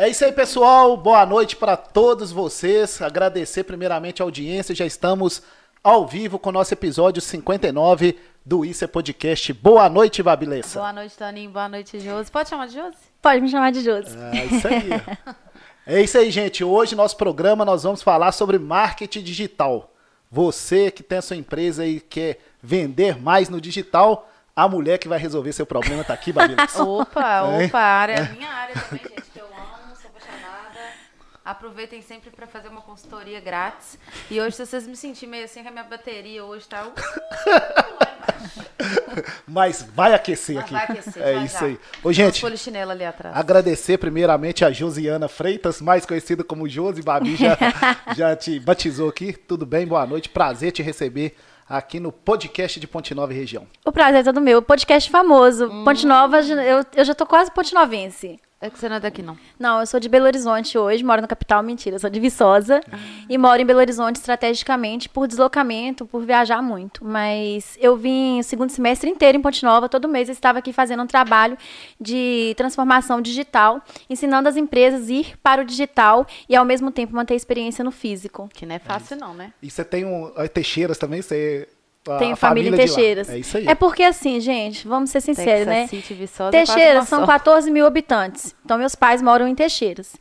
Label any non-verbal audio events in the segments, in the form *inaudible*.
É isso aí, pessoal. Boa noite para todos vocês. Agradecer primeiramente a audiência. Já estamos ao vivo com o nosso episódio 59 do Isso é Podcast. Boa noite, Babilessa. Boa noite, Toninho. Boa noite, Josi. Pode chamar de Josi? Pode me chamar de Josi. É isso aí. é isso aí, gente. Hoje, nosso programa, nós vamos falar sobre marketing digital. Você que tem a sua empresa e quer vender mais no digital, a mulher que vai resolver seu problema tá aqui, Babilessa. Opa, *laughs* opa, área, minha área também, gente, que eu amo, sou apaixonada. Aproveitem sempre para fazer uma consultoria grátis. E hoje, se vocês me sentirem meio assim, que a minha bateria hoje tá. Uh. Mas vai aquecer Mas aqui. vai aquecer, é isso já. aí. Ô, gente, Polichinelo ali atrás. Agradecer primeiramente a Josiana Freitas, mais conhecida como Josi Babi, já, *laughs* já te batizou aqui. Tudo bem? Boa noite. Prazer te receber aqui no podcast de Ponte Nova e Região. O prazer é todo meu. Podcast famoso. Hum. Ponte Nova, eu, eu já tô quase ponte novense. É que você não é daqui, não. Não, eu sou de Belo Horizonte hoje, moro na capital, mentira, sou de Viçosa. E moro em Belo Horizonte estrategicamente por deslocamento, por viajar muito. Mas eu vim o segundo semestre inteiro em Ponte Nova, todo mês eu estava aqui fazendo um trabalho de transformação digital, ensinando as empresas a ir para o digital e ao mesmo tempo manter a experiência no físico. Que não é fácil, não, né? E você tem um, a Teixeiras também? Você, a, Tenho a família em de lá. Teixeiras. É isso aí. É porque assim, gente, vamos ser sinceros, né? Texas City, Viçosa, é Teixeiras são só. 14 mil habitantes. Então, meus pais moram em Teixeiras.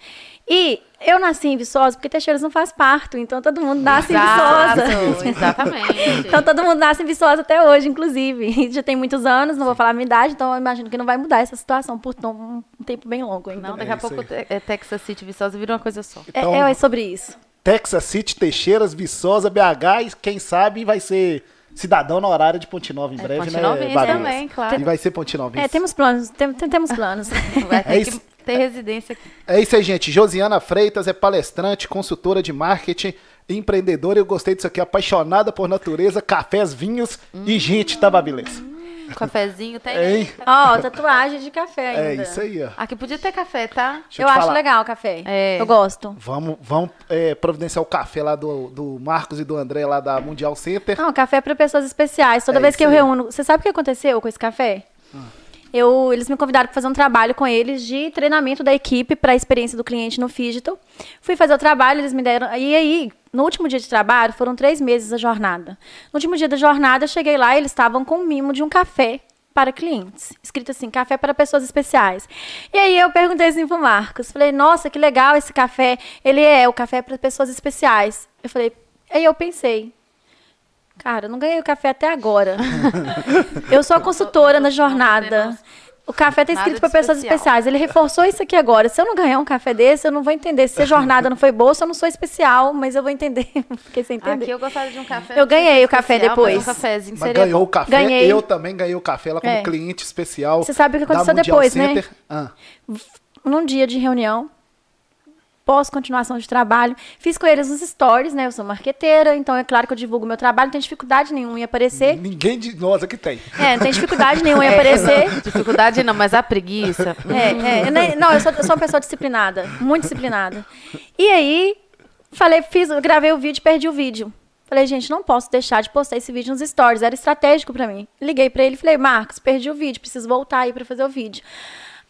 E eu nasci em Viçosa porque Teixeiras não faz parto. Então, todo mundo nasce em Exato, Viçosa. Exatamente. Então, todo mundo nasce em Viçosa até hoje, inclusive. *laughs* Já tem muitos anos, não vou falar a minha idade, então eu imagino que não vai mudar essa situação por um tempo bem longo ainda. Não, É daqui a isso pouco é Texas City, Viçosa vira uma coisa só. É- Então- é, é sobre isso. Texas City, Teixeiras, Viçosa, BH e quem sabe vai ser cidadão na horária de Ponte Nova em É, breve, Ponte né, Novense Babi? também, claro. E vai ser Ponte Nova. É, temos planos, tem- tem- temos planos. *laughs* Vai ter É que isso. ter residência aqui. É isso aí, gente. Josiana Freitas é palestrante, consultora de marketing, empreendedora. Eu gostei disso aqui, apaixonada por natureza, cafés, vinhos e gente, tá, Babilês? Um *laughs* cafezinho, tem. Hein? Ó, tatuagem de café É ainda. isso aí, ó. Aqui podia ter café, tá? Deixa Eu, te acho falar. legal o café. É. Eu gosto. Vamos, vamos é, providenciar o café lá do, do Marcos e do André lá da Mundial Center. Não, café é para pessoas especiais. Toda É vez que eu aí. reúno. Você sabe o que aconteceu com esse café? Eu, eles me convidaram para fazer um trabalho com eles de treinamento da equipe para a experiência do cliente no Digital. Fui fazer o trabalho, eles me deram. E aí, no último dia de trabalho, foram três meses a jornada. No último dia da jornada, eu cheguei lá e eles estavam com o mimo de um café para clientes. Escrito assim, café para pessoas especiais. E aí eu perguntei assim pro Marcos. Falei, nossa, que legal esse café. Ele é o café para pessoas especiais. Eu falei, aí eu pensei, Cara, eu não ganhei o café até agora. *laughs* eu sou a consultora na jornada. O café tá Nada escrito para pessoas especial. especiais. Ele reforçou isso aqui agora. Se eu não ganhar um café desse, eu não vou entender se a jornada não foi boa, se eu não sou especial, mas eu vou entender. *laughs* Fiquei sem entender. Aqui eu gostaria de um café. Eu ganhei é o café especial, depois. Mas um cafezinho Mas seria ganhou bom. o café. Ganhei. Eu também ganhei o café lá como É. cliente especial. Você sabe o que aconteceu depois, né? Center. Ah, num dia de reunião, pós-continuação de trabalho, fiz com eles uns stories, né? Eu sou marqueteira, então é claro que eu divulgo meu trabalho, não tem dificuldade nenhuma em aparecer. ninguém de nós aqui tem. É, não tem dificuldade nenhuma em aparecer. *laughs* Dificuldade não, mas a preguiça. É, é, né? Não, eu sou, eu sou uma pessoa disciplinada, muito disciplinada. E aí, falei, fiz, gravei o vídeo, perdi o vídeo. Falei, gente, não posso deixar de postar esse vídeo nos stories, era estratégico pra mim. Liguei pra ele e falei, Marcos, perdi o vídeo, preciso voltar aí pra fazer o vídeo.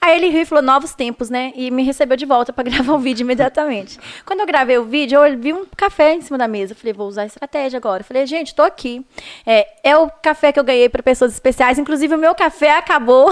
Aí ele riu e falou, novos tempos, né? E me recebeu de volta pra *laughs* gravar o vídeo imediatamente. Quando eu gravei o vídeo, eu vi um café em cima da mesa. Falei, vou usar a estratégia agora. Falei, gente, tô aqui. É, é o café que eu ganhei pra pessoas especiais. Inclusive, o meu café acabou.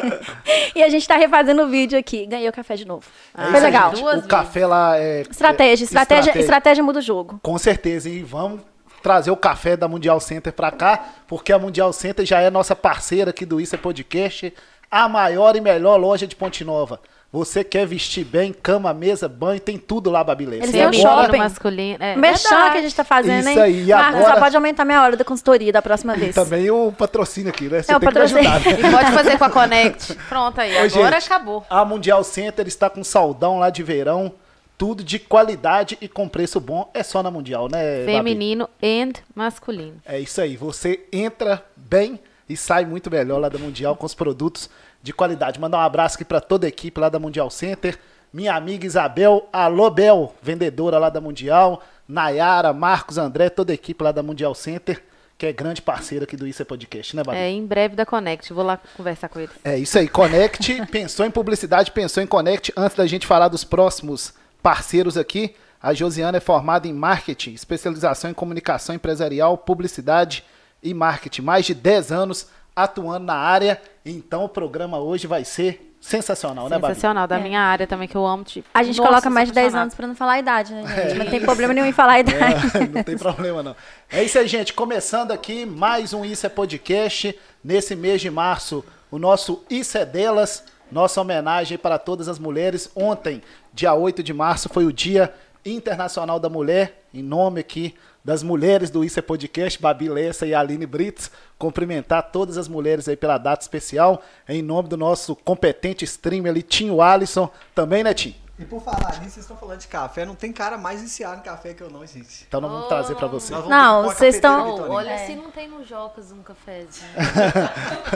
*laughs* e a gente tá refazendo o vídeo aqui. Ganhei o café de novo. É Foi legal. gente. O vezes. café lá é. Estratégia, é- estratégia, estratégia muda o jogo. Com certeza. E vamos trazer o café da Mundial Center pra cá, porque a Mundial Center já é nossa parceira aqui do Isso é Podcast, a maior e melhor loja de Ponte Nova. Você quer vestir bem, cama, mesa, banho, tem tudo lá, Babilês. Eles E têm um shopping. masculino. É, Merchan que a gente tá fazendo, Isso hein? aí, e Marcos, agora- só pode aumentar minha hora da consultoria da próxima vez. Também o patrocínio aqui, né? Você É, o tem que patrocínio. ajudar. né? E pode fazer com a Connect. Pronto aí, Ô, agora gente, acabou. A Mundial Center está com saldão lá de verão. Tudo de qualidade e com preço bom. É só na Mundial, né, Babi? Feminino and masculino. É isso aí. Você entra bem e sai muito melhor lá da Mundial com os produtos de qualidade. Mandar um abraço aqui para toda a equipe lá da Mundial Center. Minha amiga Isabel, alô Bel, vendedora lá da Mundial. Nayara, Marcos, André, toda a equipe lá da Mundial Center. que é grande parceira aqui do Isso é Podcast, né, Babi? É, em breve da Connect. Vou lá conversar com eles. É isso aí, Connect, *laughs* pensou em publicidade, pensou em Connect. Antes da gente falar dos próximos parceiros aqui, a Josiana é formada em marketing, especialização em comunicação empresarial, publicidade e marketing. Mais de 10 anos atuando na área, então o programa hoje vai ser sensacional, né, Babi? Sensacional, da É. minha área também, que eu amo. Tipo, A gente nossa, coloca mais de 10 apaixonada. anos pra não falar a idade, né, gente? Não tem problema nenhum em falar a idade. É, *laughs* não tem problema não. É isso aí, gente. Começando aqui mais um Isso é Podcast. Nesse mês de março, o nosso Isso é Delas, nossa homenagem para todas as mulheres. Ontem, dia 8 de março, foi o Dia Internacional da Mulher. Em nome aqui das mulheres do Isso é Podcast, Babi Lessa e Aline Brits. Cumprimentar todas as mulheres aí pela data especial. Em nome do nosso competente streamer ali, Tinho Alisson. Também, né, Tim? E por falar nisso, vocês estão falando de café, não tem cara mais viciado em café que eu não, gente. Então nós vamos trazer para você. Nós vamos Não, vocês estão- Oh, olha É. se não tem no Jocas um cafezinho.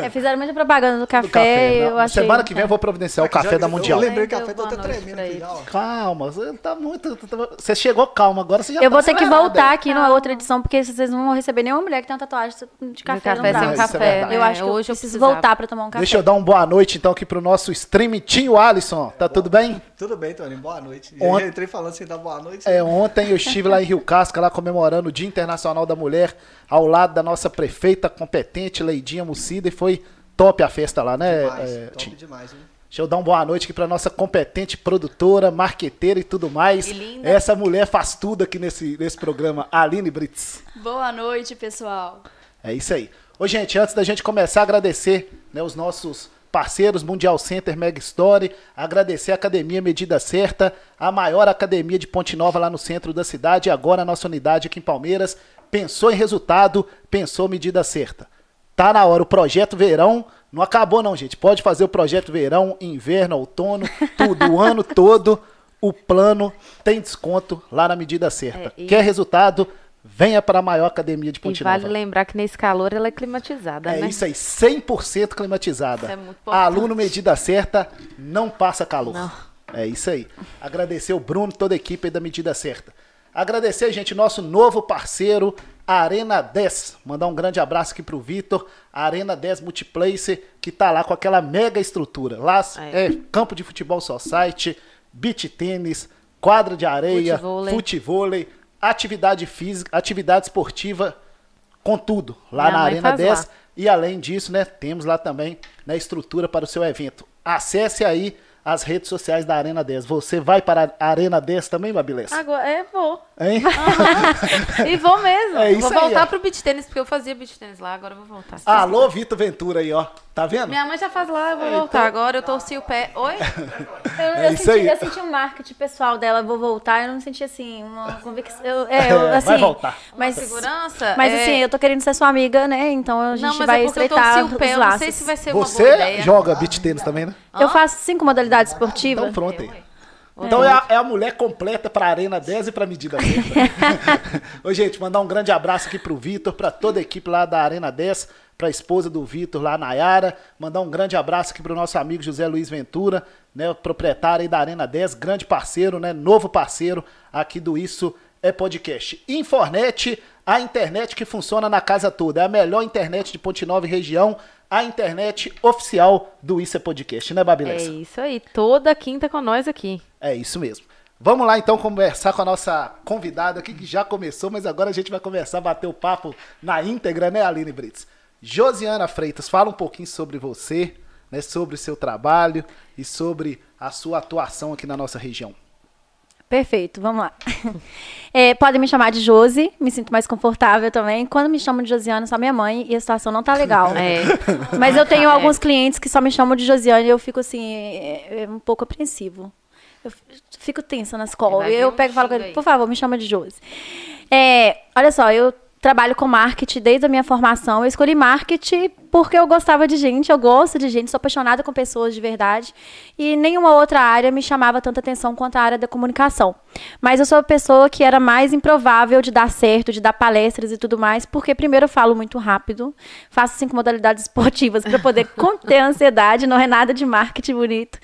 É, fizeram muita propaganda do café, do café. eu Não, achei. Semana que vem eu vou providenciar o Já- café da eu- Mundial. Eu lembrei que o café, tô boa até tremendo pra aqui. Calma, você tá muito. Você chegou calma, agora você já Eu tá vou ter que voltar aqui numa outra edição, porque vocês não vão receber nenhuma mulher que tem uma tatuagem de café, café no sem braço. um Isso é café. Eu né? acho que eu Hoje eu preciso voltar pra tomar um café. Deixa eu dar uma boa noite então aqui pro nosso stream Tinho Alisson. Tá tudo bem? Tudo bem, Tony, boa noite. Ont- Eu entrei falando sem dar boa noite. É, ontem eu estive lá em Rio Casca, lá comemorando o Dia Internacional da Mulher, ao lado da nossa prefeita competente, Leidinha Mucida, e foi top a festa lá, né, demais, é, top Tim? demais, hein? Deixa eu dar uma boa noite aqui pra nossa competente produtora, marqueteira e tudo mais. E linda. Essa mulher faz tudo aqui nesse, nesse programa, Aline Brits. Boa noite, pessoal. É isso aí. Ô, gente, antes da gente começar, agradecer né, os nossos parceiros, Mundial Center, Mega Story, agradecer a Academia Medida Certa, a maior academia de Ponte Nova lá no centro da cidade, e agora a nossa unidade aqui em Palmeiras. Pensou em resultado, pensou medida certa. Tá na hora, o projeto verão não acabou não, gente. Pode fazer o projeto verão, inverno, outono, tudo, o ano *laughs* todo. O plano tem desconto lá na medida certa. É, e- Quer resultado? Venha para a maior academia de E Ponte vale Nova. lembrar que nesse calor ela é climatizada, É né? isso aí, 100% climatizada. Isso é muito importante. Aluno medida certa, não passa calor. Não. É isso aí. Agradecer o Bruno, toda a equipe da medida certa. Agradecer, gente, nosso novo parceiro, Arena 10. Mandar um grande abraço aqui pro Vitor, Arena 10 Multiplace, que tá lá com aquela mega estrutura. Lá é, É. campo de futebol society, beach tênis, quadra de areia, Futevôlei. Atividade física, atividade esportiva, com tudo, lá Minha na Arena faz 10. lá. E além disso, né, temos lá também né, estrutura para o seu evento. Acesse aí as redes sociais da Arena 10. Você vai para a Arena 10 também, Babilés? Agora, é, vou. Hein? *laughs* E vou mesmo. É isso vou aí, voltar ó. pro beat tênis, porque eu fazia beat tênis lá, agora eu vou voltar. Alô, Vitor Ventura aí, ó. Tá vendo? Minha mãe já faz lá, eu vou É, voltar. então- Agora eu torci o pé. Oi? *laughs* Eu, É eu isso senti, aí. eu senti um marketing pessoal dela, vou voltar, eu não senti assim, uma convicção. Eu, é, eu, *laughs* É, assim, vai voltar. Mas, Segurança? mas é- assim, eu tô querendo ser sua amiga, né? Então a gente Não, mas vai é porque eu estreitar torci o pé. os Eu laços. não sei se vai ser uma boa Você ideia. joga beach tênis também, né? Eu faço cinco modalidades esportivas. Então pronto aí. Oi. Então é a, é a mulher completa para a Arena 10 e para medida certa. *laughs* Ô, gente, mandar um grande abraço aqui pro Vitor, para toda a equipe lá da Arena 10, para a esposa do Vitor lá, Nayara. Mandar um grande abraço aqui pro nosso amigo José Luiz Ventura, né, o proprietário aí da Arena 10, grande parceiro, né, novo parceiro aqui do Isso é Podcast. Infornet, a internet que funciona na casa toda. É a melhor internet de Ponte Nova e região, a internet oficial do Isso é Podcast, né, É Babilés? isso aí. Toda quinta com nós aqui. É isso mesmo. Vamos lá então conversar com a nossa convidada aqui, que já começou, mas agora a gente vai começar a bater o papo na íntegra, né, Aline Brits? Josiana Freitas, fala um pouquinho sobre você, né, sobre o seu trabalho e sobre a sua atuação aqui na nossa região. Perfeito, vamos lá. *laughs* É, podem me chamar de Josi, me sinto mais confortável também. Quando me chamam de Josiane, só minha mãe e a situação não tá legal. *laughs* É. Mas eu tenho É. alguns clientes que só me chamam de Josiane e eu fico assim, é, é um pouco apreensivo. Eu fico tensa na escola. Eu pego e falo com ele, por favor, me chama de Josi. É, olha só, eu trabalho com marketing desde a minha formação. Eu escolhi marketing porque eu gostava de gente, eu gosto de gente, sou apaixonada com pessoas de verdade. E nenhuma outra área me chamava tanta atenção quanto a área da comunicação. Mas eu sou a pessoa que era mais improvável de dar certo, de dar palestras e tudo mais, porque primeiro eu falo muito rápido, faço cinco modalidades *laughs* esportivas para poder conter a ansiedade, não é nada de marketing bonito.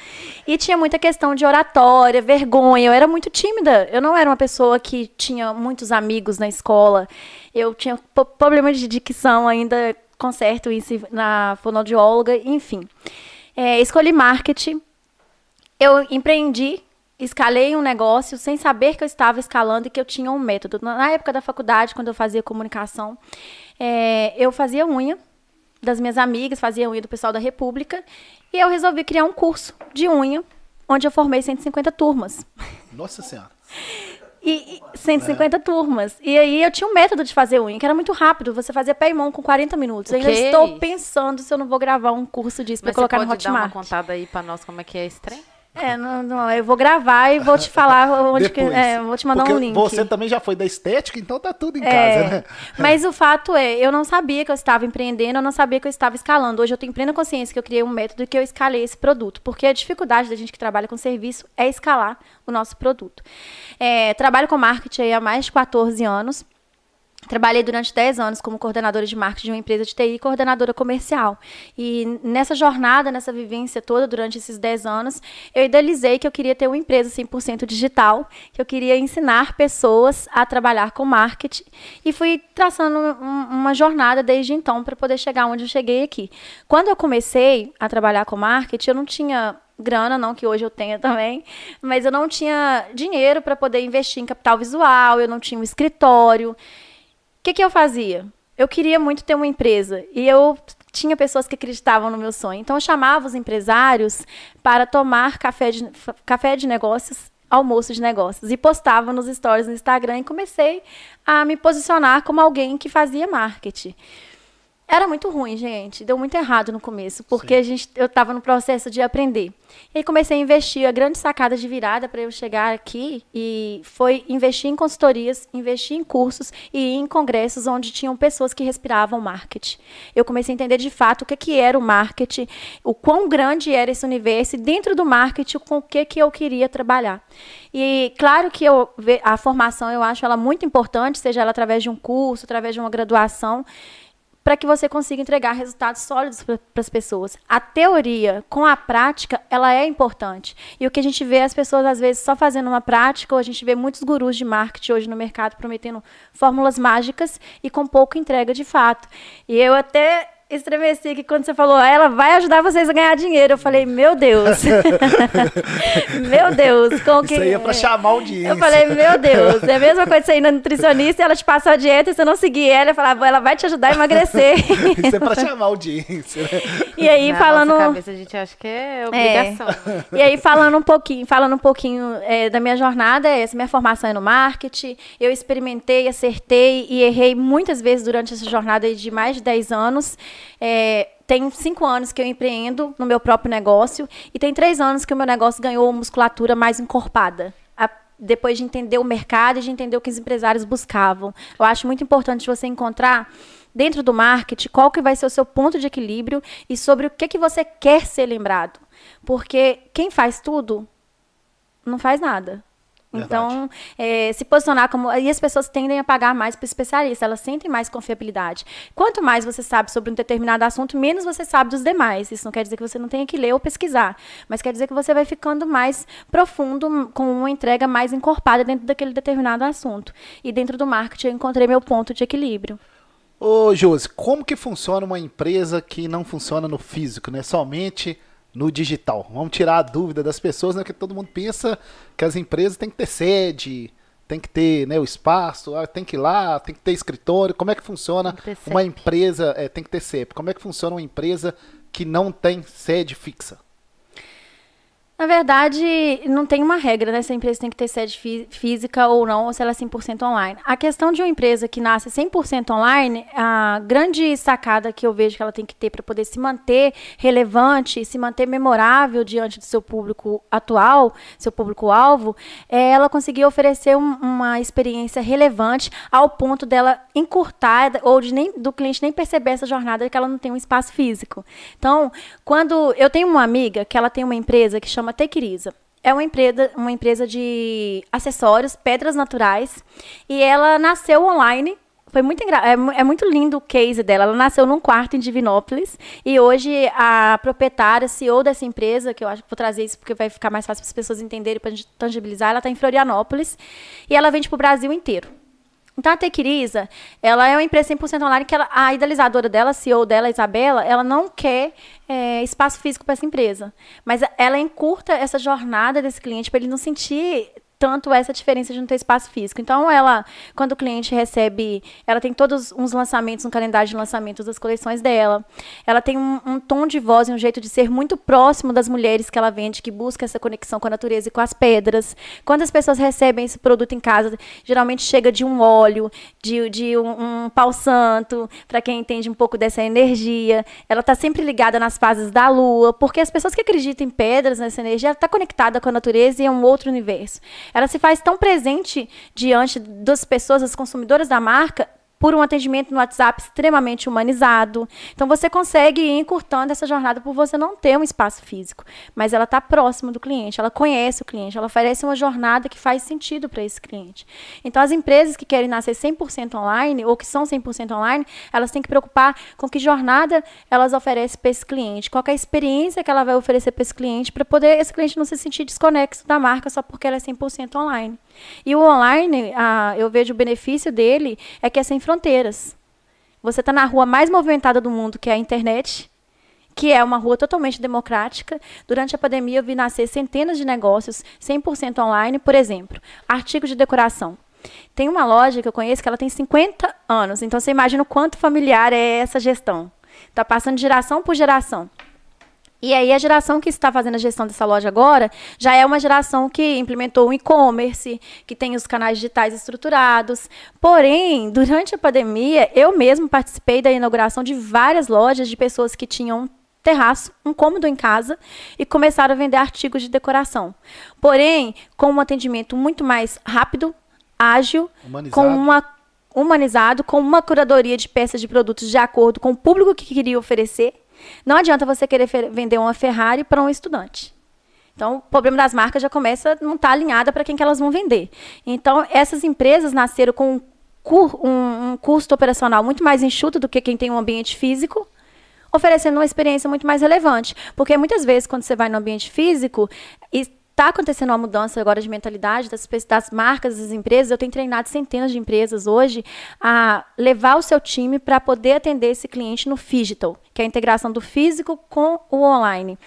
E tinha muita questão de oratória, vergonha, eu era muito tímida. Eu não era uma pessoa que tinha muitos amigos na escola. Eu tinha problema de dicção ainda, conserto isso na fonoaudióloga, enfim. É, escolhi marketing. Eu empreendi escalei um negócio sem saber que eu estava escalando e que eu tinha um método. Na época da faculdade, quando eu fazia comunicação, é, eu fazia unha das minhas amigas, fazia unha do pessoal da República, e eu resolvi criar um curso de unha, onde eu formei 150 turmas. Nossa Senhora! E, e 150 é. turmas. E aí eu tinha um método de fazer unha, que era muito rápido. Você fazia pé e mão com 40 minutos. Okay. Ainda estou pensando se eu não vou gravar um curso disso para colocar no Hotmart. Você pode dar uma contada aí para nós como é que é esse trem? É, não, não, eu vou gravar e vou te falar *laughs* onde que. É, vou te mandar um link. Você também já foi da estética, então tá tudo em é, casa, né? Mas o *laughs* fato é, eu não sabia que eu estava empreendendo, eu não sabia que eu estava escalando. Hoje eu tenho plena consciência que eu criei um método que eu escalei esse produto. Porque a dificuldade da gente que trabalha com serviço é escalar o nosso produto. É, trabalho com marketing há mais de 14 anos. Trabalhei durante 10 anos como coordenadora de marketing de uma empresa de TI e coordenadora comercial. E nessa jornada, nessa vivência toda, durante esses 10 anos, eu idealizei que eu queria ter uma empresa 100% digital, que eu queria ensinar pessoas a trabalhar com marketing. E fui traçando um, uma jornada desde então para poder chegar onde eu cheguei aqui. Quando eu comecei a trabalhar com marketing, eu não tinha grana, não que hoje eu tenha também, mas eu não tinha dinheiro para poder investir em capital visual, eu não tinha um escritório. O que, que eu fazia? Eu queria muito ter uma empresa e eu tinha pessoas que acreditavam no meu sonho. Então eu chamava os empresários para tomar café de, café de negócios, almoço de negócios e postava nos stories no Instagram e comecei a me posicionar como alguém que fazia marketing. Era muito ruim, gente. Deu muito errado no começo, porque a gente, eu estava no processo de aprender. E aí comecei a investir. A grande sacada de virada para eu chegar aqui e foi investir em consultorias, investir em cursos e em congressos onde tinham pessoas que respiravam marketing. Eu comecei a entender de fato o que, que era o marketing, o quão grande era esse universo e dentro do marketing com o que, que eu queria trabalhar. E claro que eu, a formação eu acho ela muito importante, seja ela através de um curso, através de uma graduação para que você consiga entregar resultados sólidos para as pessoas. A teoria com a prática, ela é importante. E o que a gente vê as pessoas, às vezes, só fazendo uma prática, ou a gente vê muitos gurus de marketing hoje no mercado prometendo fórmulas mágicas e com pouco entrega de fato. E eu até estremeci que quando você falou, ah, ela vai ajudar vocês a ganhar dinheiro. Eu falei, meu Deus. *laughs* meu Deus. Com que... Isso aí é pra chamar audiência. Eu falei, meu Deus. É a mesma coisa você ir na nutricionista e ela te passa a dieta e você não seguir ela e falar, ela vai te ajudar a emagrecer. *laughs* Isso é pra chamar audiência. Né? E aí, na falando. Nossa cabeça, a gente acha que é obrigação. É. E aí, falando um pouquinho, falando um pouquinho é, da minha jornada, é essa minha formação é no marketing. Eu experimentei, acertei e errei muitas vezes durante essa jornada de mais de 10 anos. É, tem cinco anos que eu empreendo no meu próprio negócio e tem três anos que o meu negócio ganhou musculatura mais encorpada. A, depois de entender o mercado e de entender o que os empresários buscavam. Eu acho muito importante você encontrar dentro do marketing qual que vai ser o seu ponto de equilíbrio e sobre o que, que você quer ser lembrado. Porque quem faz tudo não faz nada. Então, é, se posicionar como. E as pessoas tendem a pagar mais para o especialista, elas sentem mais confiabilidade. Quanto mais você sabe sobre um determinado assunto, menos você sabe dos demais. Isso não quer dizer que você não tenha que ler ou pesquisar, mas quer dizer que você vai ficando mais profundo, com uma entrega mais encorpada dentro daquele determinado assunto. E dentro do marketing eu encontrei meu ponto de equilíbrio. Ô, Josi, como que funciona uma empresa que não funciona no físico, né? Somente no digital. Vamos tirar a dúvida das pessoas, né? Que todo mundo pensa que as empresas têm que ter sede, tem que ter né, o espaço, ah, tem que ir lá, tem que ter escritório. Como é que funciona que uma empresa? É, tem que ter CEP. Como é que funciona uma empresa que não tem sede fixa? Na verdade, não tem uma regra, né? Se a empresa tem que ter sede fí- física ou não, ou se ela é 100% online. A questão de uma empresa que nasce 100% online, a grande sacada que eu vejo que ela tem que ter para poder se manter relevante, se manter memorável diante do seu público atual, seu público-alvo, é ela conseguir oferecer um- uma experiência relevante ao ponto dela encurtar ou de nem, do cliente nem perceber essa jornada que ela não tem um espaço físico. Então, quando eu tenho uma amiga que ela tem uma empresa que chama Tequiriza. É uma empresa, uma empresa de acessórios, pedras naturais, e ela nasceu online. Foi muito é, é muito lindo o case dela. Ela nasceu num quarto em Divinópolis e hoje a proprietária, CEO dessa empresa, que eu acho que vou trazer isso porque vai ficar mais fácil para as pessoas entenderem para tangibilizar, ela está em Florianópolis e ela vende para o Brasil inteiro. Então, a Tequiriza, ela é uma empresa 100% online que ela, a idealizadora dela, CEO dela, Isabela, ela não quer é, espaço físico para essa empresa. Mas ela encurta essa jornada desse cliente para ele não sentir tanto essa diferença de não ter espaço físico. Então, ela, quando o cliente recebe, ela tem todos uns lançamentos, um calendário de lançamentos das coleções dela. Ela tem um, um tom de voz e um jeito de ser muito próximo das mulheres que ela vende, que busca essa conexão com a natureza e com as pedras. Quando as pessoas recebem esse produto em casa, geralmente chega de um óleo, de, de um, um pau santo, para quem entende um pouco dessa energia. Ela está sempre ligada nas fases da lua, porque as pessoas que acreditam em pedras, nessa energia, ela está conectada com a natureza e é um outro universo. Ela se faz tão presente diante das pessoas, das consumidoras da marca, por um atendimento no WhatsApp extremamente humanizado. Então você consegue ir encurtando essa jornada por você não ter um espaço físico, mas ela está próxima do cliente, ela conhece o cliente, ela oferece uma jornada que faz sentido para esse cliente. Então as empresas que querem nascer 100% online ou que são 100% online, elas têm que preocupar com que jornada elas oferecem para esse cliente, qual é a experiência que ela vai oferecer para esse cliente para poder esse cliente não se sentir desconexo da marca só porque ela é 100% online. E o online, ah, eu vejo o benefício dele é que é sem fronteiras. Você está na rua mais movimentada do mundo, que é a internet, que é uma rua totalmente democrática. Durante a pandemia, eu vi nascer centenas de negócios 100% online, por exemplo, artigos de decoração. Tem uma loja que eu conheço que ela tem 50 anos, então você imagina o quanto familiar é essa gestão. Está passando de geração por geração. E aí a geração que está fazendo a gestão dessa loja agora já é uma geração que implementou o e-commerce, que tem os canais digitais estruturados. Porém, durante a pandemia, eu mesmo participei da inauguração de várias lojas de pessoas que tinham um terraço, um cômodo em casa e começaram a vender artigos de decoração. Porém, com um atendimento muito mais rápido, ágil, Humanizado. com uma humanizado, com uma curadoria de peças de produtos de acordo com o público que queria oferecer. Não adianta você querer vender uma Ferrari para um estudante. Então, o problema das marcas já começa não estar alinhada para quem que elas vão vender. Então, essas empresas nasceram com um, um- um custo operacional muito mais enxuto do que quem tem um ambiente físico, oferecendo uma experiência muito mais relevante. Porque muitas vezes, quando você vai no ambiente físico, está acontecendo uma mudança agora de mentalidade das, das marcas, das empresas. Eu tenho treinado centenas de empresas hoje a levar o seu time para poder atender esse cliente no digital, que é a integração do físico com o online.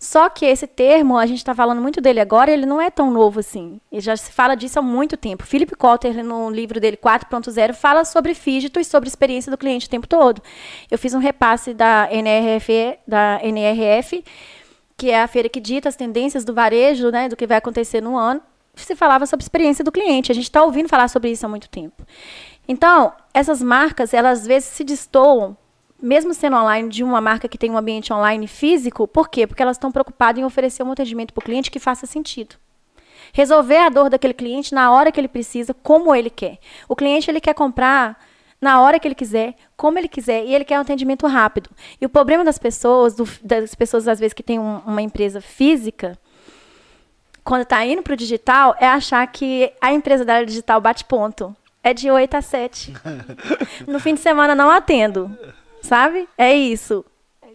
Só que esse termo, a gente está falando muito dele agora, ele não é tão novo assim. E já se fala disso há muito tempo. Philip Kotler, no livro dele 4.0, fala sobre fígito e sobre experiência do cliente o tempo todo. Eu fiz um repasse da NRF, da NRF que é a feira que dita as tendências do varejo, né, do que vai acontecer no ano, se falava sobre experiência do cliente. A gente está ouvindo falar sobre isso há muito tempo. Então, essas marcas, elas às vezes se destoam, mesmo sendo online, de uma marca que tem um ambiente online físico. Por quê? Porque elas estão preocupadas em oferecer um atendimento para o cliente que faça sentido. Resolver a dor daquele cliente na hora que ele precisa, como ele quer. O cliente ele quer comprar na hora que ele quiser, como ele quiser, e ele quer um atendimento rápido. E o problema das pessoas, do- das pessoas às vezes que têm um- uma empresa física, quando está indo para o digital, é achar que a empresa da área digital bate ponto. É de 8 a 7. *laughs* no fim de semana não atendo, sabe? É isso.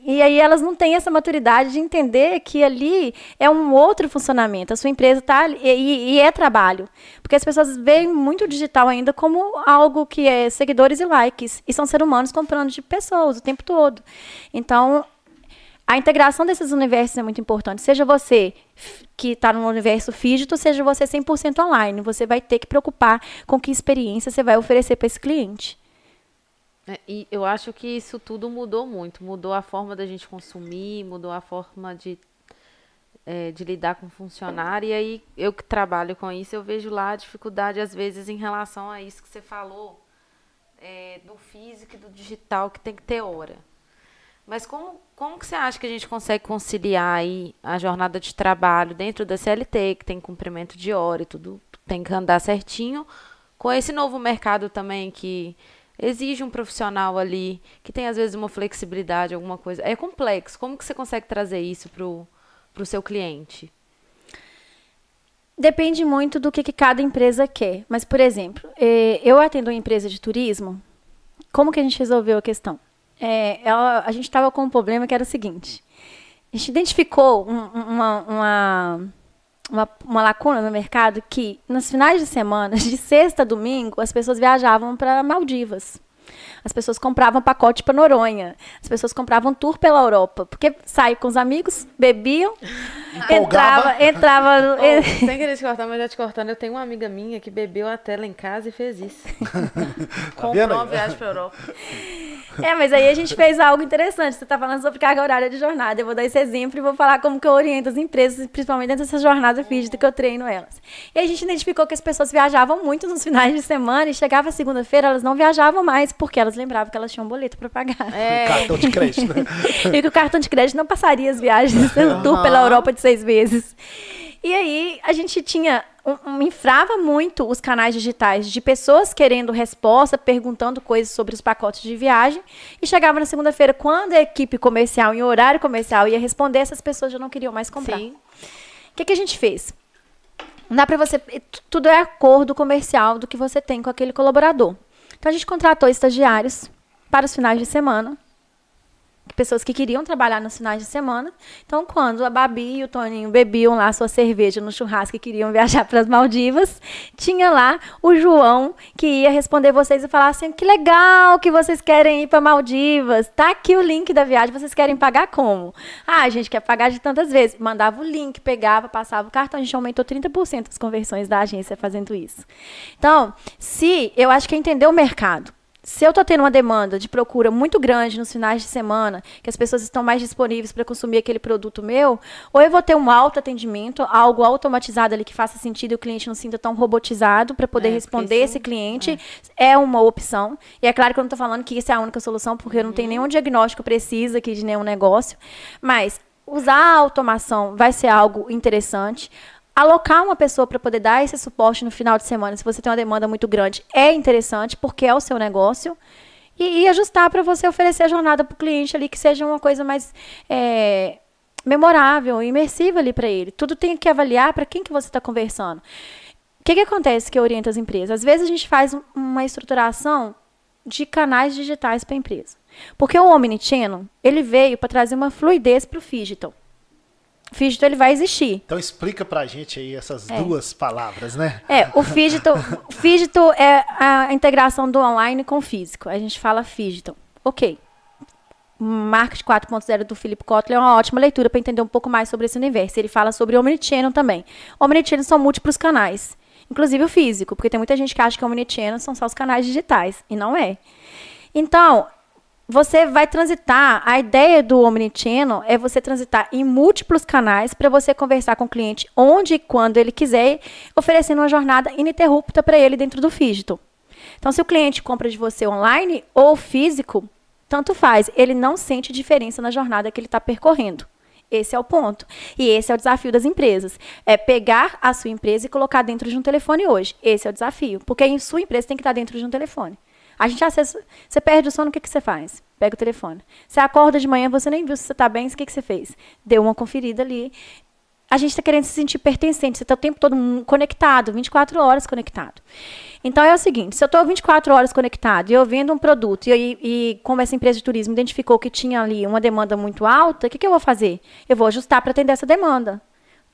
E aí elas não têm essa maturidade de entender que ali é um outro funcionamento. A sua empresa está e, e é trabalho. Porque as pessoas veem muito digital ainda como algo que é seguidores e likes. E são seres humanos comprando de pessoas o tempo todo. Então, a integração desses universos é muito importante. Seja você que está no universo físico, seja você 100% online. Você vai ter que preocupar com que experiência você vai oferecer para esse cliente. É, e eu acho que isso tudo mudou muito. Mudou a forma da gente consumir, mudou a forma de, é, de lidar com funcionário. E aí, eu que trabalho com isso, eu vejo lá a dificuldade, às vezes, em relação a isso que você falou, é, do físico e do digital, que tem que ter hora. Mas como, como que você acha que a gente consegue conciliar aí a jornada de trabalho dentro da CLT, que tem cumprimento de hora e tudo tem que andar certinho, com esse novo mercado também que exige um profissional ali, que tem às vezes uma flexibilidade, alguma coisa. É complexo. Como que você consegue trazer isso para o seu cliente? Depende muito do que, que, cada empresa quer. Mas, por exemplo, eh, eu atendo uma empresa de turismo. Como que a gente resolveu a questão? É, ela, a gente estava com um problema que era o seguinte. A gente identificou um, uma, uma, uma, uma, lacuna no mercado que, nos finais de semana, *laughs* de sexta a domingo, as pessoas viajavam para Maldivas. As pessoas compravam pacote para Noronha. As pessoas compravam tour pela Europa. Porque saíam com os amigos, bebiam, *laughs* entrava, entrava *laughs* no... oh, *laughs* Sem querer te cortar, mas já te cortando, eu tenho uma amiga minha que bebeu a tela em casa e fez isso. Tá Comprou uma viagem para Europa. É, mas aí a gente fez algo interessante. Você está falando sobre carga horária de jornada. Eu vou dar esse exemplo e vou falar como que eu oriento as empresas, principalmente dentro dessa jornada física que eu treino elas. E a gente identificou que as pessoas viajavam muito nos finais de semana e chegava segunda-feira, elas não viajavam mais porque elas lembravam que elas tinham um boleto para pagar. É. Cartão de crédito, né? *laughs* e que o cartão de crédito não passaria as viagens do tour pela Europa de seis meses. E aí a gente tinha um, um, infrava muito os canais digitais de pessoas querendo resposta, perguntando coisas sobre os pacotes de viagem. E chegava na segunda-feira, quando a equipe comercial, em horário comercial, ia responder, essas pessoas já não queriam mais comprar. Sim. O que, que a gente fez? Não dá para você. Tudo é acordo comercial do que você tem com aquele colaborador. Então a gente contratou estagiários para os finais de semana pessoas que queriam trabalhar nos finais de semana. Então, quando a Babi e o Toninho bebiam lá sua cerveja no churrasco e queriam *laughs* viajar para as Maldivas, tinha lá o João que ia responder vocês e falar assim: que legal que vocês querem ir para Maldivas. Tá aqui o link da viagem, vocês querem pagar como? Ah, a gente quer pagar de tantas vezes. Mandava o link, pegava, passava o cartão, a gente aumentou 30% as conversões da agência fazendo isso. Então, se eu acho que é entender o mercado se eu estou tendo uma demanda de procura muito grande nos finais de semana, que as pessoas estão mais disponíveis para consumir aquele produto meu, ou eu vou ter um alto atendimento, algo automatizado ali que faça sentido e o cliente não sinta tão robotizado para poder é, responder esse cliente, é. é. uma opção. E é claro que eu não estou falando que isso é a única solução, porque eu não tenho uhum. nenhum diagnóstico preciso aqui de nenhum negócio, mas usar a automação vai ser algo interessante alocar uma pessoa para poder dar esse suporte no final de semana, se você tem uma demanda muito grande, é interessante, porque é o seu negócio. E, e ajustar para você oferecer a jornada para o cliente ali que seja uma coisa mais é, memorável, imersiva ali para ele. Tudo tem que avaliar para quem que você está conversando. O que, que acontece que eu oriento as empresas? Às vezes a gente faz uma estruturação de canais digitais para a empresa. Porque o Omnichannel, ele veio para trazer uma fluidez para o digital. Fígito ele vai existir. Então explica pra gente aí essas é. duas palavras, né? É, o fígito, fígito é a integração do online com o físico. A gente fala fígito. Ok. Marketing 4.0 do Philip Kotler é uma ótima leitura para entender um pouco mais sobre esse universo. Ele fala sobre Omnichannel também. Omnichannel são múltiplos canais, inclusive o físico, porque tem muita gente que acha que Omnichannel são só os canais digitais, e não é. Então, você vai transitar. A ideia do Omnichannel é você transitar em múltiplos canais para você conversar com o cliente onde e quando ele quiser, oferecendo uma jornada ininterrupta para ele dentro do Fígito. Então, se o cliente compra de você online ou físico, tanto faz. Ele não sente diferença na jornada que ele está percorrendo. Esse é o ponto. E esse é o desafio das empresas. É pegar a sua empresa e colocar dentro de um telefone hoje. Esse é o desafio. Porque a sua empresa tem que estar dentro de um telefone. A gente acessa, você perde o sono, o que, que você faz? Pega o telefone. Você acorda de manhã, você nem viu se você está bem, o que, que você fez? Deu uma conferida ali. A gente está querendo se sentir pertencente, você está o tempo todo conectado, 24 horas conectado. Então é o seguinte: se eu estou 24 horas conectado e eu vendo um produto, e, e, como essa empresa de turismo identificou que tinha ali uma demanda muito alta, o que, que eu vou fazer? Eu vou ajustar para atender essa demanda.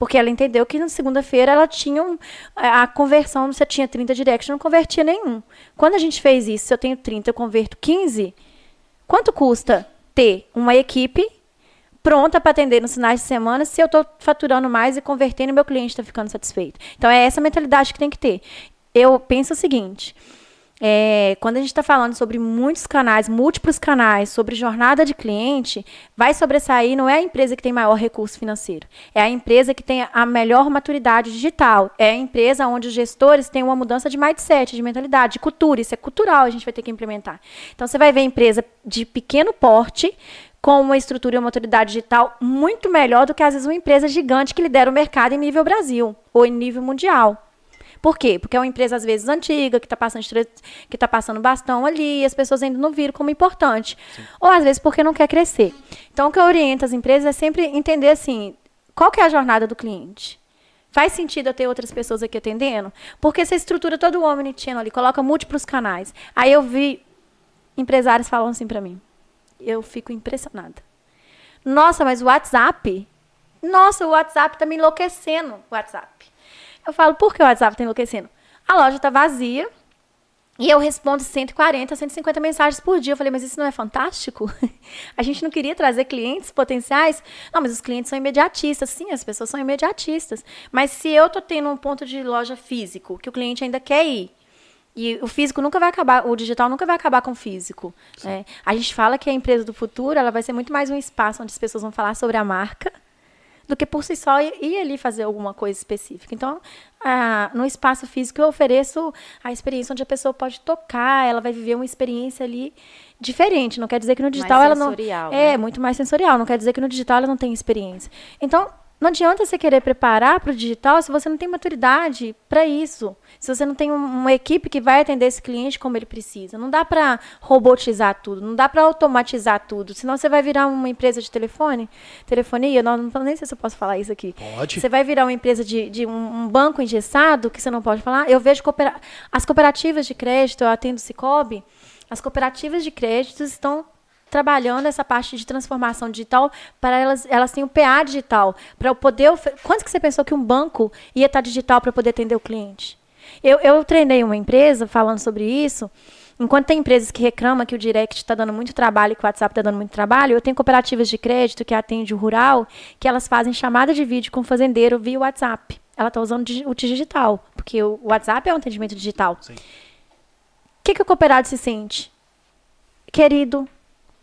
Porque ela entendeu que na segunda-feira ela tinha um, a conversão, você tinha 30 direct, não convertia nenhum. Quando a gente fez isso, se eu tenho 30, eu converto 15, quanto custa ter uma equipe pronta para atender nos finais de semana se eu estou faturando mais e convertendo e meu cliente está ficando satisfeito? Então é essa mentalidade que tem que ter. Eu penso o seguinte. É, quando a gente está falando sobre muitos canais, múltiplos canais, sobre jornada de cliente, vai sobressair não é a empresa que tem maior recurso financeiro, é a empresa que tem a melhor maturidade digital, é a empresa onde os gestores têm uma mudança de mindset, de mentalidade, de cultura. Isso é cultural, a gente vai ter que implementar. Então você vai ver empresa de pequeno porte com uma estrutura e uma maturidade digital muito melhor do que, às vezes, uma empresa gigante que lidera o mercado em nível Brasil ou em nível mundial. Por quê? Porque é uma empresa, às vezes, antiga, que está passando, que tá passando bastão ali, e as pessoas ainda não viram como importante. Sim. Ou, às vezes, porque não quer crescer. Então, o que eu oriento as empresas é sempre entender, assim, qual que é a jornada do cliente? Faz sentido eu ter outras pessoas aqui atendendo? Porque você estrutura todo o omnichannel ali, coloca múltiplos canais. Aí eu vi empresários falando assim para mim eu fico impressionada. Nossa, mas o WhatsApp? Nossa, o WhatsApp tá me enlouquecendo. O WhatsApp. Eu falo, por que o WhatsApp tá enlouquecendo? A loja tá vazia. E eu respondo 140, 150 mensagens por dia. Eu falei, mas isso não é fantástico? *laughs* a gente não queria trazer clientes potenciais? Não, mas os clientes são imediatistas. Sim, as pessoas são imediatistas. Mas se eu tô tendo um ponto de loja físico, que o cliente ainda quer ir, e o físico nunca vai acabar, o digital nunca vai acabar com o físico. Né? A gente fala que a empresa do futuro ela vai ser muito mais um espaço onde as pessoas vão falar sobre a marca do que por si só ir, ali fazer alguma coisa específica. Então, no espaço físico eu ofereço a experiência onde a pessoa pode tocar, ela vai viver uma experiência ali diferente. Não quer dizer que no digital ela não é né? muito mais sensorial. Não quer dizer que no digital ela não tem experiência. Então, não adianta você querer preparar para o digital se você não tem maturidade para isso. Se você não tem uma equipe que vai atender esse cliente como ele precisa. Não dá para robotizar tudo, não dá para automatizar tudo. Senão você vai virar uma empresa de telefone, telefonia. Não, não nem sei se eu posso falar isso aqui. Pode. Você vai virar uma empresa de, de um, um, banco engessado que você não pode falar. Eu vejo coopera as cooperativas de crédito, eu atendo Cicobi. As cooperativas de crédito estão trabalhando essa parte de transformação digital para elas, elas têm o PA digital, para eu poder. Quanto que você pensou que um banco ia estar digital para poder atender o cliente? Eu, eu treinei uma empresa falando sobre isso. Enquanto tem empresas que reclamam que o direct está dando muito trabalho e que o WhatsApp está dando muito trabalho, eu tenho cooperativas de crédito que atendem o rural, que elas fazem chamada de vídeo com o fazendeiro via WhatsApp. Ela está usando o digital, porque o WhatsApp é um atendimento digital. O que, que o cooperado se sente? Querido,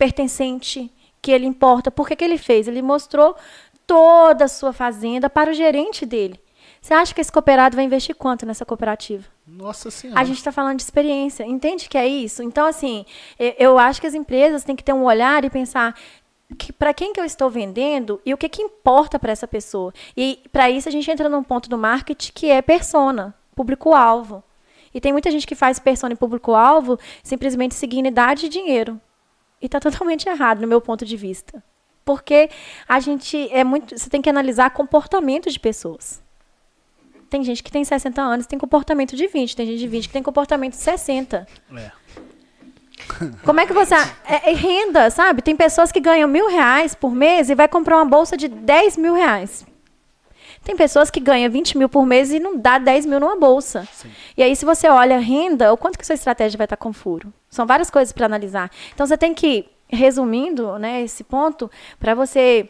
pertencente, que ele importa. Por que, que ele fez? Ele mostrou toda a sua fazenda para o gerente dele. Você acha que esse cooperado vai investir quanto nessa cooperativa? Nossa Senhora. A gente está falando de experiência. Entende que é isso? Então, assim, eu acho que as empresas têm que ter um olhar e pensar que, para quem que eu estou vendendo e o que, que importa para essa pessoa. E para isso a gente entra num ponto do marketing que é persona, público-alvo. E tem muita gente que faz persona e público-alvo simplesmente seguindo idade e dinheiro. E está *laughs* totalmente errado, no meu ponto de vista. Porque a gente é muito. Você tem que analisar comportamento de pessoas. Tem gente que tem 60 anos tem comportamento de 20, tem gente de 20 que tem comportamento de 60. É. Como é que você. É, é, renda, sabe? Tem pessoas que ganham mil reais por mês e vai comprar uma bolsa de 10 mil reais. Tem pessoas que ganham 20 mil por mês e não dá 10 mil numa bolsa. Sim. E aí, se você olha a renda, o quanto que sua estratégia vai estar com furo? São várias coisas para analisar. Então, você tem que, resumindo né, esse ponto, para você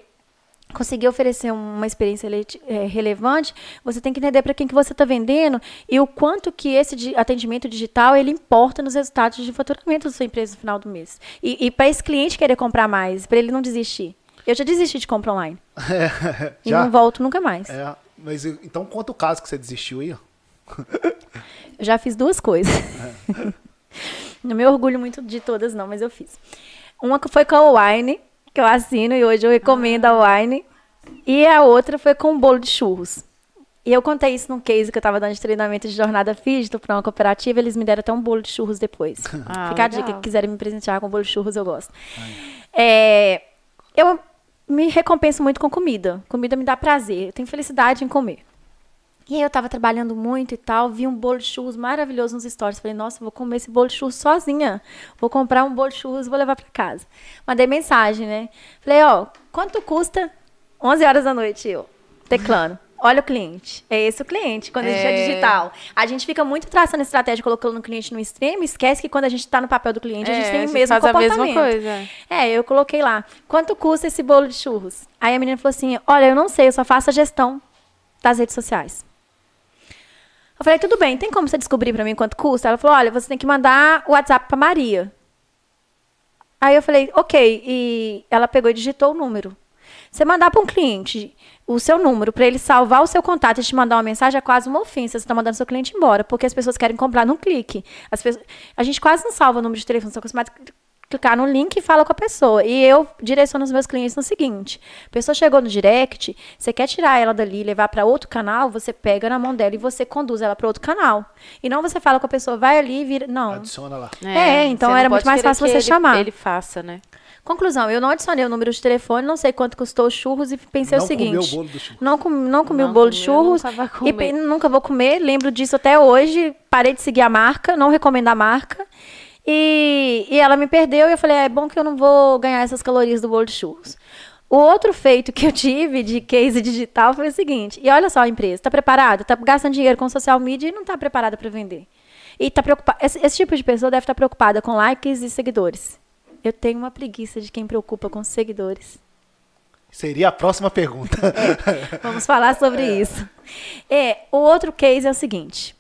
conseguir oferecer uma experiência é, relevante, você tem que entender para quem que você está vendendo e o quanto que esse atendimento digital ele importa nos resultados de faturamento da sua empresa no final do mês. E, e para esse cliente querer comprar mais, para ele não desistir. Eu já desisti de compra online. É, *laughs* e não volto nunca mais. É, mas então conta o caso que você desistiu aí. Eu já fiz duas coisas. É. não me orgulho muito de todas, não, mas eu fiz. Uma foi com a Wine, que eu assino e hoje eu recomendo a Wine. E a outra foi com o bolo de churros. E eu contei isso num case que eu estava dando de treinamento de jornada física para uma cooperativa, eles me deram até um bolo de churros depois. *laughs* Ah, Fica a dica, que quiserem me presentear com bolo de churros, eu gosto. É, eu me recompenso muito com comida. Comida me dá prazer, eu tenho felicidade em comer. E aí eu tava trabalhando muito e tal, vi um bolo de churros maravilhoso nos stories. Falei, nossa, vou comer esse bolo de churros sozinha. Vou comprar um bolo de churros vou levar para casa. Mandei mensagem, né? Falei, ó, quanto custa? 11 horas da noite, eu, teclando. Olha o cliente. É esse o cliente, quando é. a gente é digital. A gente fica muito traçando estratégia, colocando o cliente no extremo, esquece que quando a gente está no papel do cliente, é, a gente é, tem o mesmo faz comportamento. A mesma coisa. É, eu coloquei lá. Quanto custa esse bolo de churros? Aí a menina falou assim: olha, eu não sei, eu só faço a gestão das redes sociais. Eu falei, tudo bem, tem como você descobrir pra mim quanto custa? Ela falou, olha, você tem que mandar o WhatsApp pra Maria. Aí eu falei, ok. E ela pegou e digitou o número. Você mandar para um cliente o seu número para ele salvar o seu contato e te mandar uma mensagem é quase uma ofensa. Você está mandando seu cliente embora, porque as pessoas querem comprar num clique. As pessoas, a gente quase não salva o número de telefone, são acostumados a clicar no link e fala com a pessoa. E eu direciono os meus clientes no seguinte: a pessoa chegou no direct, você quer tirar ela dali e levar para outro canal, você pega na mão dela e você conduz ela para outro canal. E não você fala com a pessoa, vai ali e vira. Não. Adiciona lá. É, então você não era muito mais fácil que você ele- chamar. Ele faça, né? Conclusão, eu não adicionei o número de telefone, não sei quanto custou os churros e pensei Não o seguinte. comeu o bolo do churro. Não, com, não comi Não o bolo de churros. nunca E pe- nunca vou comer, lembro disso até hoje. Parei de seguir a marca, não recomendo a marca. E, e ela me perdeu e eu falei, "Ah, é bom que eu não vou ganhar essas calorias do bolo de churros. O outro feito que eu tive de case digital foi o seguinte. E olha só a empresa, está preparada? Está gastando dinheiro com social media e não está preparada para vender. E está preocupada. Esse, esse tipo de pessoa deve estar preocupada com likes e seguidores. Eu tenho uma preguiça de quem preocupa com seguidores. Seria a próxima pergunta. *laughs* Vamos falar sobre isso. É, o outro case é o seguinte.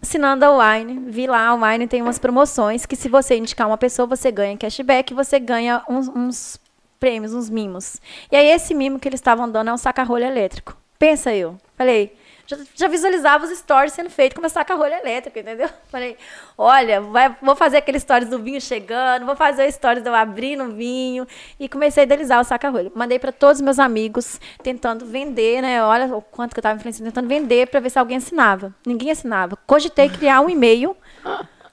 Assinando a Wine, vi lá, a Wine tem umas promoções que se você indicar uma pessoa, você ganha cashback, você ganha uns, uns prêmios, uns mimos. E aí esse mimo que eles estavam dando é um saca-rolho elétrico. Pensa eu. Falei, já, já visualizava os stories sendo feitos com uma saca-rolho elétrico, entendeu? *laughs* Falei, olha, vai- vou fazer aquele stories do vinho chegando, vou fazer o stories de eu abrindo o vinho. E comecei a idealizar o saca-rolho. Mandei para todos os meus amigos, tentando vender, né? Olha o quanto que eu estava influenciando, tentando vender para ver se alguém assinava. Ninguém assinava. Cogitei criar um e-mail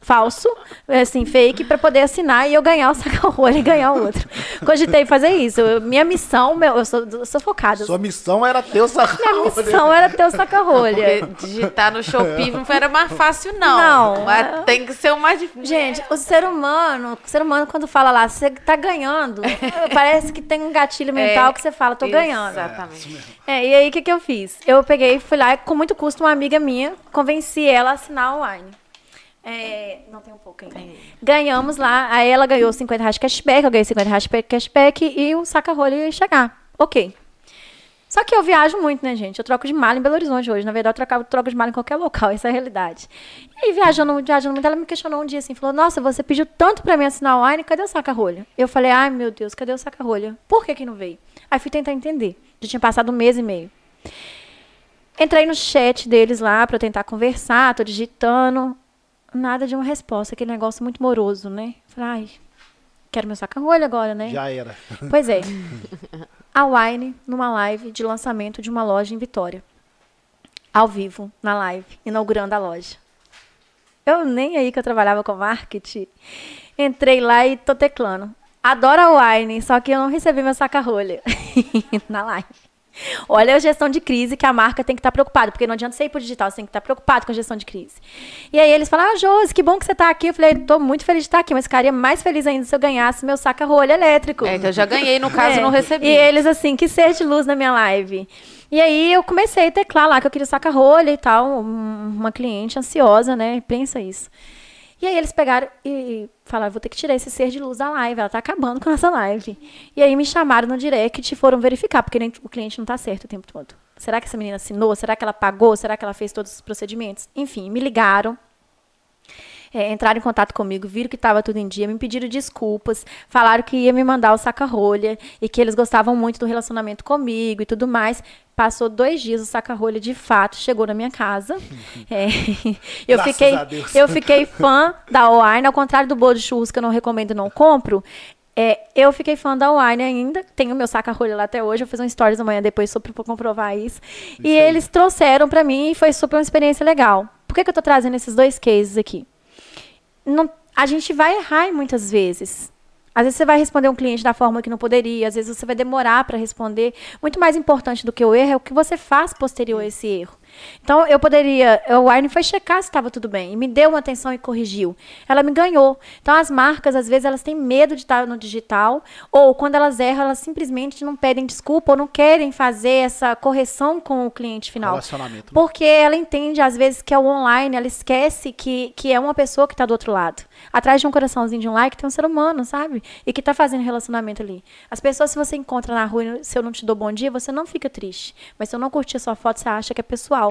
falso, assim, fake, para poder assinar e eu ganhar o saca-rolho e ganhar o outro. Cogitei fazer isso. Eu- minha missão, meu, eu, sou, eu sou focada. Sua missão era ter o saco. Minha missão era ter o saca-rolha. Digitar no Shopee não era mais fácil, não. Não. Mas tem que ser o mais difícil. Gente, o ser humano, o ser humano quando fala lá, você tá ganhando, *laughs* parece que tem um gatilho mental É, que você fala, tô ganhando. Exatamente. É, e aí o que, que eu fiz? Eu peguei, fui lá e com muito custo, uma amiga minha, convenci ela a assinar online. É, não tem um pouco ainda. Ganhamos lá, aí ela ganhou 50 reais cashback, eu ganhei 50 reais cashback e o saca-rolho ia chegar. Ok. Só que eu viajo muito, né, gente? Eu troco de mala em Belo Horizonte hoje. Na verdade, eu trocava, troco de mala em qualquer local, *laughs* essa é a realidade. E aí, viajando, viajando muito, ela me questionou um dia assim, falou, nossa, você pediu tanto pra mim assinar online, cadê o saca-rolha? Eu falei, ai, meu Deus, cadê o saca-rolha? Por que que não veio? Aí fui tentar entender. Já tinha passado um mês e meio. Entrei no chat deles lá pra tentar conversar, tô digitando. Nada de uma resposta, aquele negócio muito moroso, né? Falei, ai, quero meu saca-rolha agora, né? Já era. *laughs* Pois é. A Wine, numa live de lançamento de uma loja em Vitória. Ao vivo, na live, inaugurando a loja. Eu nem aí que eu trabalhava com marketing. Entrei lá e tô teclando. Adoro a Wine, só que eu não recebi meu saca-rolha *laughs* na live. Olha a gestão de crise que a marca tem que estar preocupada, porque não adianta você ir pro digital, você tem que estar preocupado com a gestão de crise. E aí eles falaram, ah, Josi, que bom que você tá aqui. Eu falei, tô muito feliz de estar aqui, mas ficaria mais feliz ainda se eu ganhasse meu saca-rolha elétrico. É que eu já ganhei, no caso, É. não recebi. E eles, assim, que ser de luz na minha live. E aí eu comecei a teclar lá que eu queria saca-rolha e tal. um- Uma cliente ansiosa, né? Pensa isso. E aí eles pegaram e falaram, vou ter que tirar esse ser de luz da live, ela tá acabando com essa live. E aí me chamaram no direct e foram verificar, porque o cliente não tá certo o tempo todo. Será que essa menina assinou? Será que ela pagou? Será que ela fez todos os procedimentos? Enfim, me ligaram. É, entraram em contato comigo, viram que estava tudo em dia, me pediram desculpas, falaram que ia me mandar o saca-rolha e que eles gostavam muito do relacionamento comigo e tudo mais. Passou dois dias, o saca-rolha de fato chegou na minha casa. *laughs* É, *laughs* eu, Graças fiquei, eu fiquei fã da Wine, ao contrário do bolo de churros que eu não recomendo e não compro. É, eu fiquei fã da Wine ainda, tenho meu saca-rolha lá até hoje, eu fiz um stories amanhã depois só pra comprovar isso. e eles trouxeram pra mim e foi super uma experiência legal. Por que, que eu tô trazendo esses dois cases aqui? Não- a gente vai errar muitas vezes. Às vezes você vai responder um cliente da forma que não poderia, às vezes você vai demorar para responder. Muito mais importante do que o erro é o que você faz posterior a esse erro. Então, eu poderia. O Arne foi checar se estava tudo bem e me deu uma atenção e corrigiu. Ela me ganhou. Então, as marcas, às vezes, elas têm medo de estar no digital, ou quando elas erram, elas simplesmente não pedem desculpa ou não querem fazer essa correção com o cliente final. Relacionamento. né? Porque ela entende, às vezes, que é o online, ela esquece que, que é uma pessoa que está do outro lado. Atrás de um coraçãozinho de um like tem um ser humano, sabe? E que está fazendo relacionamento ali. As pessoas, se você encontra na rua, e se eu não te dou bom dia, você não fica triste. Mas se eu não curtir a sua foto, você acha que é pessoal.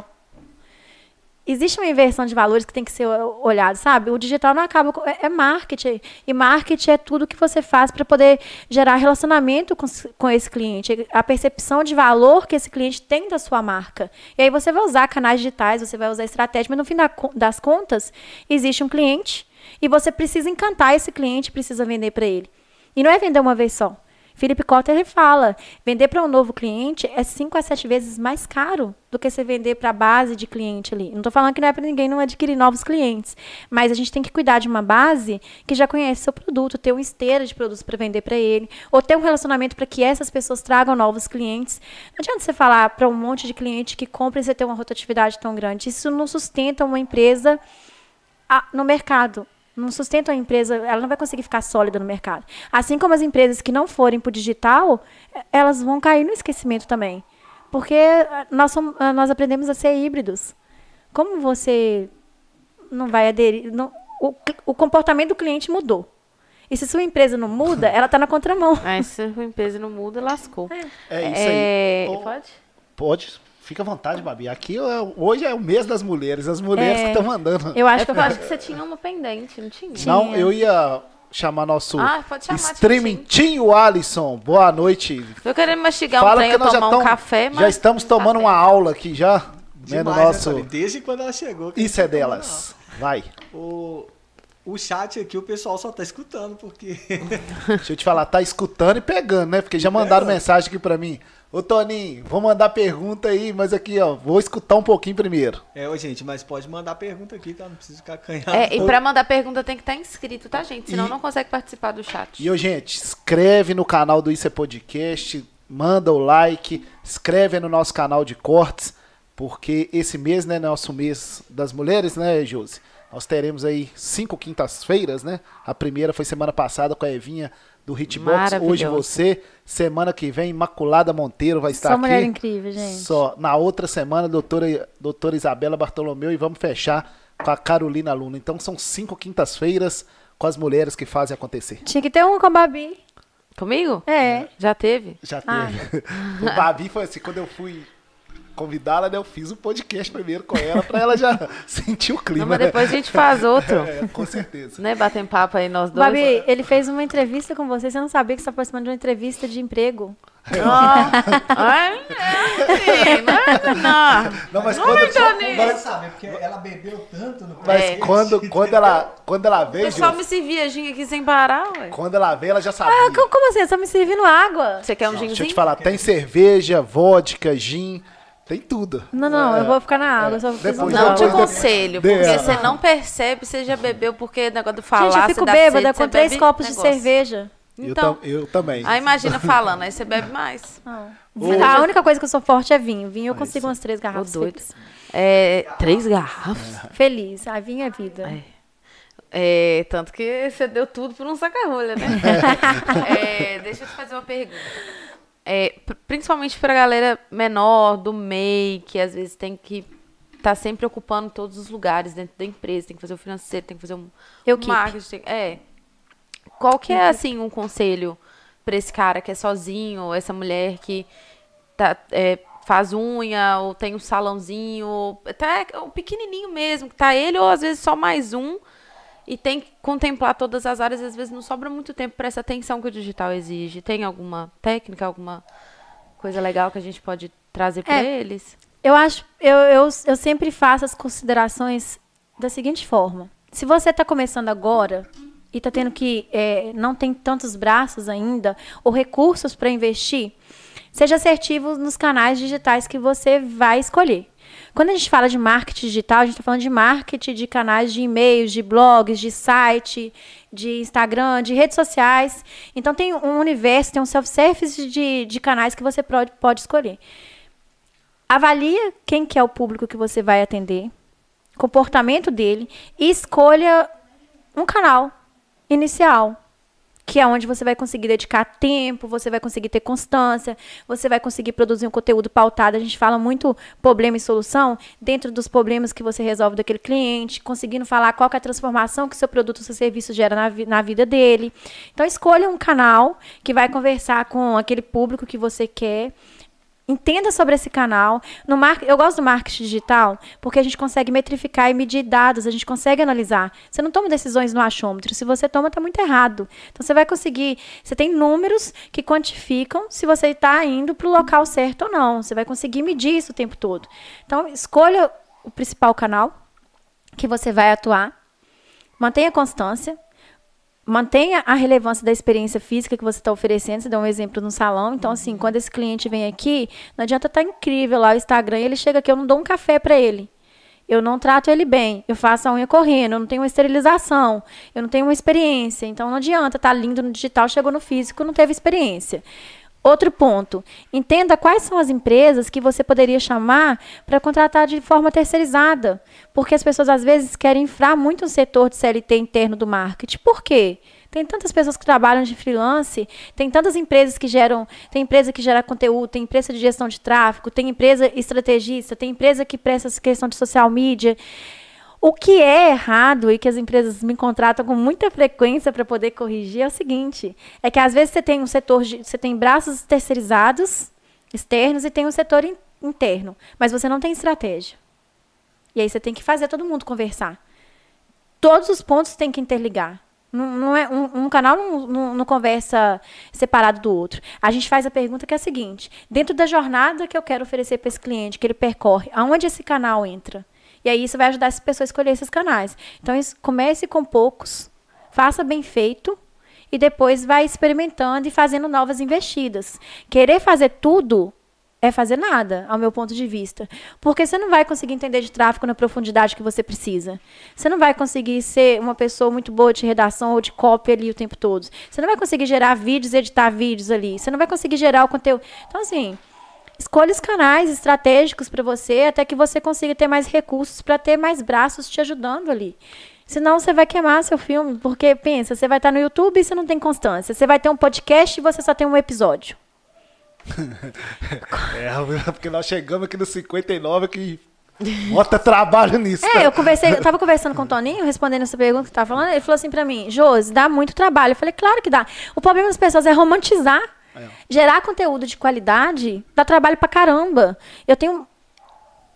Existe uma inversão de valores que tem que ser olhado, sabe? O digital não acaba é, é marketing e marketing é tudo que você faz para poder gerar relacionamento com, com esse cliente, a percepção de valor que esse cliente tem da sua marca. E aí você vai usar canais digitais, você vai usar estratégia, mas no fim da, das contas existe um cliente e você precisa encantar esse cliente, precisa vender para ele. E não é vender uma vez só. Felipe Cotter ele fala, vender para um novo cliente é 5 a 7 vezes mais caro do que você vender para a base de cliente ali. Não estou falando que não é para ninguém não adquirir novos clientes, mas a gente tem que cuidar de uma base que já conhece seu produto, ter uma esteira de produtos para vender para ele, ou ter um relacionamento para que essas pessoas tragam novos clientes. Não adianta você falar para um monte de cliente que compra e você ter uma rotatividade tão grande. Isso não sustenta uma empresa no mercado não sustenta a empresa, ela não vai conseguir ficar sólida no mercado. Assim como as empresas que não forem para o digital, elas vão cair no esquecimento também. Porque nós, somos, nós aprendemos a ser híbridos. Como você não vai aderir. Não, o, o comportamento do cliente mudou. E se sua empresa não muda, ela está na contramão. *laughs* É, se sua empresa não muda, lascou. É, é isso aí. É, pode? Pode. Fica à vontade, Babi. Aqui hoje é o mês das mulheres, as mulheres é, que estão mandando. Eu acho que eu *laughs* acho que você tinha uma pendente, não tinha? Não, eu ia chamar nosso ah, streaming Tinho Alisson. Boa noite. Eu querendo mastigar Fala um trem, tomar tão, um café, mas já estamos tomando café. uma aula aqui já, né, no nosso. Né, Desde quando ela chegou. Isso é delas. Vai. O o chat aqui o pessoal só tá escutando porque Deixa eu te falar, tá escutando e pegando, né? Porque já mandaram mensagem aqui para mim. Ô Toninho, vou mandar pergunta aí, mas aqui, ó, vou escutar um pouquinho primeiro. É, ô, gente, mas pode mandar pergunta aqui, tá? Não precisa ficar canhado. É, e pra mandar pergunta tem que estar tá inscrito, tá, gente? Senão e, não consegue participar do chat. E, ô, gente, inscreve no canal do Isso é Podcast, manda o like, escreve no nosso canal de cortes, porque esse mês, né, nosso mês das mulheres, né, Josi? Nós teremos aí cinco quintas-feiras, né? A primeira foi semana passada com a Evinha do Hitbox. Hoje você. Semana que vem, Imaculada Monteiro vai estar Só aqui. Só mulher incrível, gente. Só. Na outra semana, doutora, doutora Isabela Bartolomeu e vamos fechar com a Carolina Luna. Então são cinco quintas-feiras com as mulheres que fazem acontecer. Tinha que ter um com a Babi. Comigo? É. Já teve? Já ah. teve. *laughs* o Babi foi assim, quando eu fui convidá-la, né? Eu fiz o um podcast primeiro com ela para ela já *laughs* sentir o clima. Não, mas depois né? a gente faz outro. *laughs* É, com certeza. Né? Batem papo aí nós dois. Babi, ele fez uma entrevista com você, você não sabia que você está participando de uma entrevista de emprego. Oh. *laughs* Ai, é, não, não. Não, mas não quando, só, mas, sabe, porque ela bebeu tanto no Mas é. quando, quando, ela, quando ela veio. Eu só me servia gin aqui sem parar, ué. Quando ela veio, ela já sabia. Ah, como assim? Eu só me servindo água. Você quer um ginzinho? Deixa eu te falar, tem cerveja, vodka, gin. Tem tudo. Não, não, é, eu vou ficar na água. É. Só depois, não te aconselho, porque é. você não percebe, você já bebeu, porque negócio do falar. Gente, eu fico bêbada com três copos negócio. de cerveja. Então, eu, eu, também. Aí imagina *laughs* falando, aí você bebe mais. Hoje... A única coisa que eu sou forte é vinho. Vinho eu consigo umas três garrafas. Doido. É, três garrafas? Feliz. A vinho é vida. É. É, tanto que você deu tudo por um saca-rolha, né? *laughs* é, deixa eu te fazer uma pergunta. É, principalmente pra galera menor, do MEI, que às vezes tem que estar tá sempre ocupando todos os lugares dentro da empresa, tem que fazer o financeiro, tem que fazer um, Eu um marketing. É. Qual que é, assim, um conselho para esse cara que é sozinho, essa mulher que tá, é, faz unha, ou tem um salãozinho, ou até o pequenininho mesmo, que tá ele, ou às vezes só mais um, e tem que contemplar todas as áreas, às vezes não sobra muito tempo para essa atenção que o digital exige. Tem alguma técnica, alguma coisa legal que a gente pode trazer para é, eles? Eu acho, eu, eu, eu sempre faço as considerações da seguinte forma. Se você está começando agora e está tendo que é, não tem tantos braços ainda ou recursos para investir, seja assertivo nos canais digitais que você vai escolher. Quando a gente fala de marketing digital, a gente está falando de marketing de canais de e-mails, de blogs, de site, de Instagram, de redes sociais. Então tem um universo, tem um self-service de, de canais que você pode, pode escolher. Avalia quem que é o público que você vai atender, comportamento dele e escolha um canal inicial que é onde você vai conseguir dedicar tempo, você vai conseguir ter constância, você vai conseguir produzir um conteúdo pautado. A gente fala muito problema e solução dentro dos problemas que você resolve daquele cliente, conseguindo falar qual é a transformação que seu produto ou seu serviço gera na, vi na vida dele. Então escolha um canal que vai conversar com aquele público que você quer Entenda sobre esse canal. No mar... Eu gosto do marketing digital porque a gente consegue metrificar e medir dados, a gente consegue analisar. Você não toma decisões no achômetro. Se você toma, está muito errado. Então você vai conseguir. Você tem números que quantificam se você está indo para o local certo ou não. Você vai conseguir medir isso o tempo todo. Então, escolha o principal canal que você vai atuar. Mantenha constância mantenha a relevância da experiência física que você está oferecendo. Você dá um exemplo no salão. Então, assim, quando esse cliente vem aqui, não adianta estar tá incrível lá o Instagram e ele chega aqui, eu não dou um café para ele. Eu não trato ele bem, eu faço a unha correndo, eu não tenho uma esterilização, eu não tenho uma experiência. Então não adianta estar tá lindo no digital, chegou no físico, não teve experiência. Outro ponto, entenda quais são as empresas que você poderia chamar para contratar de forma terceirizada, porque as pessoas às vezes querem infrar muito o setor de CLT interno do marketing. Por quê? Tem tantas pessoas que trabalham de freelance, tem tantas empresas que geram, tem empresa que gera conteúdo, tem empresa de gestão de tráfego, tem empresa estrategista, tem empresa que presta essa questão de social media. O que é errado e que as empresas me contratam com muita frequência para poder corrigir é o seguinte: é que às vezes você tem um setor, de, você tem braços terceirizados, externos, e tem um setor in, interno, mas você não tem estratégia. E aí você tem que fazer todo mundo conversar. Todos os pontos têm que interligar. Não, não é, um, um canal não, não, não, conversa separado do outro. A gente faz a pergunta que é a seguinte: dentro da jornada que eu quero oferecer para esse cliente, que ele percorre, aonde esse canal entra? E aí isso vai ajudar essa pessoa a escolher esses canais. Então, comece com poucos, faça bem feito e depois vai experimentando e fazendo novas investidas. Querer fazer tudo é fazer nada, ao meu ponto de vista. Porque você não vai conseguir entender de tráfego na profundidade que você precisa. Você não vai conseguir ser uma pessoa muito boa de redação ou de cópia ali o tempo todo. Você não vai conseguir gerar vídeos editar vídeos ali. Você não vai conseguir gerar o conteúdo. Então, assim, Escolha os canais estratégicos para você, até que você consiga ter mais recursos para ter mais braços te ajudando ali. Senão você vai queimar seu filme, porque pensa, você vai estar no YouTube e você não tem constância. Você vai ter um podcast e você só tem um episódio. *laughs* é, porque nós chegamos aqui no 59 que bota trabalho nisso. É, tá? eu conversei, eu tava *laughs* conversando com o Toninho, respondendo essa pergunta que tava falando, ele falou assim para mim, Josi, dá muito trabalho. Eu falei, claro que dá. O problema das pessoas é romantizar é. Gerar conteúdo de qualidade dá trabalho pra caramba. Eu tenho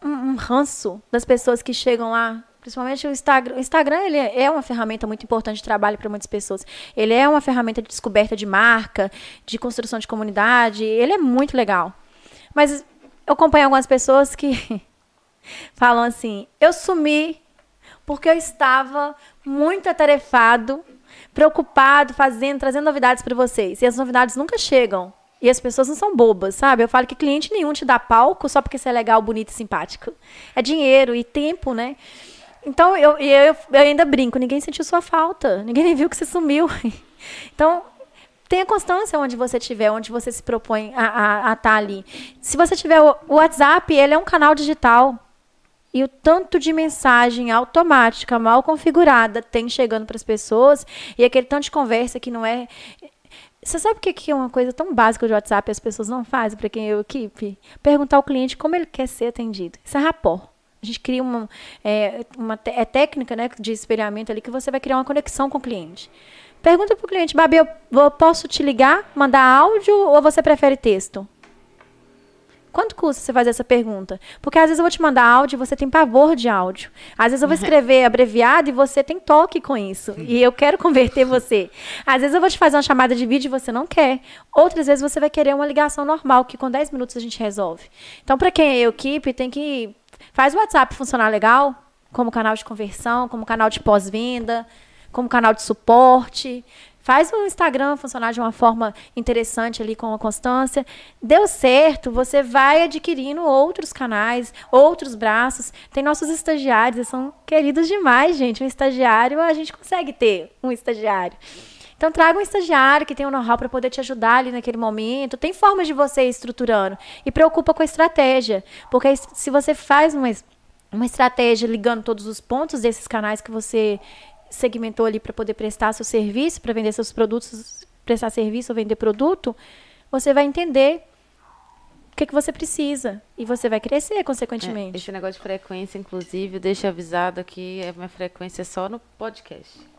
um, um ranço das pessoas que chegam lá principalmente o Instagram. O Instagram ele é uma ferramenta muito importante de trabalho para muitas pessoas. Ele é uma ferramenta de descoberta de marca, de construção de comunidade. Ele é muito legal. Mas eu acompanho algumas pessoas que *laughs* falam assim: eu sumi porque eu estava muito atarefado preocupado, fazendo, trazendo novidades para vocês. E as novidades nunca chegam. E as pessoas não são bobas, sabe? Eu falo que cliente nenhum te dá palco só porque você é legal, bonito e simpático. É dinheiro e tempo, né? Então, eu, eu, eu ainda brinco, ninguém sentiu sua falta, ninguém nem viu que você sumiu. *laughs* Então, tenha constância onde você estiver, onde você se propõe a estar tá ali. Se você tiver o WhatsApp, ele é um canal digital. E o tanto de mensagem automática, mal configurada, tem chegando para as pessoas, e aquele tanto de conversa que não é. Você sabe o que é uma coisa tão básica de WhatsApp as pessoas não fazem para quem é a equipe? Perguntar ao cliente como ele quer ser atendido. Isso é rapport. A gente cria uma, é, uma é técnica né, de espelhamento ali que você vai criar uma conexão com o cliente. Pergunta para o cliente, Babi, eu posso te ligar, mandar áudio ou você prefere texto? Quanto custa você fazer essa pergunta? Porque às vezes eu vou te mandar áudio e você tem pavor de áudio. Às vezes eu vou *laughs* escrever abreviado e você tem toque com isso. E eu quero converter você. Às vezes eu vou te fazer uma chamada de vídeo e você não quer. Outras vezes você vai querer uma ligação normal, que com 10 minutos a gente resolve. Então, para quem é equipe, tem que. Faz o WhatsApp funcionar legal, como canal de conversão, como canal de pós-venda, como canal de suporte. Faz o Instagram funcionar de uma forma interessante ali com a constância. Deu certo, você vai adquirindo outros canais, outros braços. Tem nossos estagiários, eles são queridos demais, gente. Um estagiário, a gente consegue ter um estagiário. Então traga um estagiário que o um know-how para poder te ajudar ali naquele momento. Tem formas de você ir estruturando. E preocupa com a estratégia. Porque se você faz uma, uma estratégia ligando todos os pontos desses canais que você segmentou ali para poder prestar seu serviço, para vender seus produtos, prestar serviço ou vender produto, você vai entender o que, que você precisa. E você vai crescer, consequentemente. É, esse negócio de frequência, inclusive, deixa avisado aqui, a minha frequência é só no podcast.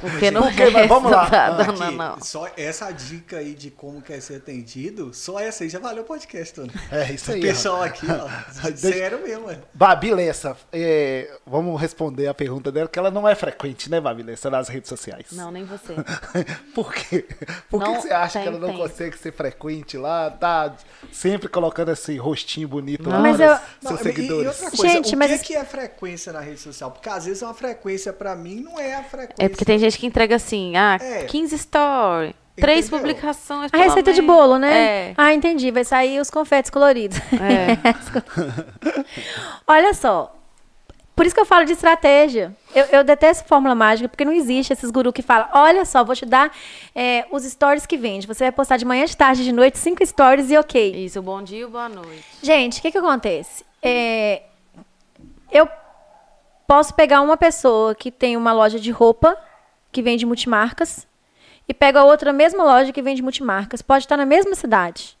Porque não Porque, mas vamos lá. Ah, dando, aqui, não. Só essa dica aí de como quer ser atendido, só essa aí já valeu o podcast, Tony. É isso O aí. pessoal aqui, ó. *laughs* Sério mesmo, ué. Babi Lessa, é, vamos responder a pergunta dela, que ela não é frequente, né, Babi Lessa, nas redes sociais. Não, nem você. *laughs* Por quê? Por que Não você acha tem que ela não tempo. consegue ser frequente lá? Tá sempre colocando esse rostinho bonito lá Mas para eu- os Não, seus e- E seguidores. outra coisa, Gente, o mas que, isso- que é frequência na rede social? Porque às vezes uma frequência pra mim não é a frequência. É porque tem gente que entrega assim, ah, É. 15 stories, três Entendeu? publicações. A receita de bolo, né? É. Ah, entendi. Vai sair os confetes coloridos. É. *laughs* Olha só. Por isso que eu falo de estratégia. Eu, eu detesto fórmula mágica, porque não existe esses gurus que falam: olha só, vou te dar é, os stories que vende. Você vai postar de manhã, de tarde, de noite, cinco stories e ok. Isso, bom dia e boa noite. Gente, o que, que acontece? É, eu posso pegar uma pessoa que tem uma loja de roupa, que vende multimarcas, e pego a outra mesma loja que vende multimarcas. Pode estar na mesma cidade.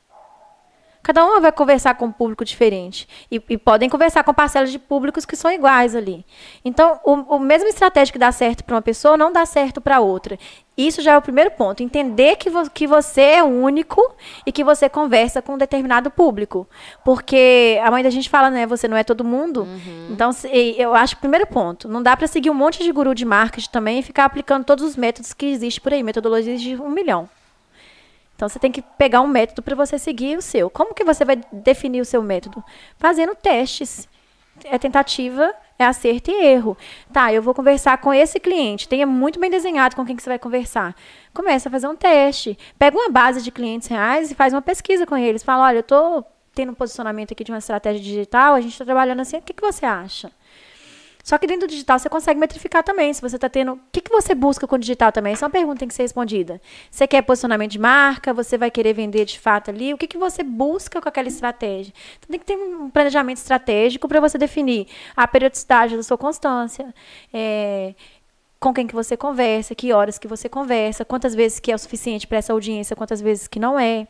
Cada uma vai conversar com um público diferente. E, e podem conversar com parcelas de públicos que são iguais ali. Então, o, o mesmo estratégia que dá certo para uma pessoa não dá certo para outra. Isso já é o primeiro ponto. Entender que, vo- que você é único e que você conversa com um determinado público. Porque a mãe da gente fala, né? Você não é todo mundo. Então, se- eu acho que o primeiro ponto. Não dá para seguir um monte de guru de marketing também e ficar aplicando todos os métodos que existem por aí. Metodologias de um milhão. Então você tem que pegar um método para você seguir o seu. Como que você vai definir o seu método? Fazendo testes. É tentativa, é acerto e erro. Tá, eu vou conversar com esse cliente. Tenha muito bem desenhado com quem que você vai conversar. Começa a fazer um teste. Pega uma base de clientes reais e faz uma pesquisa com eles. Fala, olha, eu estou tendo um posicionamento aqui de uma estratégia digital, a gente está trabalhando assim, o que, que você acha? Só que dentro do digital você consegue metrificar também. Se você está tendo. O que, que você busca com o digital também? Essa é uma pergunta que tem que ser respondida. Você quer posicionamento de marca? Você vai querer vender de fato ali? O que, que você busca com aquela estratégia? Então tem que ter um planejamento estratégico para você definir a periodicidade da sua constância. é, com quem que você conversa, que horas que você conversa, quantas vezes que é o suficiente para essa audiência, quantas vezes que não é.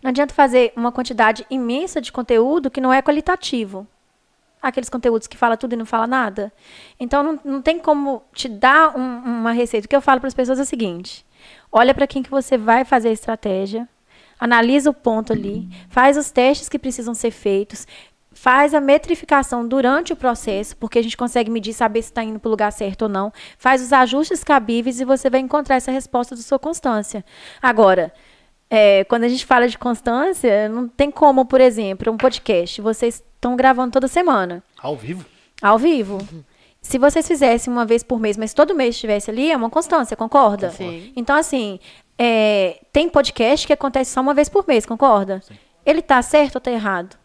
Não adianta fazer uma quantidade imensa de conteúdo que não é qualitativo aqueles conteúdos que fala tudo e não fala nada. Então não, não tem como te dar um- uma receita. O que eu falo para as pessoas é o seguinte: olha para quem que você vai fazer a estratégia, analisa o ponto ali, faz os testes que precisam ser feitos, faz a metrificação durante o processo, porque a gente consegue medir, saber se está indo para o lugar certo ou não, faz os ajustes cabíveis e você vai encontrar essa resposta da sua constância. Agora, é, quando a gente fala de constância, não tem como, por exemplo, um podcast. Vocês estão gravando toda semana, Ao vivo? ao vivo. Se vocês fizessem uma vez por mês, mas todo mês estivesse ali, é uma constância, concorda? Sim. Então, assim, é, tem podcast que acontece só uma vez por mês, concorda? Ele tá certo ou tá errado?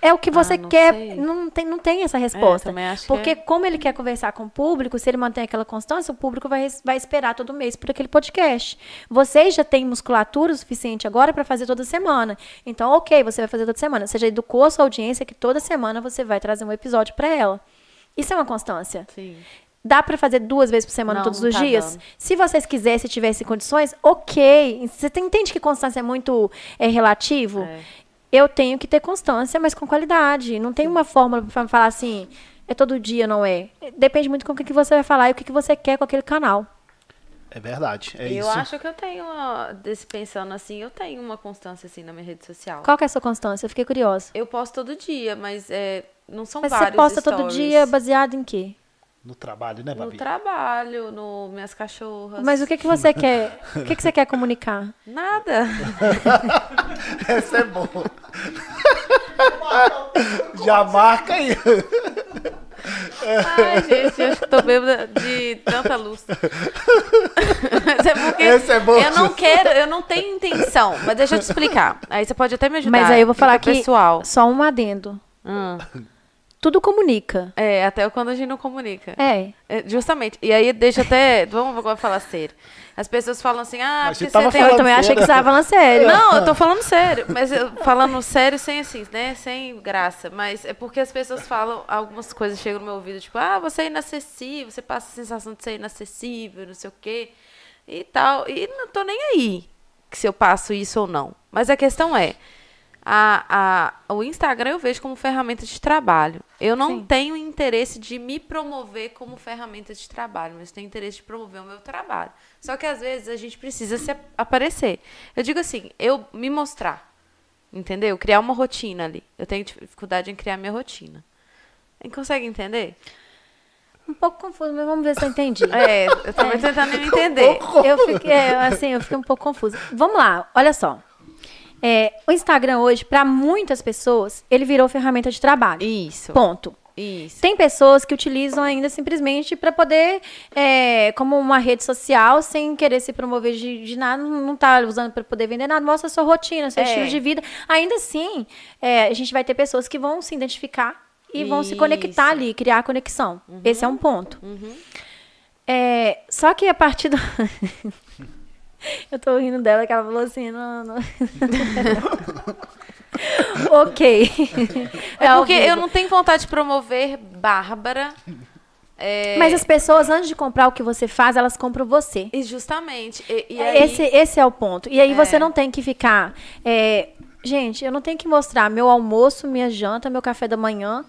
É o que você Ah, não quer. sei. Não tem, não tem essa resposta. também acho que Porque é. como ele quer conversar com o público, se ele mantém aquela constância, o público vai, vai esperar todo mês por aquele podcast. Vocês já têm musculatura o suficiente agora para fazer toda semana. Então, ok, você vai fazer toda semana. Você já educou a sua audiência que toda semana você vai trazer um episódio para ela. Isso é uma constância. Sim. Dá para fazer duas vezes por semana Não, todos não os tá dias? dando. Se vocês quisessem, tivessem condições, ok. Você entende que constância é muito é, relativo? É. Eu tenho que ter constância, mas com qualidade. Não tem uma fórmula para falar assim, é todo dia, não é. Depende muito com o que que você vai falar e o que que você quer com aquele canal. É verdade. É eu isso. acho que eu tenho, uma, desse, pensando assim, eu tenho uma constância assim na minha rede social. Qual que é a sua constância? Eu fiquei curiosa. Eu posto todo dia, mas é, não são Mas você vários posta todo stories. dia baseado em quê? No trabalho, né, No Babi? trabalho, no minhas cachorras. Mas o que que você *laughs* quer? O que que você quer comunicar? Nada. *laughs* Essa é boa. Já marca aí. Ai, gente, eu acho que tô bêbada de tanta luz. mas é porque Esse é bom. eu não quero, eu não tenho intenção. Mas deixa eu te explicar. Aí você pode até me ajudar. Mas aí eu vou falar que pessoal. só um adendo. Hum. Tudo comunica. É, até quando a gente não comunica. É. É, justamente. E aí deixa até. *laughs* Vamos agora falar sério. As pessoas falam assim, ah, Mas porque você tem. Eu também achei que você estava falando sério. Não, eu tô falando sério, mas eu, falando sério sem assim, né? Sem graça. Mas é porque as pessoas falam, algumas coisas chegam no meu ouvido, tipo, ah, você é inacessível, você passa a sensação de ser inacessível, não sei o quê. E tal. E não tô nem aí que se eu passo isso ou não. Mas a questão é. A, a, o Instagram eu vejo como ferramenta de trabalho. Eu não Sim. tenho interesse de me promover como ferramenta de trabalho, mas tenho interesse de promover o meu trabalho. Só que às vezes a gente precisa se ap- aparecer. Eu digo assim, eu me mostrar, entendeu? Criar uma rotina ali. Eu tenho dificuldade em criar minha rotina. Você consegue entender? Um pouco confuso, mas vamos ver se eu entendi. *laughs* É, eu tava tentando me *laughs* entender. Eu fiquei, é, assim, eu fiquei um pouco confusa. Vamos lá, olha só. É, o Instagram hoje, para muitas pessoas, ele virou ferramenta de trabalho. Isso. Ponto. Isso. Tem pessoas que utilizam ainda simplesmente para poder, é, como uma rede social, sem querer se promover de, de nada, não tá usando para poder vender nada, mostra a sua rotina, seu É. estilo de vida. Ainda assim, é, a gente vai ter pessoas que vão se identificar e vão se conectar Isso. Uhum. ali, criar conexão. Esse é um ponto. É, só que a partir do. *laughs* *laughs* Eu tô rindo dela que ela falou assim, não. não. *laughs* ok. É ao *laughs* porque eu não tenho vontade de promover Bárbara. É, Mas as pessoas, antes de comprar o que você faz, elas compram você. e justamente. E, e aí, Esse, esse é o ponto. E aí É. você não tem que ficar. é, gente, eu não tenho que mostrar meu almoço, minha janta, meu café da manhã.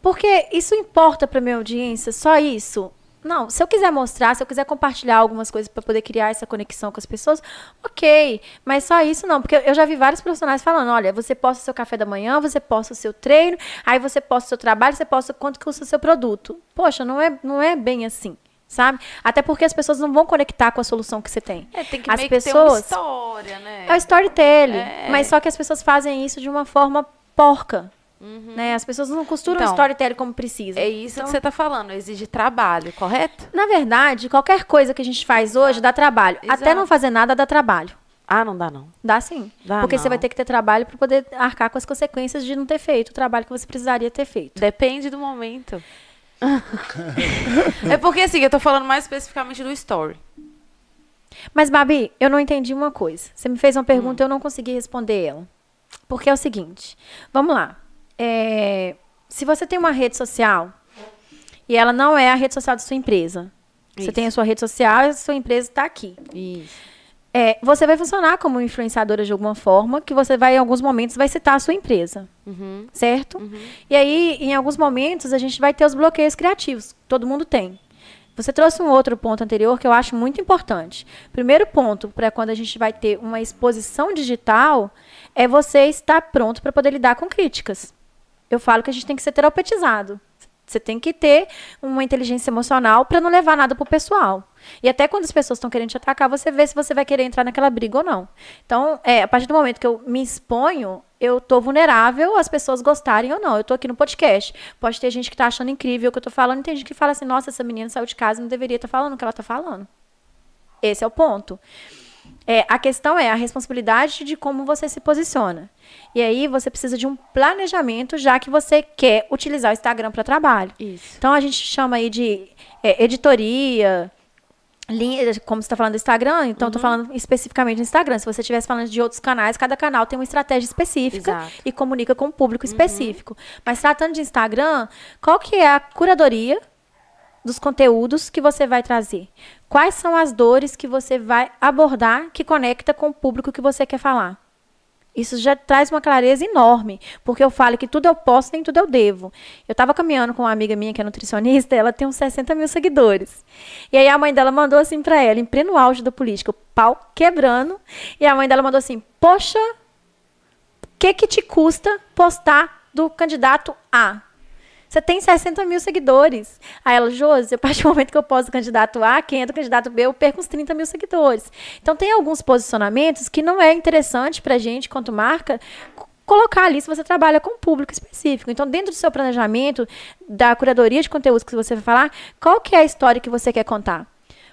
Porque isso importa para minha audiência, só isso. Não, se eu quiser mostrar, se eu quiser compartilhar algumas coisas para poder criar essa conexão com as pessoas, ok. Mas só isso não, porque eu já vi vários profissionais falando, olha, você posta o seu café da manhã, você posta o seu treino, aí você posta o seu trabalho, você posta quanto custa o seu produto. Poxa, não é, não é bem assim, sabe? Até porque as pessoas não vão conectar com a solução que você tem. é, tem que as meio que ter uma pessoas- história, né? É o storytelling. É. Mas só que as pessoas fazem isso de uma forma porca. Né? As pessoas não costuram Então, storytelling como precisam. É isso Então, que você tá falando, exige trabalho, correto? Na verdade, qualquer coisa que a gente faz hoje dá trabalho. Até Exato. não fazer nada dá trabalho. Ah, não dá não. Dá sim. Dá Porque você não. vai ter que ter trabalho para poder arcar com as consequências de não ter feito o trabalho que você precisaria ter feito. Depende do momento. *laughs* é porque assim, eu tô falando mais especificamente do story. Mas, Babi, eu não entendi uma coisa. Você me fez uma pergunta Hum. e eu não consegui responder ela. Porque é o seguinte: vamos lá. É, se você tem uma rede social e ela não é a rede social da sua empresa, você Isso. tem a sua rede social e a sua empresa está aqui. Isso. É, você vai funcionar como influenciadora de alguma forma, que você vai, em alguns momentos, vai citar a sua empresa. Uhum. Certo? E aí, em alguns momentos, a gente vai ter os bloqueios criativos. Todo mundo tem. Você trouxe um outro ponto anterior que eu acho muito importante. Primeiro ponto, para quando a gente vai ter uma exposição digital, é você estar pronto para poder lidar com críticas. Eu falo que a gente tem que ser terapeutizado. Você tem que ter uma inteligência emocional para não levar nada pro pessoal. E até quando as pessoas estão querendo te atacar, você vê se você vai querer entrar naquela briga ou não. Então, é, a partir do momento que eu me exponho, eu tô vulnerável às pessoas gostarem ou não. Eu tô aqui no podcast. Pode ter gente que tá achando incrível o que eu tô falando, e tem gente que fala assim: nossa, essa menina saiu de casa não deveria estar falando o que ela tá falando. Esse é o ponto. É, a questão é a responsabilidade de como você se posiciona. E aí você precisa de um planejamento, já que você quer utilizar o Instagram para trabalho. Isso. Então a gente chama aí de é, editoria, linha, como você está falando do Instagram, então Uhum. estou falando especificamente do Instagram. Se você estivesse falando de outros canais, cada canal tem uma estratégia específica Exato. Uhum. e comunica com um público específico. Mas tratando de Instagram, qual que é a curadoria dos conteúdos que você vai trazer? Quais são as dores que você vai abordar que conecta com o público que você quer falar? Isso já traz uma clareza enorme, porque eu falo que tudo eu posso, nem tudo eu devo. Eu estava caminhando com uma amiga minha que é nutricionista, ela tem uns 60 mil seguidores. E aí a mãe dela mandou assim para ela, em pleno auge da política, o pau quebrando, e a mãe dela mandou assim: Poxa, o que, que te custa postar do candidato A? Você tem 60 mil seguidores. Aí ela, Josi, a partir do momento que eu posto do candidato A, quem é do candidato B, eu perco uns 30 mil seguidores. Então, tem alguns posicionamentos que não é interessante para a gente, quanto marca, colocar ali se você trabalha com um público específico. Então, dentro do seu planejamento, da curadoria de conteúdos que você vai falar, qual que é a história que você quer contar?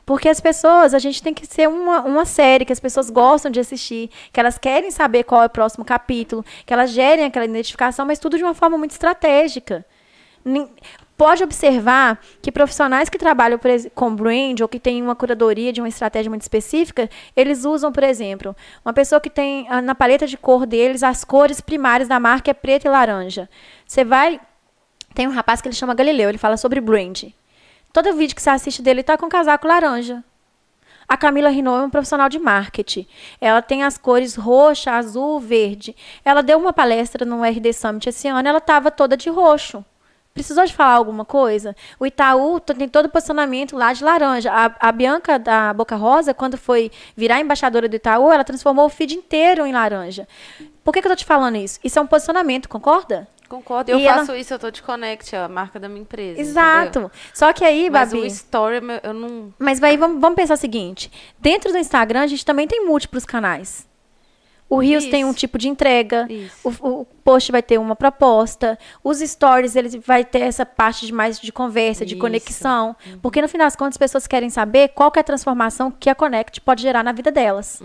Porque as pessoas, a gente tem que ser uma, uma série que as pessoas gostam de assistir, que elas querem saber qual é o próximo capítulo, que elas gerem aquela identificação, mas tudo de uma forma muito estratégica. Pode observar que profissionais que trabalham com brand ou que têm uma curadoria de uma estratégia muito específica, eles usam, por exemplo, uma pessoa que tem ah, na paleta de cor deles as cores primárias da marca é preta e laranja. Você vai. Tem um rapaz que ele chama Galileu, ele fala sobre brand. Todo vídeo que você assiste dele tá com casaco laranja. A Camila Renault é um profissional de marketing. Ela tem as cores roxa, azul, verde. Ela deu uma palestra no RD Summit esse ano, ela estava toda de roxo. Precisou de falar alguma coisa? O Itaú tem todo o posicionamento lá de laranja. A, a, Bianca da Boca Rosa, quando foi virar embaixadora do Itaú, ela transformou o feed inteiro em laranja. Por que, que eu tô te falando isso? Isso é um posicionamento, concorda? Concordo. Eu E faço ela- isso, eu tô de Connect, a marca da minha empresa. Exato. entendeu? Só que aí, Mas Babi. o story, meu, eu não. Mas aí vamos, vamos pensar o seguinte: dentro do Instagram, a gente também tem múltiplos canais. O Isso. tem um tipo de entrega, Isso. o, o post vai ter uma proposta, os stories ele vai ter essa parte de mais de conversa, de Isso. conexão, porque no final das contas as pessoas querem saber qual que é a transformação que a Connect pode gerar na vida delas.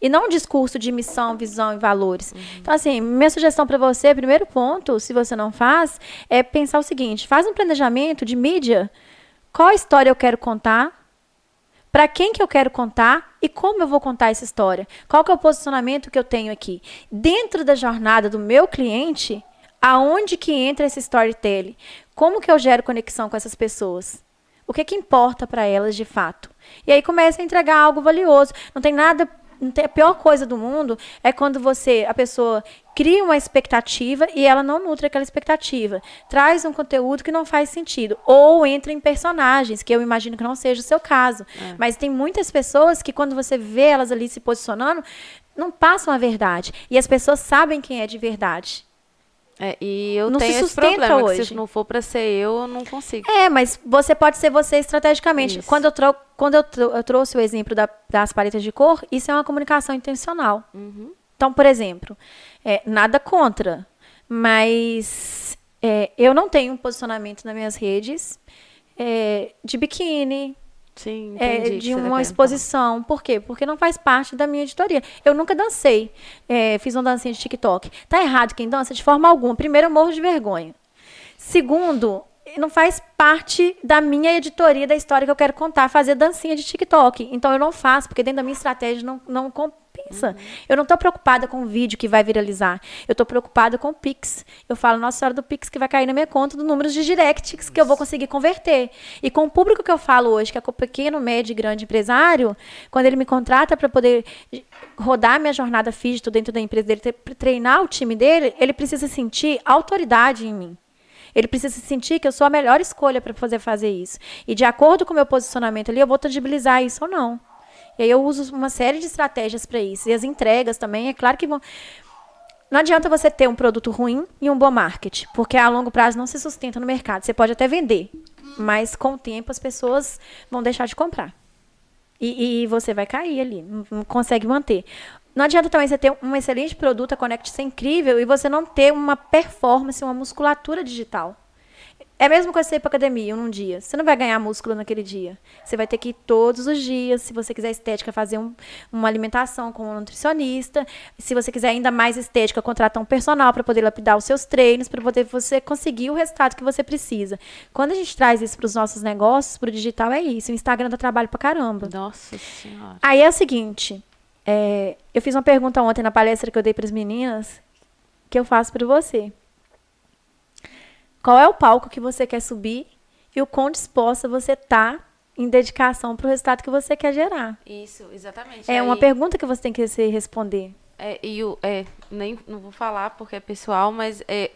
E não um discurso de missão, visão e valores. Então, assim, minha sugestão para você, primeiro ponto, se você não faz, é pensar o seguinte: faz um planejamento de mídia. Qual história eu quero contar? Para quem que eu quero contar e como eu vou contar essa história? Qual que é o posicionamento que eu tenho aqui? Dentro da jornada do meu cliente, aonde que entra esse storytelling? Como que eu gero conexão com essas pessoas? O que que importa para elas de fato? E aí começa a entregar algo valioso. Não tem nada não tem- a pior coisa do mundo é quando você, a pessoa cria uma expectativa e ela não nutre aquela expectativa. Traz um conteúdo que não faz sentido. Ou entra em personagens, que eu imagino que não seja o seu caso. Mas tem muitas pessoas que, quando você vê elas ali se posicionando, não passam a verdade. E as pessoas sabem quem é de verdade. É, e eu Não se tenho esse sustenta problema, que hoje. se não for pra ser eu, eu não consigo. É, mas você pode ser você estrategicamente. Isso. Quando, eu, trou- quando eu, trou- eu trouxe o exemplo da- das paletas de cor, isso é uma comunicação intencional. Uhum. Então, por exemplo, é, nada contra, mas é, eu não tenho um posicionamento nas minhas redes é, de biquíni, Sim, é, entendi. de tá uma exposição. Por quê? Porque não faz parte da minha editoria. Eu nunca dancei. É, fiz uma dancinha de TikTok. Tá errado quem dança de forma alguma. Primeiro, eu morro de vergonha. Segundo, não faz parte da minha editoria da história que eu quero contar, fazer dancinha de TikTok. Então eu não faço, porque dentro da minha estratégia não, não compensa. Eu não estou preocupada com o vídeo que vai viralizar. Eu estou preocupada com o Pix. Eu falo, nossa senhora do Pix que vai cair na minha conta, do número de directs que eu vou conseguir converter. E com o público que eu falo hoje, que é com o pequeno, médio e grande empresário, quando ele me contrata para poder rodar minha jornada física dentro da empresa dele, tre- treinar o time dele, ele precisa sentir autoridade em mim. Ele precisa sentir que eu sou a melhor escolha para poder fazer isso. E de acordo com o meu posicionamento ali, eu vou tangibilizar isso ou não. E aí eu uso uma série de estratégias para isso. E as entregas também, é claro que vão. Não adianta você ter um produto ruim e um bom marketing, porque a longo prazo não se sustenta no mercado. Você pode até vender, mas com o tempo as pessoas vão deixar de comprar. E, e você vai cair ali, não, consegue manter. Não adianta também você ter um excelente produto, a Connect ser incrível, e você não ter uma performance, uma musculatura digital. É a mesma coisa você ir para academia num dia. Você não vai ganhar músculo naquele dia. Você vai ter que ir todos os dias. Se você quiser estética, fazer um- uma alimentação com um nutricionista. Se você quiser ainda mais estética, contratar um personal para poder lapidar os seus treinos, para poder você conseguir o resultado que você precisa. Quando a gente traz isso para os nossos negócios, para o digital, é isso. O Instagram dá trabalho para caramba. Nossa senhora. Aí é o seguinte, é, eu fiz uma pergunta ontem na palestra que eu dei para as meninas, que eu faço para você. Qual é o palco que você quer subir e o quão disposta você tá em dedicação para o resultado que você quer gerar? Isso, exatamente. É uma Aí- pergunta que você tem que se responder. É, e o, é, nem, não vou falar porque é pessoal, mas é.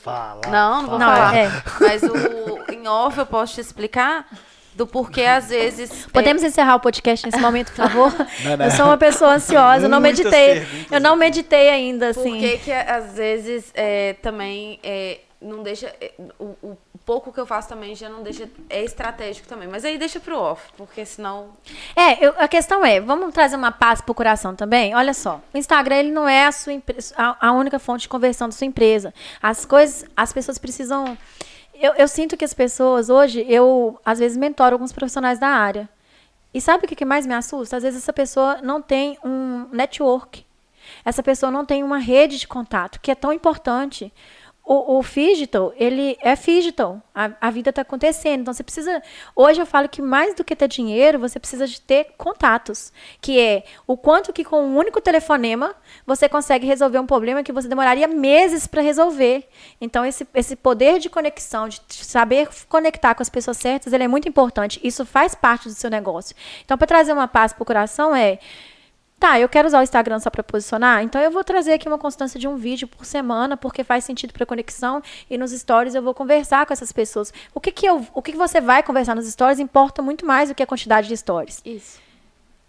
Fala. Não, não vou Não, falar. é. Mas o, em off eu posso te explicar do porquê às vezes. é, Podemos encerrar o podcast nesse momento, por favor? *laughs* Não, não. Eu sou uma pessoa ansiosa, eu não meditei. Eu não meditei ainda, Por assim. que, que às vezes é, também é, não deixa. é, o, o pouco que eu faço também já não deixa. É estratégico também. Mas aí deixa pro off, porque senão. É, eu- a questão é, vamos trazer uma paz pro coração também? Olha só, o Instagram ele não é a sua a, a única fonte de conversão da sua empresa. As coisas, as pessoas precisam. Eu, eu sinto que as pessoas hoje, eu às vezes mentoro alguns profissionais da área. E sabe o que mais me assusta? Às vezes essa pessoa não tem um network. Essa pessoa não tem uma rede de contato, que é tão importante. O, o digital, ele é digital. A, a vida está acontecendo. Então, você precisa. Hoje eu falo que mais do que ter dinheiro, você precisa de ter contatos. Que é o quanto que com um único telefonema você consegue resolver um problema que você demoraria meses para resolver. Então, esse, esse poder de conexão, de saber conectar com as pessoas certas, ele é muito importante. Isso faz parte do seu negócio. Então, para trazer uma paz para o coração, é. Tá, eu quero usar o Instagram só para posicionar, então eu vou trazer aqui uma constância de um vídeo por semana, porque faz sentido para conexão e nos stories eu vou conversar com essas pessoas. O que que eu, o que que você vai conversar nos stories importa muito mais do que a quantidade de stories. Isso.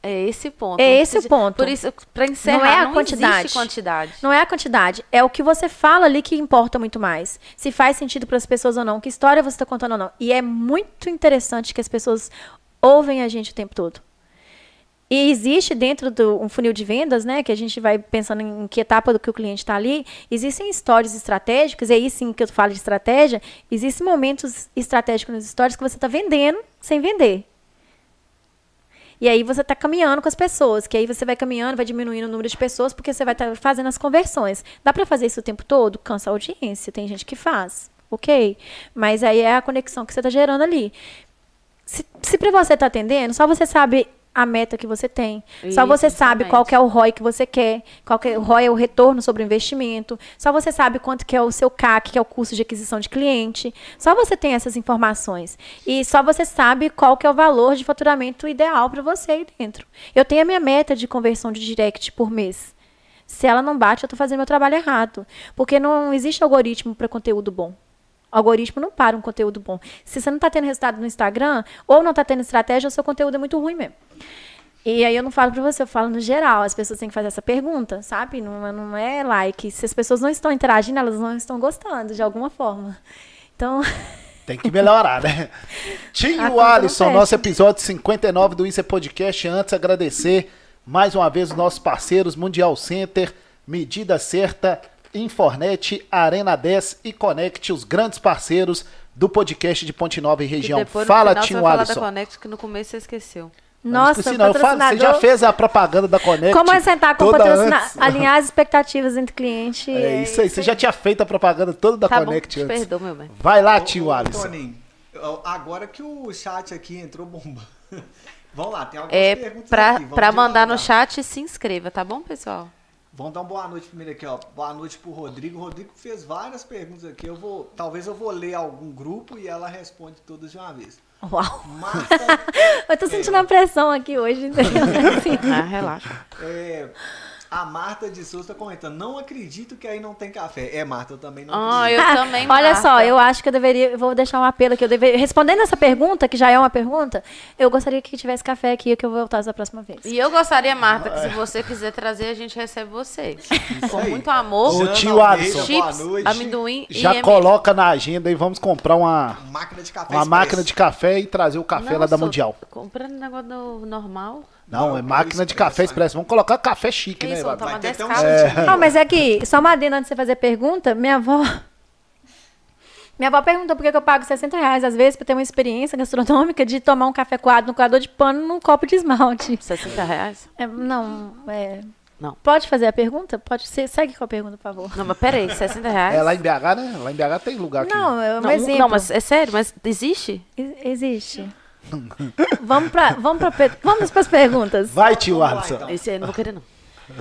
É esse ponto. É esse precisa- ponto. Por isso, para encerrar, Não é a não quantidade. existe quantidade. Não é a quantidade, é o que você fala ali que importa muito mais. Se faz sentido para as pessoas ou não, que história você está contando ou não. E é muito interessante que as pessoas ouvem a gente o tempo todo. E existe dentro do um funil de vendas, né, que a gente vai pensando em que etapa do que o cliente está ali, existem stories estratégicos, e aí sim que eu falo de estratégia, existem momentos estratégicos nos stories que você está vendendo sem vender. E aí você está caminhando com as pessoas, que aí você vai caminhando, vai diminuindo o número de pessoas, porque você vai estar fazendo as conversões. Dá para fazer isso o tempo todo? Cansa a audiência, tem gente que faz, ok. Mas aí é a conexão que você está gerando ali. Se, se para você está atendendo, só você sabe a meta que você tem. só Isso, você sabe qual exatamente. que é o ROI que você quer, qual que é, o ROI é o retorno sobre o investimento. Só você sabe quanto que é o seu CAC, que é o custo de aquisição de cliente. Só você tem essas informações. E só você sabe qual que é o valor de faturamento ideal para você aí dentro. Eu tenho a minha meta de conversão de direct por mês. Se ela não bate, eu estou fazendo meu trabalho errado. Porque não existe algoritmo para conteúdo bom. O algoritmo não para um conteúdo bom. Se você não está tendo resultado no Instagram, ou não está tendo estratégia, o seu conteúdo é muito ruim mesmo. E aí eu não falo para você, eu falo no geral. As pessoas têm que fazer essa pergunta, sabe? Não, é- não é like. Se as pessoas não estão interagindo, elas não estão gostando de alguma forma. Então, *laughs* Tem que melhorar, né? *laughs* Não Alisson, nosso episódio 59 do Isso é Podcast. Antes, agradecer mais uma vez os nossos parceiros Mundial Center, Medida Certa, Infornet, Arena 10 e Conect, os grandes parceiros do podcast de Ponte Nova e E região. depois, no Fala, final, você Tio vai falar Alisson. da Conect, que no começo você esqueceu. Não nossa, esqueci, não. Eu falo, você já fez a propaganda da Conect. Como é sentar com o patrocinador? *laughs* Alinhar as expectativas entre cliente. É isso aí, você já tinha feito a propaganda toda da Tá bom, Conect te antes. perdoa, meu bem. Vai lá, Ô, tio Alisson. Toninho, agora que o chat aqui entrou bombando. *laughs* Vamos lá, tem algumas É, perguntas pra, aqui. vamos pra mandar no chat, se inscreva, tá bom, pessoal? Vamos dar uma boa noite primeiro aqui, ó. Boa noite pro Rodrigo. O Rodrigo fez várias perguntas aqui. Eu vou, talvez eu vou ler algum grupo e ela responde todas de uma vez. Uau! Marta, *laughs* Eu tô sentindo uma pressão aqui hoje, entendeu? *laughs* Assim. Ah, relaxa. é, a Marta de Souza tá comentando. Não acredito que aí não tem café. É, Marta, eu também não Ah, acredito. eu também, *laughs* Olha Marta. só, eu acho que eu deveria, eu vou deixar um apelo aqui. Eu deveria, respondendo essa pergunta, que já é uma pergunta, eu gostaria que tivesse café aqui, que eu voltasse da próxima vez. E eu gostaria, Marta, que se você quiser trazer, a gente recebe você. Com aí. muito amor. Jana tio boa Chips, noite. amendoim Já e coloca na agenda e vamos comprar uma, Máquina de café uma máquina de café e trazer o café lá da Mundial. Comprando negócio do normal. Não, é máquina de café expresso. Vamos colocar café chique, Que né? isso, Vai- toma Vai ter 10 até um santinho. Não, mas é que, só uma adenda antes de você fazer pergunta, minha avó. *laughs* Minha avó perguntou por que eu pago 60 reais, às vezes, pra ter uma experiência gastronômica de tomar um café coado no coador de pano num copo de esmalte. 60 reais? É, não, é. Não. Pode fazer a pergunta? Pode ser. Segue com a pergunta, por favor. Não, mas peraí, 60 reais? É lá em BH, né? Lá em BH tem lugar aqui. Não, é um não, exemplo. não, mas é sério, mas existe? E- Existe. Vamos para vamos per- vamos para as perguntas. Vai, tio Alisson. então. Esse aí eu não vou querer, não.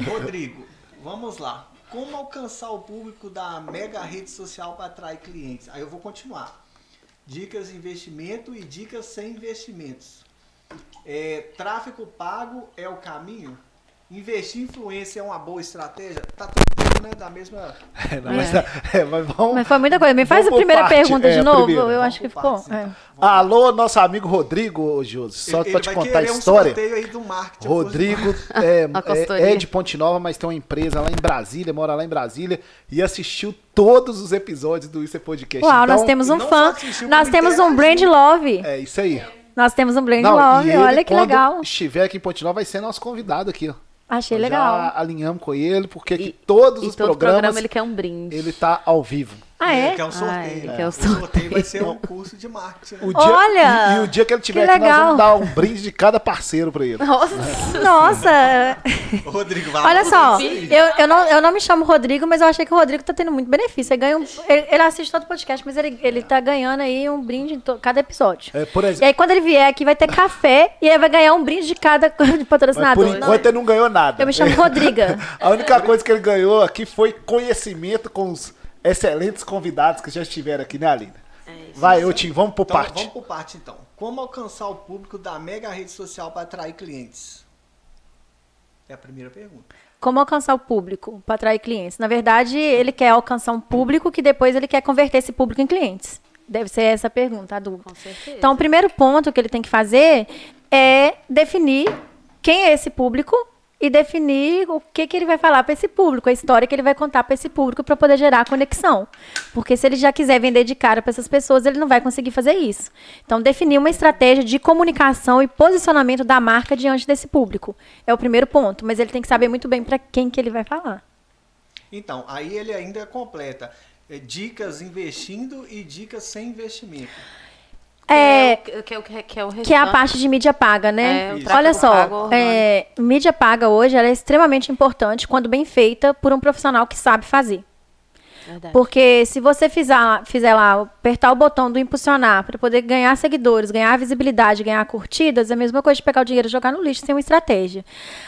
Rodrigo, vamos lá. Como alcançar o público da mega rede social para atrair clientes? Aí eu vou continuar. Dicas de investimento e dicas sem investimentos. É, tráfego pago é o caminho? Investir em influência é uma boa estratégia? Tá tudo né, da mesma. É, não, mas, *laughs* é, mas vamos. Mas foi muita coisa. Me faz a primeira parte. pergunta É, de novo. primeiro. Eu Vamos acho que ficou. então. é. Vamos Alô, nosso amigo Rodrigo, Josi. Só Ele- pra te contar a um história. sorteio aí do marketing. Rodrigo *laughs* é, é- é de Ponte Nova, mas tem uma empresa lá em Brasília, mora lá em Brasília e assistiu todos os episódios do Isso é Podcast. Uau, então, nós temos um fã. Nós temos um brand love. É isso aí. Nós temos um brand Não, love. e ele, Olha que legal. estiver aqui em Ponte Nova, vai ser nosso convidado aqui. ó. Achei legal. Já alinhamos com ele, porque E- todos os todo programas programa ele quer um brinde. ele tá ao vivo. Ah, é? Que é um sorteio. Ah, é, que é o o sorteio vai ser um curso de marketing. né? O dia, Olha! E, e o dia que ele tiver Que aqui, nós vamos dar um brinde de cada parceiro pra ele. Nossa, Nossa! Ô, Rodrigo, vai Olha só, eu, eu, não, eu não me chamo Rodrigo, mas eu achei que o Rodrigo tá tendo muito benefício. Ele, ganha um- ele, ele assiste todo o podcast, mas ele, ele tá ganhando aí um brinde em to- cada episódio. É, por E exemplo, aí, quando ele vier aqui, vai ter café e aí vai ganhar um brinde de cada *laughs* de mas patrocinador. por enquanto ele não ganhou nada. Eu me chamo Rodriga. *laughs* A única coisa que ele ganhou aqui foi conhecimento com os excelentes convidados que já estiveram aqui, né, Aline? Vai, ô Tim, vamos por Então, parte. vamos por parte então. Como alcançar o público da mega rede social para atrair clientes? É a primeira pergunta. Como alcançar o público para atrair clientes? Na verdade, ele quer alcançar um público que depois ele quer converter esse público em clientes. Deve ser essa a pergunta, a dúvida. com certeza. Então, o primeiro ponto que ele tem que fazer é definir quem é esse público e definir o que, que ele vai falar para esse público, a história que ele vai contar para esse público para poder gerar conexão. Porque se ele já quiser vender de cara para essas pessoas, ele não vai conseguir fazer isso. Então, definir uma estratégia de comunicação e posicionamento da marca diante desse público é o primeiro ponto, mas ele tem que saber muito bem para quem que ele vai falar. Então, aí ele ainda completa é, dicas investindo e dicas sem investimento. É, que, é, o- que, é o- que é o Que é a parte de mídia paga, né? É, Olha só, pago é, mídia paga hoje ela é extremamente importante quando bem feita por um profissional que sabe fazer. Verdade. Porque se você fizer, fizer lá, apertar o botão do impulsionar para poder ganhar seguidores, ganhar visibilidade, ganhar curtidas, é a mesma coisa de pegar o dinheiro e jogar no lixo sem uma estratégia.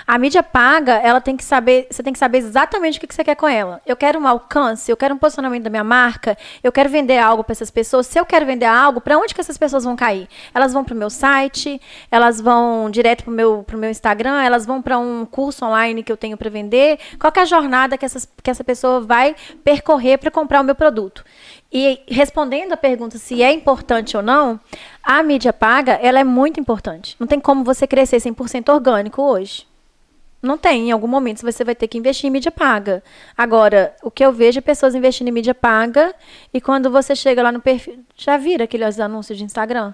A mídia paga, ela tem que saber, você tem que saber exatamente o que você quer com ela. Eu quero um alcance, eu quero um posicionamento da minha marca, eu quero vender algo para essas pessoas. Se eu quero vender algo, para onde que essas pessoas vão cair? Elas vão para o meu site, elas vão direto para o meu, meu Instagram, elas vão para um curso online que eu tenho para vender. Qual é a jornada que, essas, que essa pessoa vai percorrer para comprar o meu produto? E respondendo a pergunta se é importante ou não, a mídia paga, ela é muito importante. Não tem como você crescer 100% orgânico hoje. Não tem. Em algum momento você vai ter que investir em mídia paga. Agora, o que eu vejo é pessoas investindo em mídia paga e quando você chega lá no perfil. Já viram aqueles anúncios de Instagram?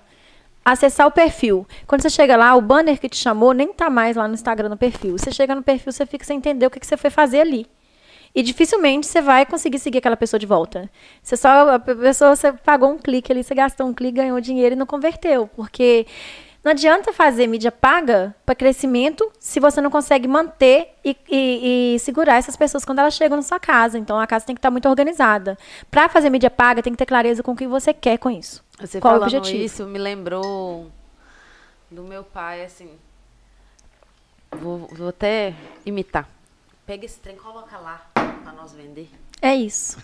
Acessar o perfil. Quando você chega lá, o banner que te chamou nem tá mais lá no Instagram no perfil. Você chega no perfil, você fica sem entender o que, que você foi fazer ali. E dificilmente você vai conseguir seguir aquela pessoa de volta. Você só a pessoa você pagou um clique ali, você gastou um clique, ganhou dinheiro e não converteu, porque não adianta fazer mídia paga para crescimento se você não consegue manter e, e- e segurar essas pessoas quando elas chegam na sua casa. Então a casa tem que estar muito organizada. Para fazer mídia paga, tem que ter clareza com o que você quer com isso. Você Qual o objetivo? isso me lembrou do meu pai, assim. Vou, vou até imitar. Pega esse trem, coloca lá nós vender. É isso.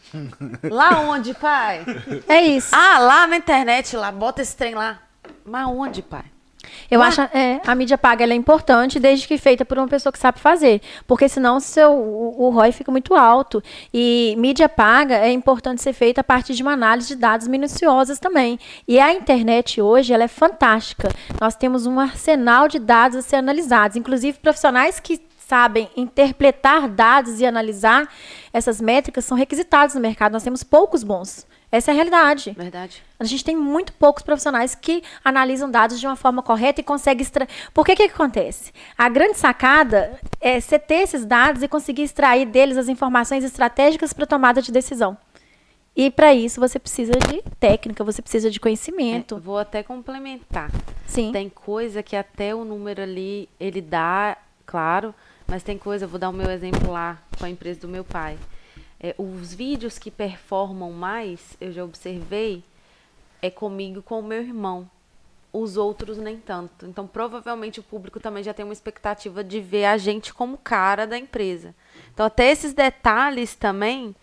*laughs* Lá onde, pai? É isso. Ah, lá na internet, lá, bota esse trem lá. Mas onde, pai? Eu Ué? acho é, a mídia paga ela é importante desde que feita por uma pessoa que sabe fazer, porque senão seu, o, o ROI fica muito alto. E mídia paga é importante ser feita a partir de uma análise de dados minuciosas também. E a internet hoje ela é fantástica. Nós temos um arsenal de dados a ser analisados, inclusive profissionais que sabem interpretar dados e analisar essas métricas são requisitados no mercado. Nós temos poucos bons. Essa é a realidade. Verdade. A gente tem muito poucos profissionais que analisam dados de uma forma correta e conseguem extrair. Por que que acontece? A grande sacada é você ter esses dados e conseguir extrair deles as informações estratégicas para tomada de decisão. E para isso você precisa de técnica, você precisa de É, conhecimento. vou até complementar. Sim. Tem coisa que até o número ali, ele dá, claro, mas tem coisa, vou dar o meu exemplo lá com a empresa do meu pai. É, os vídeos que performam mais, eu já observei, é comigo com o meu irmão. Os outros nem tanto. Então, provavelmente o público também já tem uma expectativa de ver a gente como cara da empresa. Então, até esses detalhes também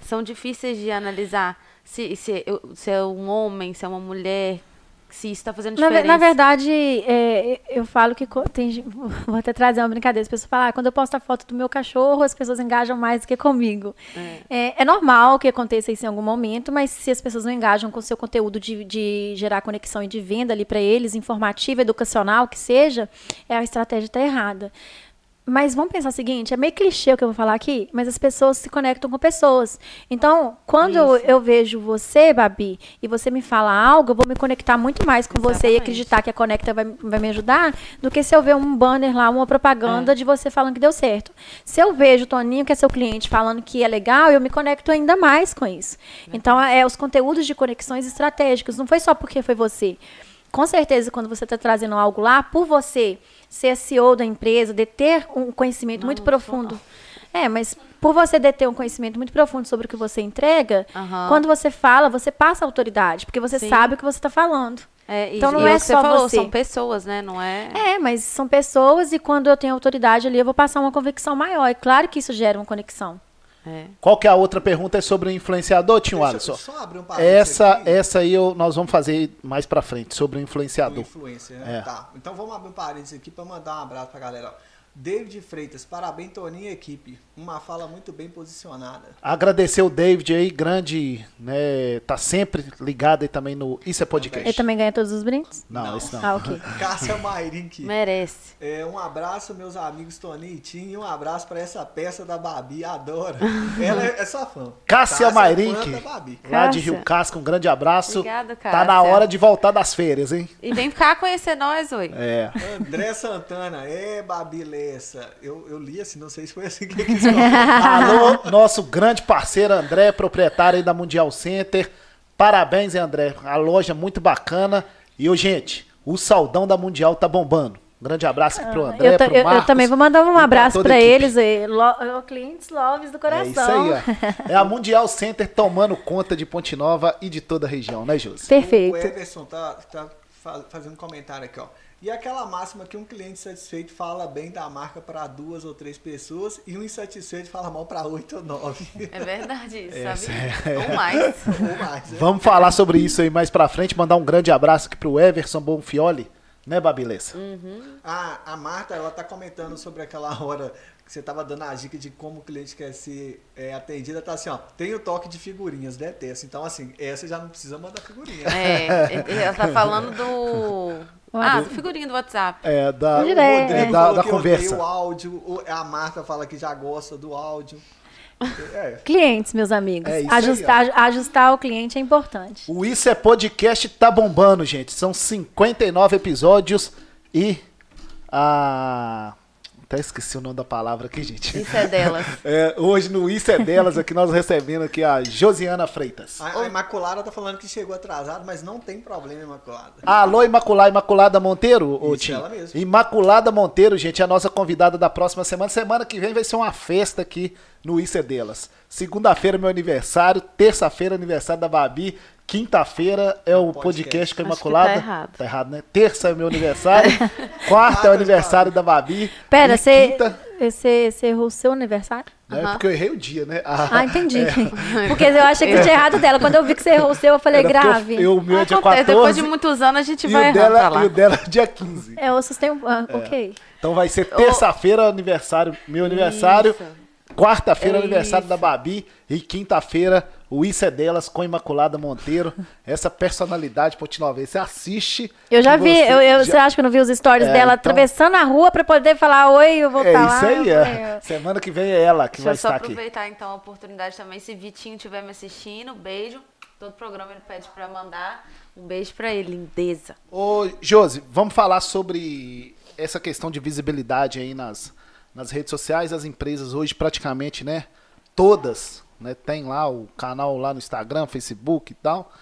são difíceis de analisar. Se, se, se é um homem, se é uma mulher, se isso está fazendo Na, diferença. na verdade, é, eu falo que tem, *laughs* vou até trazer uma brincadeira. As pessoas falam, ah, quando eu posto a foto do meu cachorro, as pessoas engajam mais do que comigo. É, é normal que aconteça isso em algum momento, mas se as pessoas não engajam com o seu conteúdo de, de gerar conexão e de venda ali para eles, informativa, educacional, que seja, é a estratégia está errada. Mas vamos pensar o seguinte, é meio clichê o que eu vou falar aqui, mas as pessoas se conectam com pessoas. Então, quando eu, eu vejo você, Babi, e você me fala algo, eu vou me conectar muito mais com você e Exatamente. acreditar que a Conecta vai, vai me ajudar, do que se eu ver um banner lá, uma propaganda de você falando que deu certo. Se eu vejo o Toninho, que é seu cliente, falando que é legal, eu me conecto ainda mais com isso. Então, é os conteúdos de conexões estratégicas. Não foi só porque foi você. Com certeza, quando você está trazendo algo lá, por você ser CEO da empresa, de ter um conhecimento muito profundo. É, mas por você de ter um conhecimento muito profundo sobre o que você entrega, Aham. quando você fala, você passa autoridade, porque você Sim. sabe o que você está falando. É, e- Então não e é que só você falou, você. são pessoas, né? Não é. É, mas são pessoas e quando eu tenho autoridade ali, eu vou passar uma convicção maior. É claro que isso gera uma conexão. É. Qual que é a outra pergunta? É sobre o influenciador, Tio Deixa Alisson? só abrir um parênteses Essa, aqui. essa aí eu, nós vamos fazer mais pra frente, sobre o Do influenciador. influencer, né? É. Tá. Então vamos abrir um parênteses aqui para mandar um abraço pra galera. David Freitas, parabéns, Toninho e equipe. Uma fala muito bem posicionada. Agradecer o David aí, grande, né? Tá sempre ligado aí também no Isso é Podcast. Ele também ganha todos os brindes? Não, Não. isso não. Ah, ok. *laughs* Cássia Mairink. Merece. É, um abraço, meus amigos Toninho e Tim, e um abraço para essa peça da Babi, adoro. *laughs* Ela é, é sua fã. Cássia é fã Mairink, lá de Cássia. Rio Casca, um grande abraço. Obrigada, Tá na Cássia. hora de voltar das férias, hein? E vem cá conhecer nós, oi. É. André Santana, é Babi Lessa. Eu, eu li assim, não sei se foi assim que ele quis falar. *laughs* Alô, nosso grande parceiro André, proprietário aí da Mundial Center. Parabéns, hein, André. A loja muito bacana. E, ô, gente, o saldão da Mundial tá bombando. Um grande abraço aqui pro André, eu, pro eu- eu Marcos também vou mandar e um pra abraço para eles, eh, lo- ó, clientes loves do É coração. isso aí, ó. É a Mundial Center tomando conta de Ponte Nova e de toda a região, né, Josi? O Perfeito. Everson tá, tá fa- fazendo um comentário aqui, ó. E aquela máxima que um cliente satisfeito fala bem da marca para duas ou três pessoas e um insatisfeito fala mal para oito ou nove. É verdade isso, *laughs* Essa sabe? Ou mais. *laughs* ou mais, né? Vamos falar sobre isso aí mais pra frente. Mandar um grande abraço aqui pro Everson Bonfioli, né, Babilessa? A, a Marta, ela tá comentando sobre aquela hora que você tava dando a dica de como o cliente quer ser é, atendida. Tá assim, ó, tem o toque de figurinhas, detesto. Então, assim, essa já não precisa mandar figurinha. É, ela tá falando do. *laughs* Ah, do figurinho do WhatsApp. É, da, é, Rodrigo da, falou da que conversa. odeia o áudio. o- A Marta fala que já gosta do áudio. É, Clientes, meus amigos. É isso aí, ajustar, ajustar o cliente é importante. O Isso é Podcast tá bombando, gente. São 59 episódios e a. Até esqueci o nome da palavra aqui, gente. Isso é delas. *laughs* É, hoje no Isso é Delas, aqui nós recebendo aqui a Josiana Freitas. A, a Imaculada tá falando que chegou atrasado, mas não tem problema, Imaculada. Alô, Imaculada, Imaculada Monteiro, Isso, Tim? ela mesma. Imaculada Monteiro, gente, é a nossa convidada da próxima semana. Semana que vem vai ser uma festa aqui no Isso é Delas. Segunda-feira, meu aniversário. Terça-feira, aniversário da Babi. Quinta-feira é o podcast, Podcast. com a Acho que Imaculada. tá errado. Tá errado, né? Terça é meu aniversário. *laughs* Quarta é o aniversário da Babi. Pera, você, Quinta, errou o seu aniversário? né? Aham. Porque eu errei o dia, né? Ah, entendi. *laughs* Porque eu achei que tinha errado dela. Quando eu vi que você errou o seu, eu falei, Era grave. Eu, eu, o meu é dia Acontece, 14 depois de muitos anos a gente e, vai dela, lá. e o dela é dia 15. É, eu sustento. Ah, ok. Então vai ser terça-feira aniversário, meu aniversário. Quarta-feira É aniversário da. Babi e quinta-feira o Isso é delas com Imaculada Monteiro. Essa personalidade potinovense. Você assiste. Eu já vi, você eu, eu- já- você acha que eu não vi os stories É, dela então- atravessando a rua pra poder falar oi, eu vou É estar lá. isso aí, Eu é. Semana que vem é ela que Deixa vai eu só estar aqui. aproveitar então a oportunidade também. Se Vitinho estiver me assistindo, beijo. Todo programa ele pede pra mandar. Um beijo pra ele, lindeza. Ô, Josi, vamos falar sobre essa questão de visibilidade aí nas, nas redes sociais. As empresas hoje praticamente, né? Todas, né? Tem lá o canal lá no Instagram, Facebook e tal.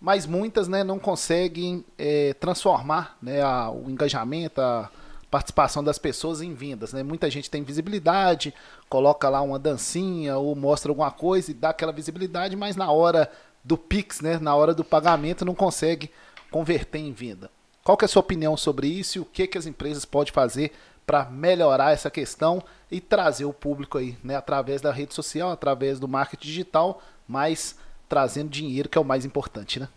Mas muitas, né, não conseguem eh, transformar né, a- o engajamento, a participação das pessoas em vendas, né? Muita gente tem visibilidade, coloca lá uma dancinha ou mostra alguma coisa e dá aquela visibilidade, mas na hora do Pix, né, na hora do pagamento não consegue converter em venda. Qual que é a sua opinião sobre isso e o que, que as empresas podem fazer para melhorar essa questão e trazer o público aí, né, através da rede social, através do marketing digital, mas trazendo dinheiro, que é o mais importante, né?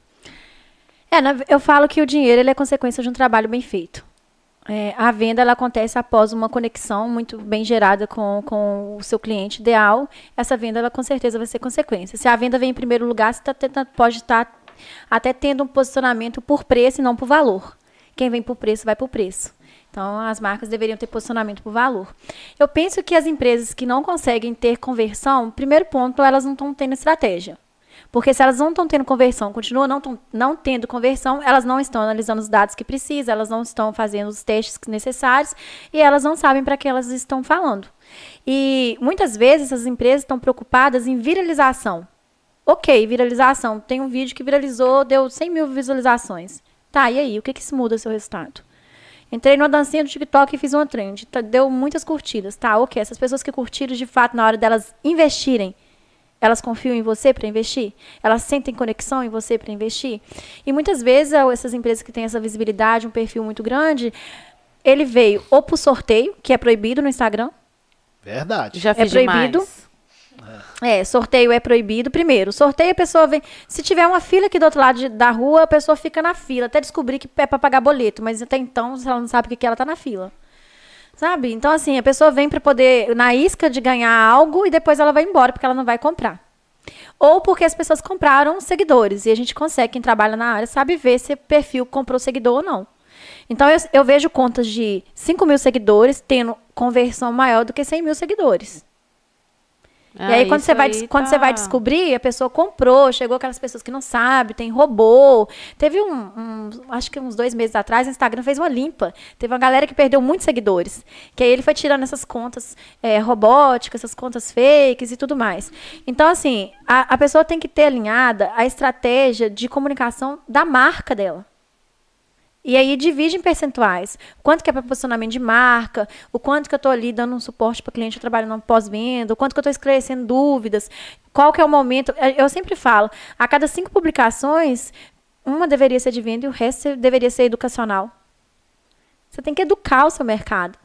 É, eu falo que o dinheiro ele é consequência de um trabalho bem feito. É, a venda ela acontece após uma conexão muito bem gerada com, com o seu cliente ideal. Essa venda ela com certeza vai ser consequência. Se a venda vem em primeiro lugar, você tá tenta- pode estar até tendo um posicionamento por preço e não por valor. Quem vem por preço vai por preço. Então, as marcas deveriam ter posicionamento por valor. Eu penso que as empresas que não conseguem ter conversão, primeiro ponto, elas não estão tendo estratégia. Porque se elas não estão tendo conversão, continuam não, não tendo conversão, elas não estão analisando os dados que precisam, elas não estão fazendo os testes necessários e elas não sabem para que elas estão falando. E muitas vezes essas empresas estão preocupadas em viralização. Ok, viralização. Tem um vídeo que viralizou, deu 100 mil visualizações. Tá, e aí? O que, que isso muda o seu resultado? Entrei numa dancinha do TikTok e fiz uma trend. Tá, deu muitas curtidas. Tá, ok. Essas pessoas que curtiram, de fato, na hora delas investirem, elas confiam em você para investir? Elas sentem conexão em você para investir? E muitas vezes, essas empresas que têm essa visibilidade, um perfil muito grande, ele veio ou por sorteio, que é proibido no Instagram. Verdade. Já É fiz proibido. demais. É, sorteio é proibido. Primeiro, sorteio a pessoa vem. Se tiver uma fila aqui do outro lado de- da rua, a pessoa fica na fila, até descobrir que é para pagar boleto, mas até então, ela não sabe o que que é, ela tá na fila. Sabe? Então, assim, a pessoa vem para poder, na isca de ganhar algo e depois ela vai embora porque ela não vai comprar. Ou porque as pessoas compraram seguidores. E a gente consegue, quem trabalha na área, sabe ver se o perfil comprou seguidor ou não. Então, eu, eu vejo contas de 5 mil seguidores tendo conversão maior do que 100 mil seguidores. E Ah, aí, quando, você vai, des- quando tá- você vai descobrir, a pessoa comprou, chegou aquelas pessoas que não sabem, tem robô. Teve um, um- acho que uns dois meses atrás, o Instagram fez uma limpa. Teve uma galera que perdeu muitos seguidores. Que aí ele foi tirando essas contas é, robóticas, essas contas fakes e tudo mais. Então, assim, a, a pessoa tem que ter alinhada a estratégia de comunicação da marca dela. E aí divide em percentuais. Quanto que é para posicionamento de marca, o quanto que eu estou ali dando um suporte para cliente, eu trabalho no pós-venda, o quanto que eu estou esclarecendo dúvidas, qual que é o momento. Eu eu sempre falo, a cada cinco publicações, uma deveria ser de venda e o resto deveria ser educacional. Você tem que educar o seu mercado.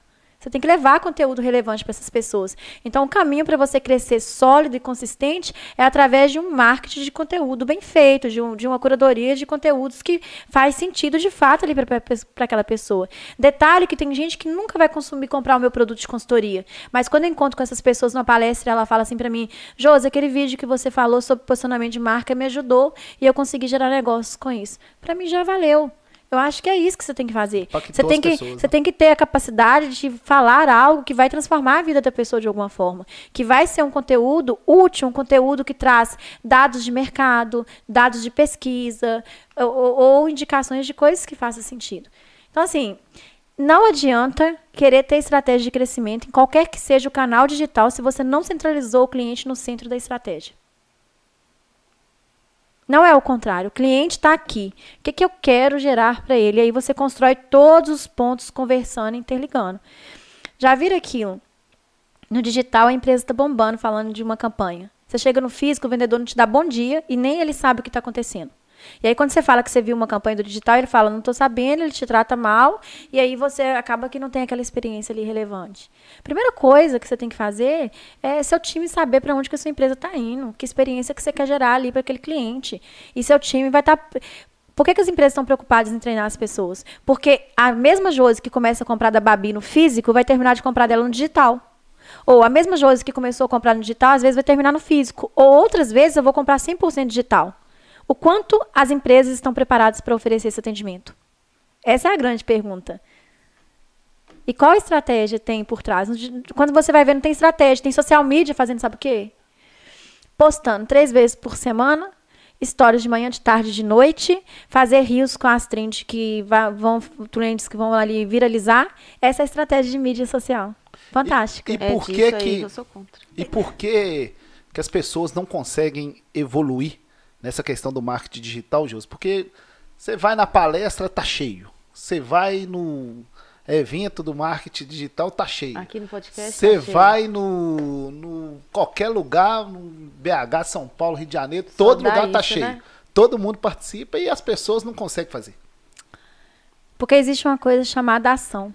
Você tem que levar conteúdo relevante para essas pessoas. Então, o caminho para você crescer sólido e consistente é através de um marketing de conteúdo bem feito, de, um- de uma curadoria de conteúdos que faz sentido de fato ali para aquela pessoa. Detalhe que tem gente que nunca vai consumir comprar o meu produto de consultoria, mas quando eu encontro com essas pessoas numa palestra, ela fala assim para mim: Josi, aquele vídeo que você falou sobre posicionamento de marca me ajudou e eu consegui gerar negócios com isso. Para mim já valeu. Eu acho que é isso que você tem que fazer. Impactou Você tem que, pessoas, você né? tem que ter a capacidade de falar algo que vai transformar a vida da pessoa de alguma forma. Que vai ser um conteúdo útil, um conteúdo que traz dados de mercado, dados de pesquisa, ou, ou- ou indicações de coisas que façam sentido. Então, assim, não adianta querer ter estratégia de crescimento em qualquer que seja o canal digital se você não centralizou o cliente no centro da estratégia. Não é o contrário. O cliente está aqui. O que, que eu quero gerar para ele? Aí você constrói todos os pontos conversando, interligando. Já viram aquilo? No digital, a empresa está bombando falando de uma campanha. Você chega no físico, o vendedor não te dá bom dia e nem ele sabe o que está acontecendo. E aí, quando você fala que você viu uma campanha do digital, ele fala, não estou sabendo, ele te trata mal, e aí você acaba que não tem aquela experiência ali relevante. Primeira coisa que você tem que fazer é seu time saber para onde que a sua empresa está indo, que experiência que você quer gerar ali para aquele cliente. E seu time vai estar. Por que, que as empresas estão preocupadas em treinar as pessoas? Porque a mesma Josi que começa a comprar da Babi no físico vai terminar de comprar dela no digital. Ou a mesma Josi que começou a comprar no digital, às vezes vai terminar no físico. Ou outras vezes eu vou comprar 100% digital. O quanto as empresas estão preparadas para oferecer esse atendimento? Essa é a grande pergunta. E qual estratégia tem por trás? Quando você vai ver, não tem estratégia. Tem social media fazendo sabe o quê? Postando três vezes por semana, histórias de manhã, de tarde, de noite, fazer rios com as trends que vão, trends que vão ali viralizar. Essa é a estratégia de mídia social. Fantástica. E É por disso que aí que, eu sou contra. e por que que as pessoas não conseguem evoluir nessa questão do marketing digital, Jus? Porque você vai na palestra, tá cheio. Você vai no evento do marketing digital, tá cheio. Aqui no podcast. Você tá vai no, no qualquer lugar, no BH, São Paulo, Rio de Janeiro, todo dá lugar tá isso, cheio. né? Todo mundo participa e as pessoas não conseguem fazer. Porque existe uma coisa chamada ação.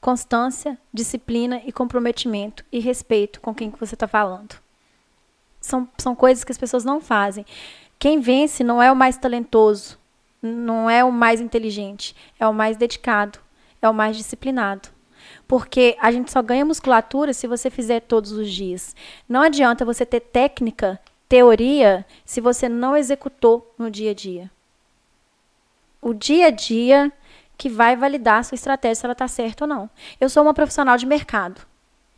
Constância, disciplina e comprometimento e respeito com quem que você está falando. São, são coisas que as pessoas não fazem. Quem vence não é o mais talentoso, não é o mais inteligente, é o mais dedicado, é o mais disciplinado. Porque a gente só ganha musculatura se você fizer todos os dias. Não adianta você ter técnica, teoria, se você não executou no dia a dia. O dia a dia que vai validar a sua estratégia se ela está certa ou não. Eu sou uma profissional de mercado.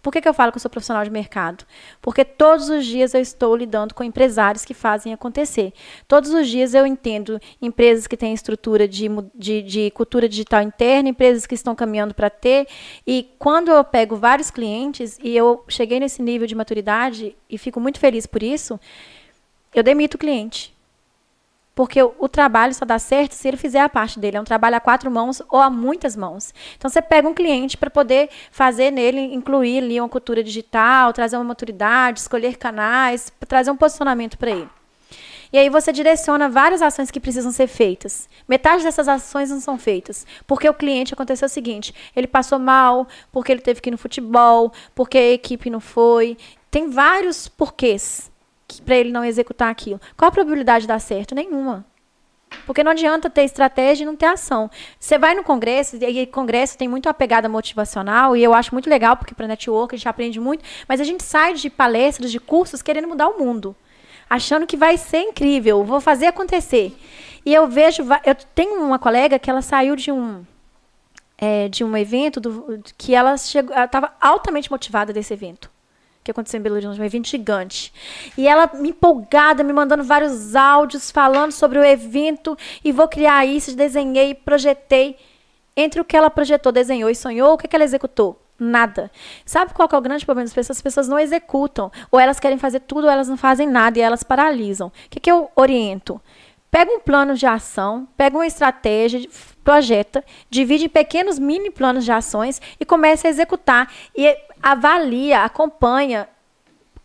Por que, que eu falo que eu sou profissional de mercado? Porque todos os dias eu estou lidando com empresários que fazem acontecer. Todos os dias eu entendo empresas que têm estrutura de, de, de cultura digital interna, empresas que estão caminhando para ter. E quando eu pego vários clientes e eu cheguei nesse nível de maturidade e fico muito feliz por isso, eu demito o cliente. Porque o, trabalho só dá certo se ele fizer a parte dele. É um trabalho a quatro mãos ou a muitas mãos. Então você pega um cliente para poder fazer nele, incluir ali uma cultura digital, trazer uma maturidade, escolher canais, trazer um posicionamento para ele. E aí você direciona várias ações que precisam ser feitas. Metade dessas ações não são feitas. Porque o cliente aconteceu o seguinte: ele passou mal, porque ele teve que ir no futebol, porque a equipe não foi. Tem vários porquês para ele não executar aquilo. Qual a probabilidade de dar certo? Nenhuma. Porque não adianta ter estratégia e não ter ação. Você vai no congresso, e congresso tem muito a pegada motivacional, e eu acho muito legal, porque para network a gente aprende muito, mas a gente sai de palestras, de cursos, querendo mudar o mundo. Achando que vai ser incrível, vou fazer acontecer. E eu vejo, eu tenho uma colega que ela saiu de um, é, de um evento do, que ela estava altamente motivada desse evento que aconteceu em Belo Horizonte, um evento gigante. E ela me empolgada, me mandando vários áudios falando sobre o evento e vou criar isso, desenhei, projetei. Entre o que ela projetou, desenhou e sonhou, o que, que ela executou? Nada. Sabe qual é o grande problema das pessoas? As pessoas não executam. Ou elas querem fazer tudo, ou elas não fazem nada e elas paralisam. O que, que eu oriento? Pega um plano de ação, pega uma estratégia, projeta, divide em pequenos mini planos de ações e comece a executar. E avalia, acompanha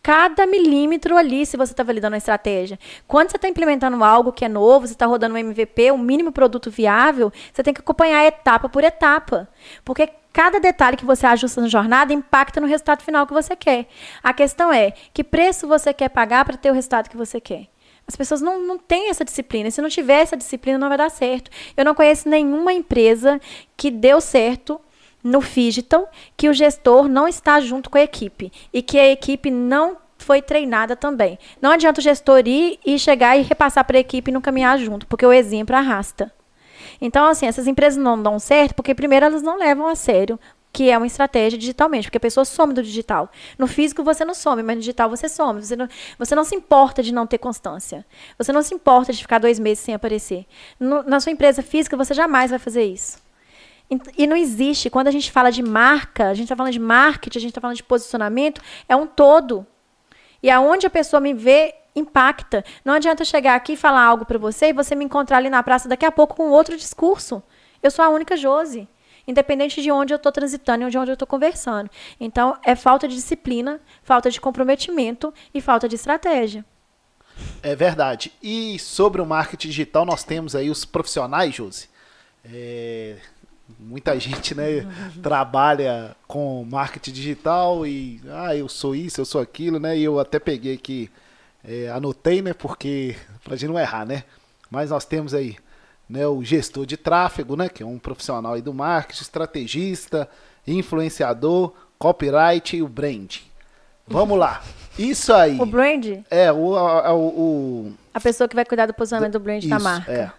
cada milímetro ali se você está validando a estratégia. Quando você está implementando algo que é novo, você está rodando um MVP, um mínimo produto viável, você tem que acompanhar etapa por etapa. Porque cada detalhe que você ajusta na jornada impacta no resultado final que você quer. A questão é, que preço você quer pagar para ter o resultado que você quer? As pessoas não, não têm essa disciplina. Se não tiver essa disciplina, não vai dar certo. Eu não conheço nenhuma empresa que deu certo no Digital que o gestor não está junto com a equipe e que a equipe não foi treinada também. Não adianta o gestor ir e chegar e repassar para a equipe e não caminhar junto, porque o exemplo arrasta. Então, assim, essas empresas não dão certo porque, primeiro, elas não levam a sério que é uma estratégia digitalmente, porque a pessoa some do digital. No físico você não some, mas no digital você some. Você não, você não se importa de não ter constância. Você não se importa de ficar dois meses sem aparecer. No, na sua empresa física você jamais vai fazer isso. E não existe, quando a gente fala de marca, a gente está falando de marketing, a gente está falando de posicionamento, é um todo. E aonde a pessoa me vê, impacta. Não adianta eu chegar aqui e falar algo para você e você me encontrar ali na praça daqui a pouco com outro discurso. Eu sou a única Josi. Independente de onde eu estou transitando e de onde eu estou conversando. Então, é falta de disciplina, falta de comprometimento e falta de estratégia. É verdade. E sobre o marketing digital, nós temos aí os profissionais, Josi. É, muita gente né, trabalha com marketing digital e ah, eu sou isso, eu sou aquilo, né? E eu até peguei aqui, é, anotei, né? Porque pra gente não errar, né? Mas nós temos aí né, o gestor de tráfego, né? Que é um profissional aí do marketing, estrategista, influenciador, copyright e o brand. Vamos lá. Isso aí. O brand? É, o, a, o, a pessoa que vai cuidar do posicionamento do brand isso, da marca. É.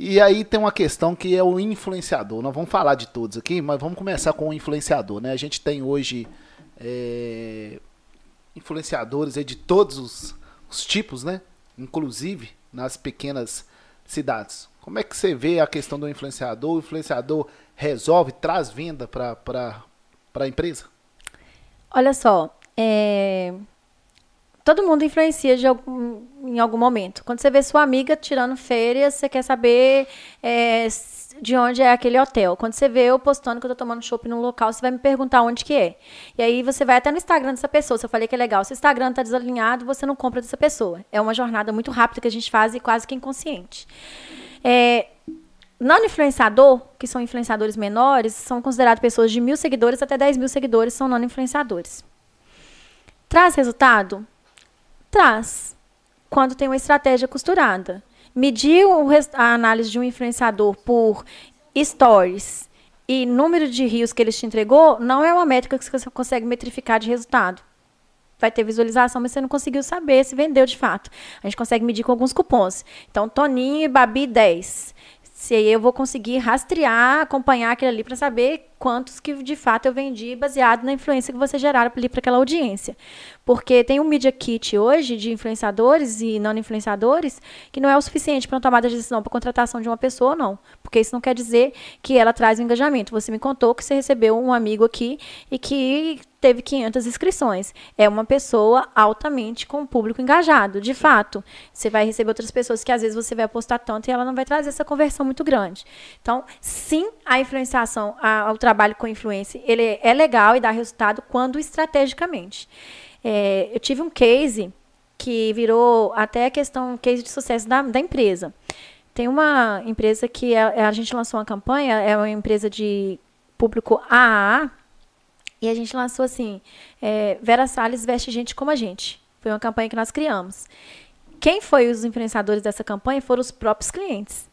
E aí tem uma questão que é o influenciador. Nós vamos falar de todos aqui, mas vamos começar com o influenciador. Né? A gente tem hoje é, influenciadores de todos os, os, tipos, né? inclusive nas pequenas cidades. Como é que você vê a questão do influenciador? O influenciador resolve, traz venda para a empresa? Olha só, é, todo mundo influencia de algum, em algum momento. Quando você vê sua amiga tirando férias, você quer saber é, de onde é aquele hotel. Quando você vê eu postando que eu tô tomando shopping num local, você vai me perguntar onde que é. E aí você vai até no Instagram dessa pessoa. Se eu falei que é legal, se o Instagram tá desalinhado, você não compra dessa pessoa. É uma jornada muito rápida que a gente faz e quase que inconsciente. É, não influenciador, que são influenciadores menores, são considerados pessoas de mil seguidores até 10 mil seguidores, são não influenciadores. Traz resultado? Traz. Quando tem uma estratégia costurada. Medir a análise de um influenciador por stories e número de rios que ele te entregou não é uma métrica que você consegue metrificar de resultado. Vai ter visualização, mas você não conseguiu saber se vendeu de fato. A gente consegue medir com alguns cupons. Então, Toninho e Babi 10. Se eu vou conseguir rastrear, acompanhar aquilo ali para saber quantos que de fato eu vendi baseado na influência que você geraram ali para aquela audiência. Porque tem um media kit hoje de influenciadores e não influenciadores que não é o suficiente para uma tomada de decisão para contratação de uma pessoa, não. Porque isso não quer dizer que ela traz o engajamento. Você me contou que você recebeu um amigo aqui e que teve 500 inscrições. É uma pessoa altamente com o público engajado, de fato. Você vai receber outras pessoas que às vezes você vai apostar tanto e ela não vai trazer essa conversão muito grande. Então, sim, a influenciação, a, o trabalho com influência, ele é legal e dá resultado quando estrategicamente. É, eu tive um case que virou até a questão, case de sucesso da, da empresa. Tem uma empresa que a, é, a gente lançou uma campanha, é uma empresa de público AAA, e a gente lançou assim: é, Vera Salles veste gente como a gente. Foi uma campanha que nós criamos. Quem foi os influenciadores dessa campanha foram os próprios clientes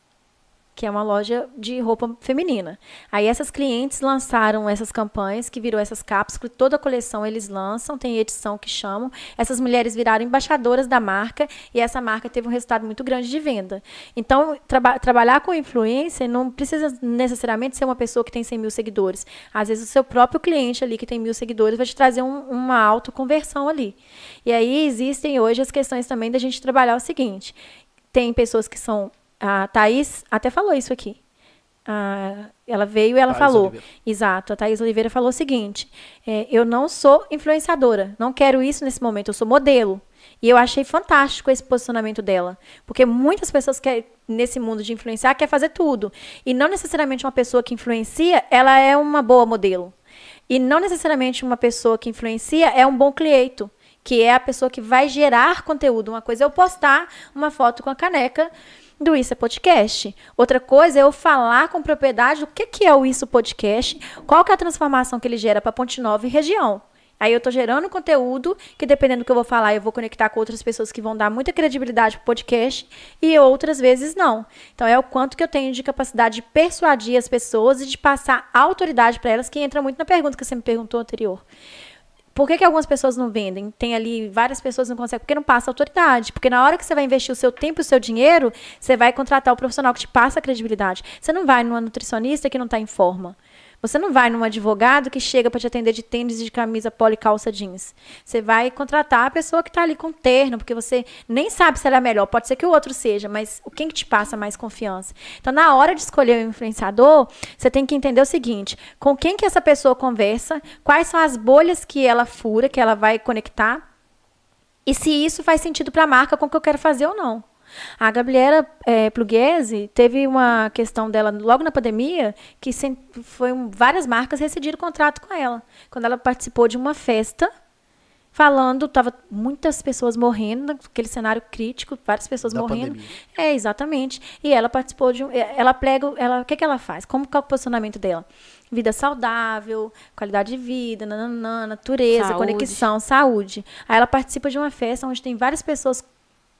que é uma loja de roupa feminina. Aí essas clientes lançaram essas campanhas, que virou essas que toda a coleção eles lançam, tem edição que chamam. Essas mulheres viraram embaixadoras da marca e essa marca teve um resultado muito grande de venda. Então, traba trabalhar com influência não precisa necessariamente ser uma pessoa que tem 100 mil seguidores. Às vezes o seu próprio cliente ali que tem mil seguidores vai te trazer um, uma autoconversão ali. E aí existem hoje as questões também da gente trabalhar o seguinte, tem pessoas que são a Thaís até falou isso aqui. Ah, ela veio e ela Thaís falou. Oliveira. Exato, a Thaís Oliveira falou o seguinte: é, eu não sou influenciadora, não quero isso nesse momento, eu sou modelo. E eu achei fantástico esse posicionamento dela. Porque muitas pessoas que nesse mundo de influenciar quer fazer tudo. E não necessariamente uma pessoa que influencia, ela é uma boa modelo. E não necessariamente uma pessoa que influencia é um bom cliente que é a pessoa que vai gerar conteúdo. Uma coisa é eu postar uma foto com a caneca do Isso é Podcast. Outra coisa é eu falar com propriedade o que, que é o Isso Podcast, qual que é a transformação que ele gera para Ponte Nova e região. Aí eu estou gerando conteúdo que, dependendo do que eu vou falar, eu vou conectar com outras pessoas que vão dar muita credibilidade para o podcast e outras vezes não. Então é o quanto que eu tenho de capacidade de persuadir as pessoas e de passar autoridade para elas, que entra muito na pergunta que você me perguntou anterior. Por que, que algumas pessoas não vendem? Tem ali várias pessoas não conseguem, porque não passa autoridade. Porque na hora que você vai investir o seu tempo e o seu dinheiro, você vai contratar o profissional que te passa a credibilidade. Você não vai numa nutricionista que não está em forma. Você não vai num advogado que chega para te atender de tênis de camisa polo e calça jeans. Você vai contratar a pessoa que está ali com terno, porque você nem sabe se ela é melhor. Pode ser que o outro seja, mas quem que te passa mais confiança? Então, na hora de escolher o influenciador, você tem que entender o seguinte: com quem que essa pessoa conversa, quais são as bolhas que ela fura, que ela vai conectar, e se isso faz sentido para a marca com o que eu quero fazer ou não. A Gabriela é, Pluguese teve uma questão dela logo na pandemia que foi um, várias marcas rescindiram o contrato com ela. Quando ela participou de uma festa falando, tava muitas pessoas morrendo, aquele cenário crítico, várias pessoas da morrendo. Pandemia. É, exatamente. E ela participou de um, é, ela prega, ela, o que que ela faz? Como que é o posicionamento dela? Vida saudável, qualidade de vida, nananã, natureza, saúde. conexão, saúde. Aí ela participa de uma festa onde tem várias pessoas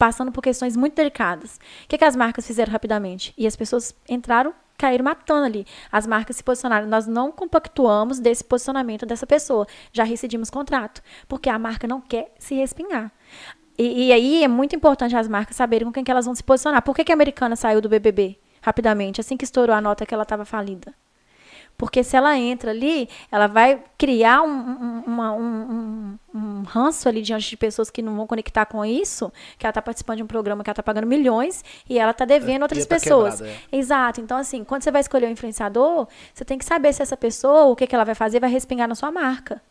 passando por questões muito delicadas. O que, que as marcas fizeram rapidamente? E as pessoas entraram, caíram matando ali. As marcas se posicionaram. Nós não compactuamos desse posicionamento dessa pessoa. Já rescindimos contrato. Porque a marca não quer se respingar. E, e, aí é muito importante as marcas saberem com quem que elas vão se posicionar. Por que, que a americana saiu do BBB rapidamente, assim que estourou a nota que ela estava falida? Porque se ela entra ali, ela vai criar um, um, uma, um, um, ranço ali diante de pessoas que não vão conectar com isso, que ela está participando de um programa que ela está pagando milhões e ela está devendo é, outras tá pessoas. Quebrada, é. Exato. Então, assim, quando você vai escolher um influenciador, você tem que saber se essa pessoa, o que, que ela vai fazer, vai respingar na sua marca.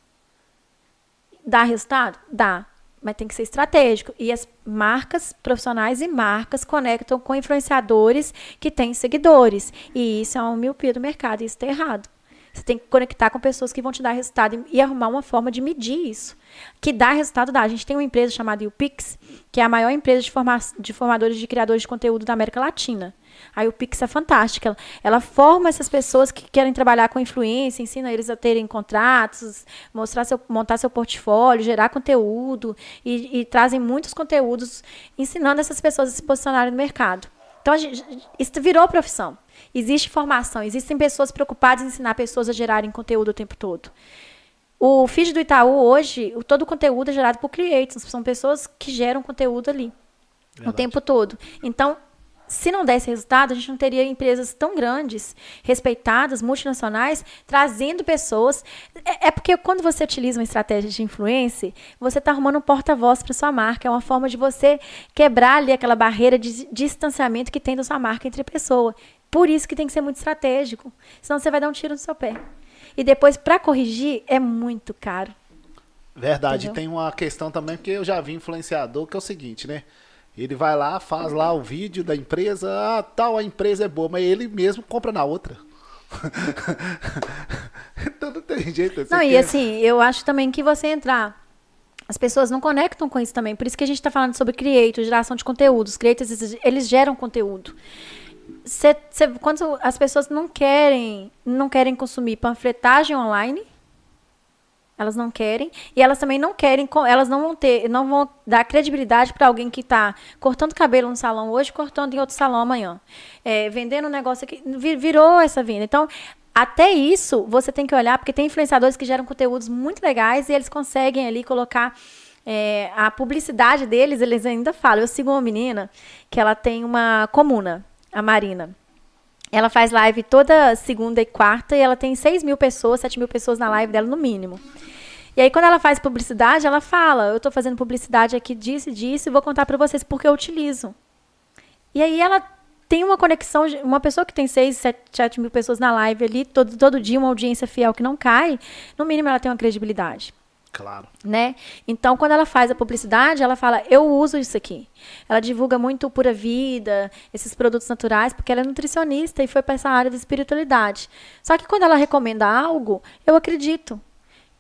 Dá resultado? Dá mas tem que ser estratégico. E as marcas profissionais e marcas conectam com influenciadores que têm seguidores. E isso é uma miopia do mercado, e isso está errado. Você tem que conectar com pessoas que vão te dar resultado e, arrumar uma forma de medir isso. Que dá resultado, dá. A gente tem uma empresa chamada UPix, que é a maior empresa de, forma de formadores de criadores de conteúdo da América Latina. A UPix é fantástica. Ela, ela, forma essas pessoas que querem trabalhar com influência, ensina eles a terem contratos, mostrar seu, montar seu portfólio, gerar conteúdo e, e trazem muitos conteúdos ensinando essas pessoas a se posicionarem no mercado. Então, gente, isso virou profissão. Existe formação, existem pessoas preocupadas em ensinar pessoas a gerarem conteúdo o tempo todo. O feed do Itaú hoje, todo o conteúdo é gerado por clientes, são pessoas que geram conteúdo ali Verdade. o tempo todo. Então, se não desse resultado, a gente não teria empresas tão grandes, respeitadas, multinacionais, trazendo pessoas. É, é porque quando você utiliza uma estratégia de influência, você está arrumando um porta-voz para sua marca. É uma forma de você quebrar ali aquela barreira de distanciamento que tem da sua marca entre a pessoa. Por isso que tem que ser muito estratégico. Senão você vai dar um tiro no seu pé. E depois, para corrigir, é muito caro. Verdade. Entendeu? Tem uma questão também, porque eu já vi influenciador, que é o seguinte, né? Ele vai lá, faz lá o vídeo da empresa, ah, tal, a empresa é boa, mas ele mesmo compra na outra. *laughs* então não tem jeito. Não, quer... e assim, eu acho também que você entrar. As pessoas não conectam com isso também. Por isso que a gente está falando sobre creator, geração de conteúdo. Os creators, eles geram conteúdo. Cê, cê, quando as pessoas não querem, não querem consumir panfletagem online, elas não querem. E elas também não querem, elas não vão ter, não vão dar credibilidade para alguém que está cortando cabelo no salão hoje, cortando em outro salão amanhã. É, vendendo um negócio aqui. Virou essa venda. Então, até isso, você tem que olhar, porque tem influenciadores que geram conteúdos muito legais e eles conseguem ali colocar. É, a publicidade deles, eles ainda falam. Eu sigo uma menina que ela tem uma comuna, a Marina. Ela faz live toda segunda e quarta e ela tem 6 mil pessoas, 7 mil pessoas na live dela no mínimo. E aí, quando ela faz publicidade, ela fala: Eu estou fazendo publicidade aqui disso e disso e vou contar para vocês porque eu utilizo. E aí, ela tem uma conexão. Uma pessoa que tem 6, 7, 7 mil pessoas na live ali, todo, todo dia, uma audiência fiel que não cai, no mínimo ela tem uma credibilidade. Claro. Né? Então, quando ela faz a publicidade, ela fala: Eu uso isso aqui. Ela divulga muito Pura Vida, esses produtos naturais, porque ela é nutricionista e foi para essa área de espiritualidade. Só que quando ela recomenda algo, eu acredito.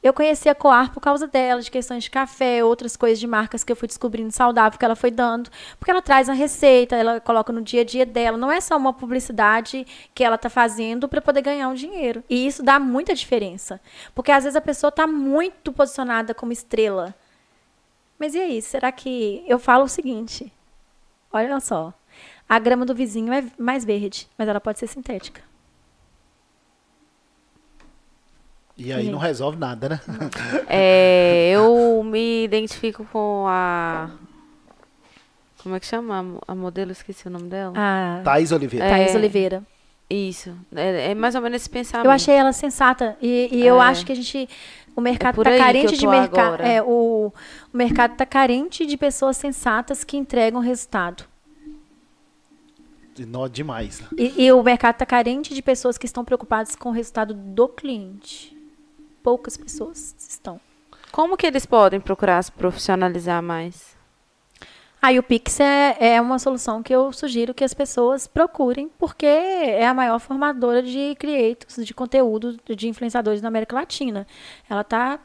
Eu conheci a Coar por causa dela, de questões de café, outras coisas de marcas que eu fui descobrindo saudável que ela foi dando. Porque ela traz a receita, ela coloca no dia a dia dela. Não é só uma publicidade que ela está fazendo para poder ganhar um dinheiro. E isso dá muita diferença. Porque às vezes a pessoa está muito posicionada como estrela. Mas e aí? Será que. Eu falo o seguinte: olha só. A grama do vizinho é mais verde, mas ela pode ser sintética. E aí não resolve nada, né? É, eu me identifico com a. Como é que chama? A modelo, esqueci o nome dela. Ah, Thaís Oliveira. É, Thaís Oliveira. Isso. É, é, mais ou menos esse pensamento. Eu achei ela sensata. E, e é. eu acho que a gente. O mercado está é carente de mercado. É, o, o mercado está carente de pessoas sensatas que entregam resultado. Nó demais. E, e o mercado está carente de pessoas que estão preocupadas com o resultado do cliente poucas pessoas estão. Como que eles podem procurar se profissionalizar mais? Aí o Pix é, é, uma solução que eu sugiro que as pessoas procurem, porque é a maior formadora de creators, de conteúdo de influenciadores na América Latina. Ela está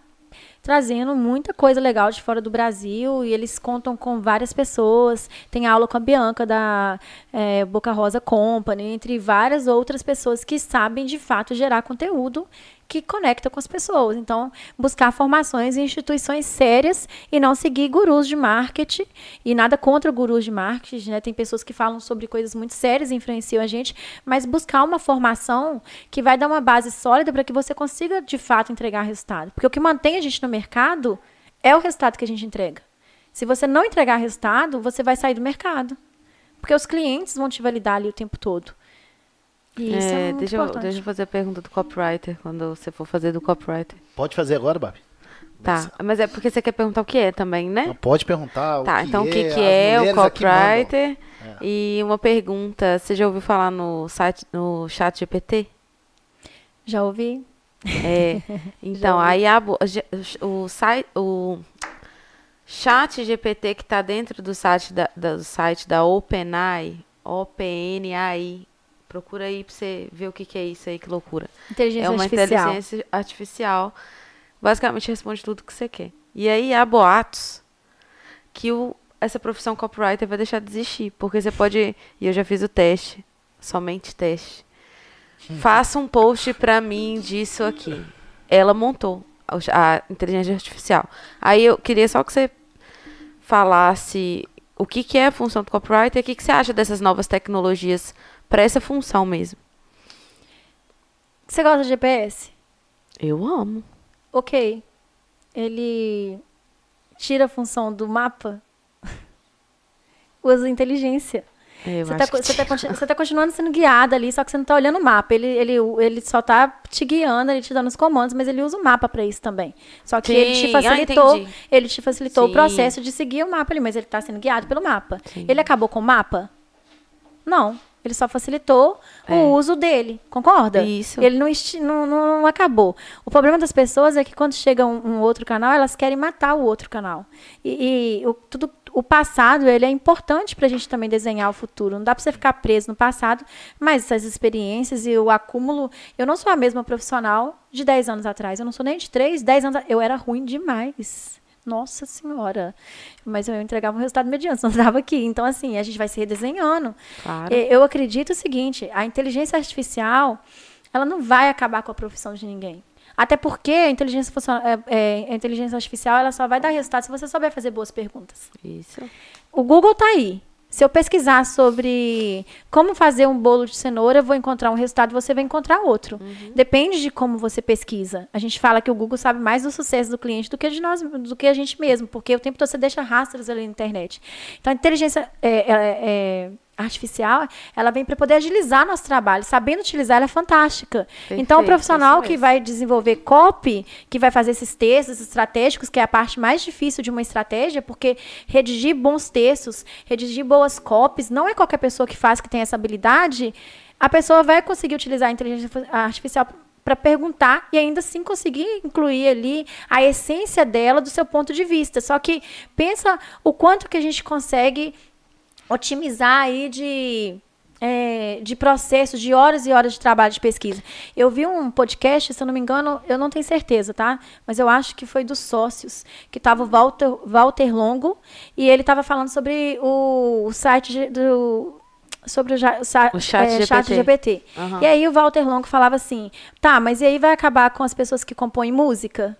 trazendo muita coisa legal de fora do Brasil e eles contam com várias pessoas. Tem aula com a Bianca da é, Boca Rosa Company, entre várias outras pessoas que sabem de fato gerar conteúdo que conecta com as pessoas. Então, buscar formações em instituições sérias e não seguir gurus de marketing. E nada contra gurus de marketing, né? Tem pessoas que falam sobre coisas muito sérias e influenciam a gente, mas buscar uma formação que vai dar uma base sólida para que você consiga, de fato, entregar resultado. Porque o que mantém a gente no mercado é o resultado que a gente entrega. Se você não entregar resultado, você vai sair do mercado. Porque os clientes vão te validar ali o tempo todo. Isso é, é deixa, eu, deixa eu fazer a pergunta do copywriter, quando você for fazer do copywriter. Pode fazer agora, Babi. Tá, mas é porque você quer perguntar o que é também, né? Pode perguntar o tá, que então o que, é, que é o copywriter? É. E uma pergunta, você já ouviu falar no site, no chat GPT? Já ouvi. É, *laughs* então, aí a, o site, o chat GPT que está dentro do site da, do site da OpenAI, OpenAI, Procura aí pra você ver o que, que é isso aí, que loucura. Inteligência é uma artificial. inteligência artificial. Basicamente responde tudo que você quer. E aí há boatos que o, essa profissão copywriter vai deixar de existir. Porque você pode. E eu já fiz o teste. Somente teste. Faça um post pra mim disso aqui. Ela montou a inteligência artificial. Aí eu queria só que você falasse o que, que é a função do copywriter e o que, que você acha dessas novas tecnologias para essa função mesmo. Você gosta de GPS? Eu amo. Ok. Ele tira a função do mapa, *laughs* usa inteligência. Eu Você tá, você, tá, você tá continuando sendo guiada ali, só que você não tá olhando o mapa. Ele, ele, ele só tá te guiando, ele te dando os comandos, mas ele usa o mapa pra isso também. Só que ele te Sim, ah, facilitou, ele te facilitou Sim. o processo de seguir o mapa ali, mas ele tá sendo guiado pelo mapa. Sim. Ele acabou com o mapa? Não. Ele só facilitou É. o uso dele, concorda? Isso. Ele não, não, não- acabou. O problema das pessoas é que quando chega um, um outro canal, elas querem matar o outro canal. E, e o, tudo, o passado ele é importante para a gente também desenhar o futuro. Não dá para você ficar preso no passado, mas essas experiências e o acúmulo. Eu não sou a mesma profissional de 10 anos atrás. Eu não sou nem de 3, 10 anos. Eu era ruim demais. Nossa Senhora. Mas eu entregava um resultado mediano, *laughs* senão estava aqui. Então, assim, a gente vai se redesenhando. Claro. Eu acredito o seguinte: a inteligência artificial ela não vai acabar com a profissão de ninguém. Até porque a inteligência, é- é, a inteligência artificial ela só vai dar resultado se você souber fazer boas perguntas. Isso. O Google está aí. Se eu pesquisar sobre como fazer um bolo de cenoura, eu vou encontrar um resultado, você vai encontrar outro. Depende de como você pesquisa. A gente fala que o Google sabe mais do sucesso do cliente do que de nós, do que a gente mesmo, porque o tempo todo você deixa rastros ali na internet. Então a inteligência é, é, é, artificial, ela vem para poder agilizar nosso trabalho. Sabendo utilizar, ela é fantástica. então o Perfeito, profissional que vai desenvolver copy, que vai fazer esses textos estratégicos, que é a parte mais difícil de uma estratégia, porque redigir bons textos, redigir boas copies, não é qualquer pessoa que faz que tem essa habilidade. A pessoa vai conseguir utilizar a inteligência artificial para perguntar e ainda assim conseguir incluir ali a essência dela do seu ponto de vista. Só que pensa o quanto que a gente consegue otimizar aí de, é, de processos, de horas e horas de trabalho de pesquisa. Eu vi um podcast, se eu não me engano, eu não tenho certeza, tá? Mas eu acho que foi dos sócios, que estava o Walter, Walter Longo, e ele estava falando sobre o, o site de- do sobre o, ja- o, sa- O chat é, GPT. chat GPT. Aham. E aí o Walter Longo falava assim, tá, mas e aí vai acabar com as pessoas que compõem música?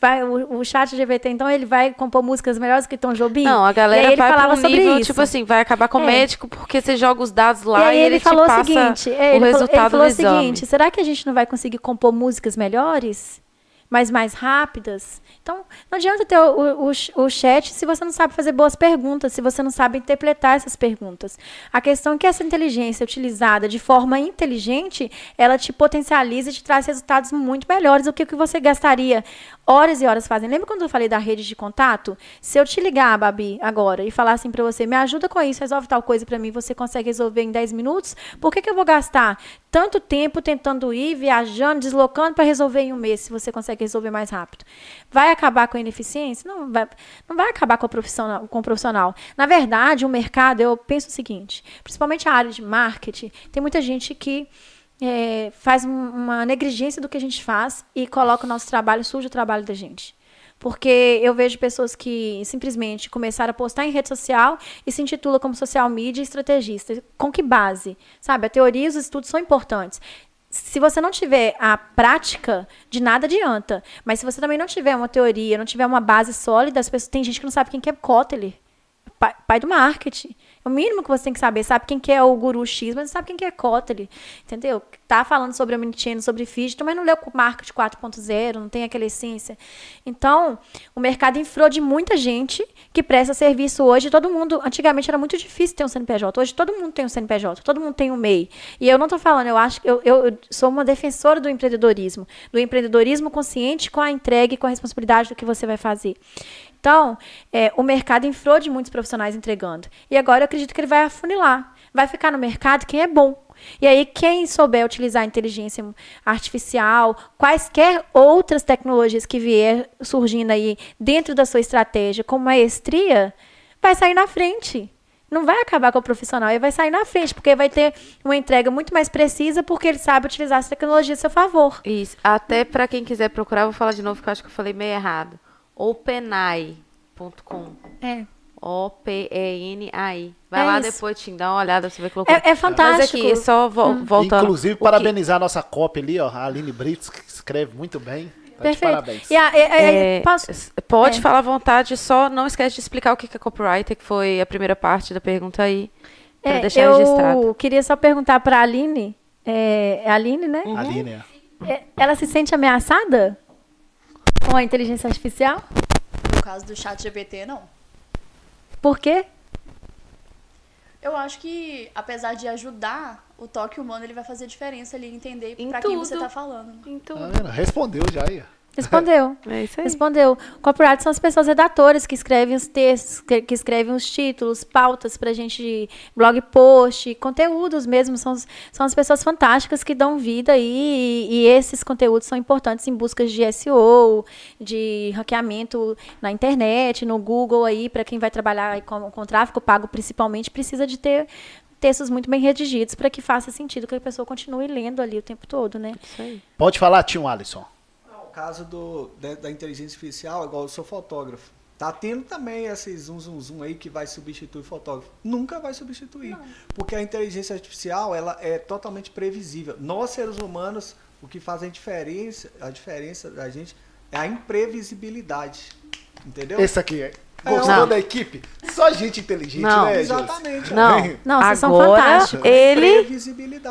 Vai, o, o chat GPT, então, ele vai compor músicas melhores que Tom Jobim? Não, a E aí galera ele vai falava um sobre nível, isso. tipo assim, vai acabar com o É. médico porque você joga os dados E lá aí e, ele, ele, falou te passa o seguinte, é, o ele falou, ele resultado falou do o seguinte, exame. será que a gente não vai conseguir compor músicas melhores? Mas mais rápidas? Então, não adianta ter o, o, o chat se você não sabe fazer boas perguntas, se você não sabe interpretar essas perguntas. A questão é que essa inteligência utilizada de forma inteligente, ela te potencializa e te traz resultados muito melhores do que o que você gastaria horas e horas fazendo. Lembra quando eu falei da rede de contato? Se eu te ligar, Babi, agora, e falar assim pra você, me ajuda com isso, resolve tal coisa pra mim, você consegue resolver em 10 minutos, por que, que eu vou gastar tanto tempo tentando ir, viajando, deslocando para resolver em um mês, se você consegue resolver mais rápido? Vai acabar com a ineficiência? Não vai, não vai acabar com, a profissional, com o profissional. Na verdade, o mercado, eu penso o seguinte, principalmente a área de marketing, tem muita gente que é, faz um- uma negligência do que a gente faz e coloca o nosso trabalho, suja o trabalho da gente. Porque eu vejo pessoas que simplesmente começaram a postar em rede social e se intitula como social media estrategista. Com que base? Sabe, a teoria e os estudos são importantes. Se você não tiver a prática, de nada adianta. Mas se você também não tiver uma teoria, não tiver uma base sólida, as pessoas, tem gente que não sabe quem que é Kotler. Pai, pai do marketing. É o mínimo que você tem que saber. Sabe quem que é o guru X, mas não sabe quem que é Kotler. Entendeu? Tá falando sobre omnichannel, sobre fígito, mas não leu o marketing 4.0, não tem aquela essência. Então, o mercado infrou de muita gente que presta serviço hoje. Todo mundo, antigamente era muito difícil ter um CNPJ. Hoje todo mundo tem um CNPJ, todo mundo tem um MEI. E eu não tô falando, eu acho que eu, eu sou uma defensora do empreendedorismo. Do empreendedorismo consciente com a entrega e com a responsabilidade do que você vai fazer. Então, é, o mercado infrou de muitos profissionais entregando. E agora eu acredito que ele vai afunilar. Vai ficar no mercado quem é bom. E aí, quem souber utilizar inteligência artificial, quaisquer outras tecnologias que vier surgindo aí dentro da sua estratégia com maestria, vai sair na frente. Não vai acabar com o profissional, ele vai sair na frente, porque vai ter uma entrega muito mais precisa, porque ele sabe utilizar essa tecnologia a seu favor. Isso. Até pra quem quiser procurar, vou falar de novo, que eu acho que eu falei meio errado. openai.com. É. O-P-E-N-A-I. Vai É lá isso. depois, Tim, dá uma olhada, você vê que loucura. É, é fantástico. Mas aqui, só vo voltando. Inclusive, parabenizar a nossa cópia ali, ó, a Aline Brits, que escreve muito bem. Tá Perfeito. parabéns. E a- e- e- É, Pode é. falar à vontade, só não esquece de explicar o que que é copywriter, que foi a primeira parte da pergunta aí. Pra É, deixar eu registrado. queria só perguntar para a Aline. É, é a Aline, né? Aline, é. É, Ela se sente ameaçada com a inteligência artificial? No caso do chat GPT, não. Por quê? Eu acho que, apesar de ajudar, o toque humano ele vai fazer diferença ali, entender Em pra quem você tudo. tá falando. Em tudo. Tá vendo? Respondeu já aí. Respondeu. *laughs* É isso aí. Respondeu. Copyright são as pessoas redatoras que escrevem os textos, que, que escrevem os títulos, pautas pra gente de blog post, conteúdos mesmo. São, são as pessoas fantásticas que dão vida aí. E, e esses conteúdos são importantes em buscas de SEO, de ranqueamento na internet, no Google aí, para quem vai trabalhar com, com tráfego pago principalmente, precisa de ter textos muito bem redigidos para que faça sentido que a pessoa continue lendo ali o tempo todo, né? Isso aí. Pode falar, tio Alisson. Caso do, da, da inteligência artificial, igual eu sou fotógrafo. Tá tendo também esse zoom, zoom, zoom aí que vai substituir fotógrafo. Nunca vai substituir. Porque a inteligência artificial, ela é totalmente previsível. Nós, seres humanos, o que faz a diferença, a diferença da gente é a imprevisibilidade. Entendeu? Esse aqui é. Gostou Não. da equipe? Só gente inteligente, Não. né? Exatamente. Não. Não, vocês são Agora, fantásticos. ele...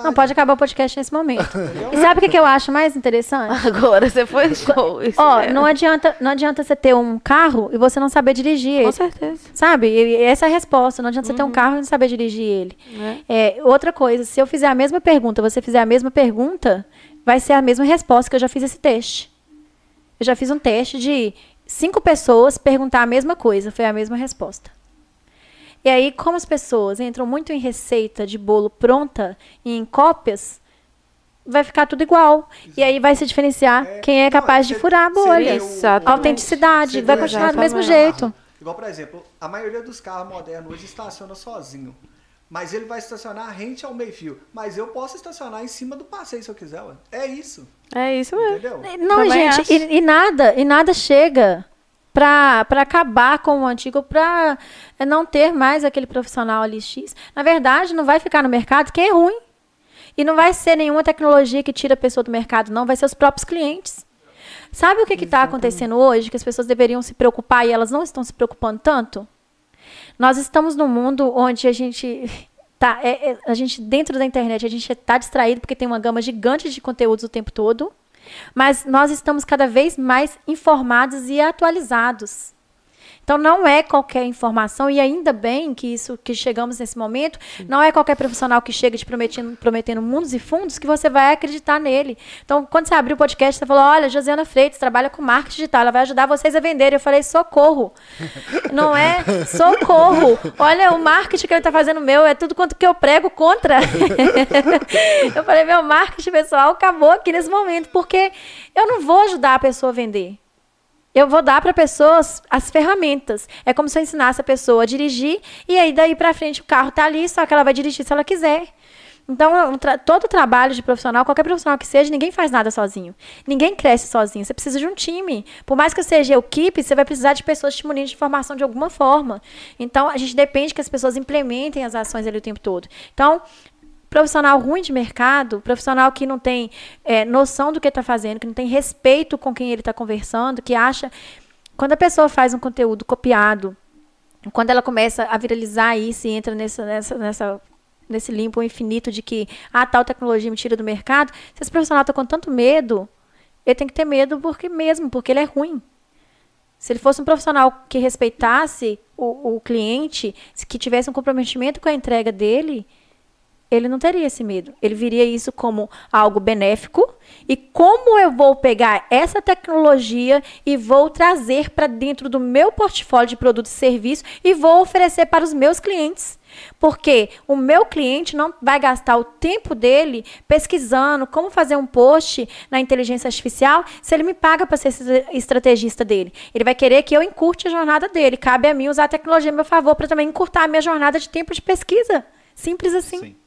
Não pode acabar o podcast nesse momento. E sabe o que, que eu acho mais interessante? *laughs* Agora você foi show. Ó, é. não adianta, não adianta você ter um carro e você não saber dirigir Com ele. certeza. Sabe? E essa é a resposta. Não adianta você ter um carro e não saber dirigir ele. É, outra coisa, se eu fizer a mesma pergunta, você fizer a mesma pergunta, vai ser a mesma resposta que eu já fiz esse teste. Eu já fiz um teste de cinco pessoas perguntar a mesma coisa, foi a mesma resposta. E aí, como as pessoas entram muito em receita de bolo pronta e em cópias, vai ficar tudo igual. E aí vai se diferenciar É, quem é não, capaz de você- furar a bolha. Exatamente. Autenticidade, Você vai continuar do mesmo exatamente. jeito. Igual, por exemplo, a maioria dos carros modernos hoje estaciona sozinho. Mas ele vai estacionar rente ao meio-fio. Mas eu posso estacionar em cima do passeio se eu quiser, ué. É isso. É isso mesmo. Entendeu? Não, Também gente, e, e nada, e nada chega pra pra acabar com o antigo, pra não ter mais aquele profissional ali X. Na verdade, não vai ficar no mercado quem é ruim. E não vai ser nenhuma tecnologia que tira a pessoa do mercado, não, vai ser os próprios clientes. Sabe o que está acontecendo hoje? Que as pessoas deveriam se preocupar e elas não estão se preocupando tanto? Nós estamos num mundo onde a gente tá, é- é- a gente dentro da internet a gente está distraído porque tem uma gama gigante de conteúdos o tempo todo, mas nós estamos cada vez mais informados e atualizados. Então não é qualquer informação e ainda bem que isso que chegamos nesse momento, não é qualquer profissional que chega te prometendo, prometendo mundos e fundos que você vai acreditar nele. Então, quando você abriu o podcast, você falou: "Olha, Josiana Freitas trabalha com marketing digital, ela vai ajudar vocês a vender". Eu falei: "Socorro". *laughs* Não é socorro. Olha, o marketing que ele está fazendo meu é tudo quanto que eu prego contra. *laughs* eu falei: "Meu marketing pessoal acabou aqui nesse momento, porque eu não vou ajudar a pessoa a vender. Eu vou dar para pessoas as ferramentas. É como se eu ensinasse a pessoa a dirigir e aí daí para frente o carro tá ali, só que ela vai dirigir se ela quiser. Então, todo trabalho de profissional, qualquer profissional que seja, ninguém faz nada sozinho. Ninguém cresce sozinho. Você precisa de um time. Por mais que eu seja equipe, você vai precisar de pessoas te munindo de informação de alguma forma. Então, a gente depende que as pessoas implementem as ações ali o tempo todo. Então, profissional ruim de mercado, profissional que não tem é, noção do que está fazendo, que não tem respeito com quem ele está conversando, que acha. Quando a pessoa faz um conteúdo copiado, quando ela começa a viralizar isso e entra nessa, nessa, nessa, nesse limbo infinito de que ah, tal tecnologia me tira do mercado, se esse profissional está com tanto medo, ele tem que ter medo porque mesmo, porque ele é ruim. Se ele fosse um profissional que respeitasse o, o cliente, que tivesse um comprometimento com a entrega dele, ele não teria esse medo. Ele viria isso como algo benéfico. E como eu vou pegar essa tecnologia e vou trazer para dentro do meu portfólio de produtos e serviços e vou oferecer para os meus clientes. Porque o meu cliente não vai gastar o tempo dele pesquisando como fazer um post na inteligência artificial se ele me paga para ser estrategista dele. Ele vai querer que eu encurte a jornada dele. Cabe a mim usar a tecnologia a meu favor para também encurtar a minha jornada de tempo de pesquisa. Simples assim. Sim.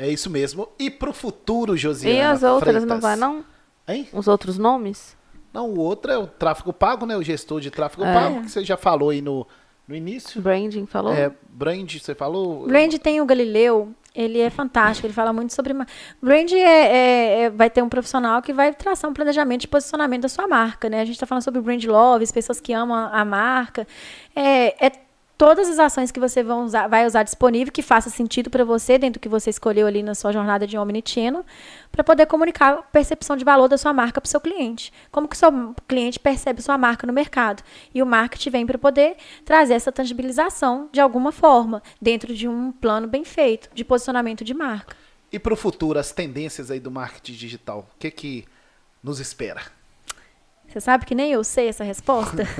É isso mesmo. E pro futuro, Josiana E as outras Freitas? não vai, não? Hein? Os outros nomes? Não, o outro é o tráfego pago, né? O gestor de tráfego É. pago, que você já falou aí no, no início. Branding falou? É, brand, você falou? Brand tem o Galileu, ele é fantástico, ele fala muito sobre. Brand é, é- é- vai ter um profissional que vai traçar um planejamento de posicionamento da sua marca, né? A gente está falando sobre brand love, as pessoas que amam a, a marca. É, é todas as ações que você vão usar- vai usar disponível, que faça sentido para você, dentro do que você escolheu ali na sua jornada de omnichannel, para poder comunicar a percepção de valor da sua marca para o seu cliente. Como que o seu cliente percebe sua marca no mercado. E o marketing vem para poder trazer essa tangibilização de alguma forma, dentro de um plano bem feito, de posicionamento de marca. E para o futuro, as tendências aí do marketing digital, o que que nos espera? Você sabe que nem eu sei essa resposta? *laughs*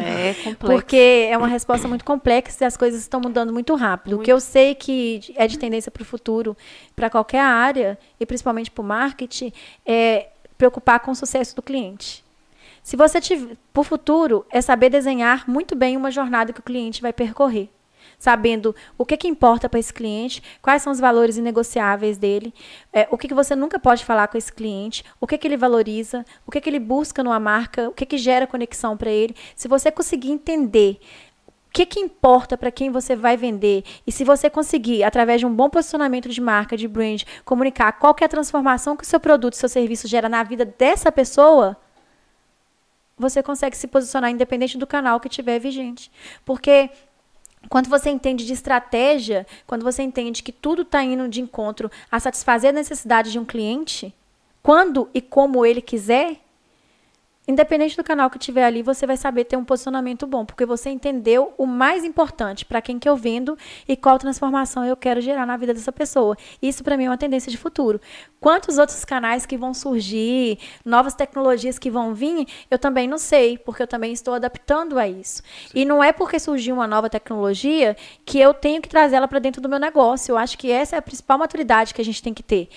É complexo. Porque é uma resposta muito complexa e as coisas estão mudando muito rápido. O que eu sei que é de tendência para o futuro, para qualquer área, e principalmente para o marketing, é preocupar com o sucesso do cliente. Se você tiver, para o futuro, é saber desenhar muito bem uma jornada que o cliente vai percorrer. Sabendo o que, que importa para esse cliente, quais são os valores inegociáveis dele, é, o que, que você nunca pode falar com esse cliente, o que, que ele valoriza, o que, que ele busca numa marca, o que, que gera conexão para ele. Se você conseguir entender o que, que importa para quem você vai vender. E se você conseguir, através de um bom posicionamento de marca, de brand, comunicar qual que é a transformação que o seu produto, seu serviço gera na vida dessa pessoa, você consegue se posicionar independente do canal que tiver vigente. Porque quando você entende de estratégia, quando você entende que tudo está indo de encontro a satisfazer a necessidade de um cliente, quando e como ele quiser, independente do canal que tiver ali, você vai saber ter um posicionamento bom, porque você entendeu o mais importante para quem que eu vendo e qual transformação eu quero gerar na vida dessa pessoa. Isso para mim é uma tendência de futuro. Quantos outros canais que vão surgir, novas tecnologias que vão vir, eu também não sei, porque eu também estou adaptando a isso. E não é porque surgiu uma nova tecnologia que eu tenho que trazer ela para dentro do meu negócio. Eu acho que essa é a principal maturidade que a gente tem que ter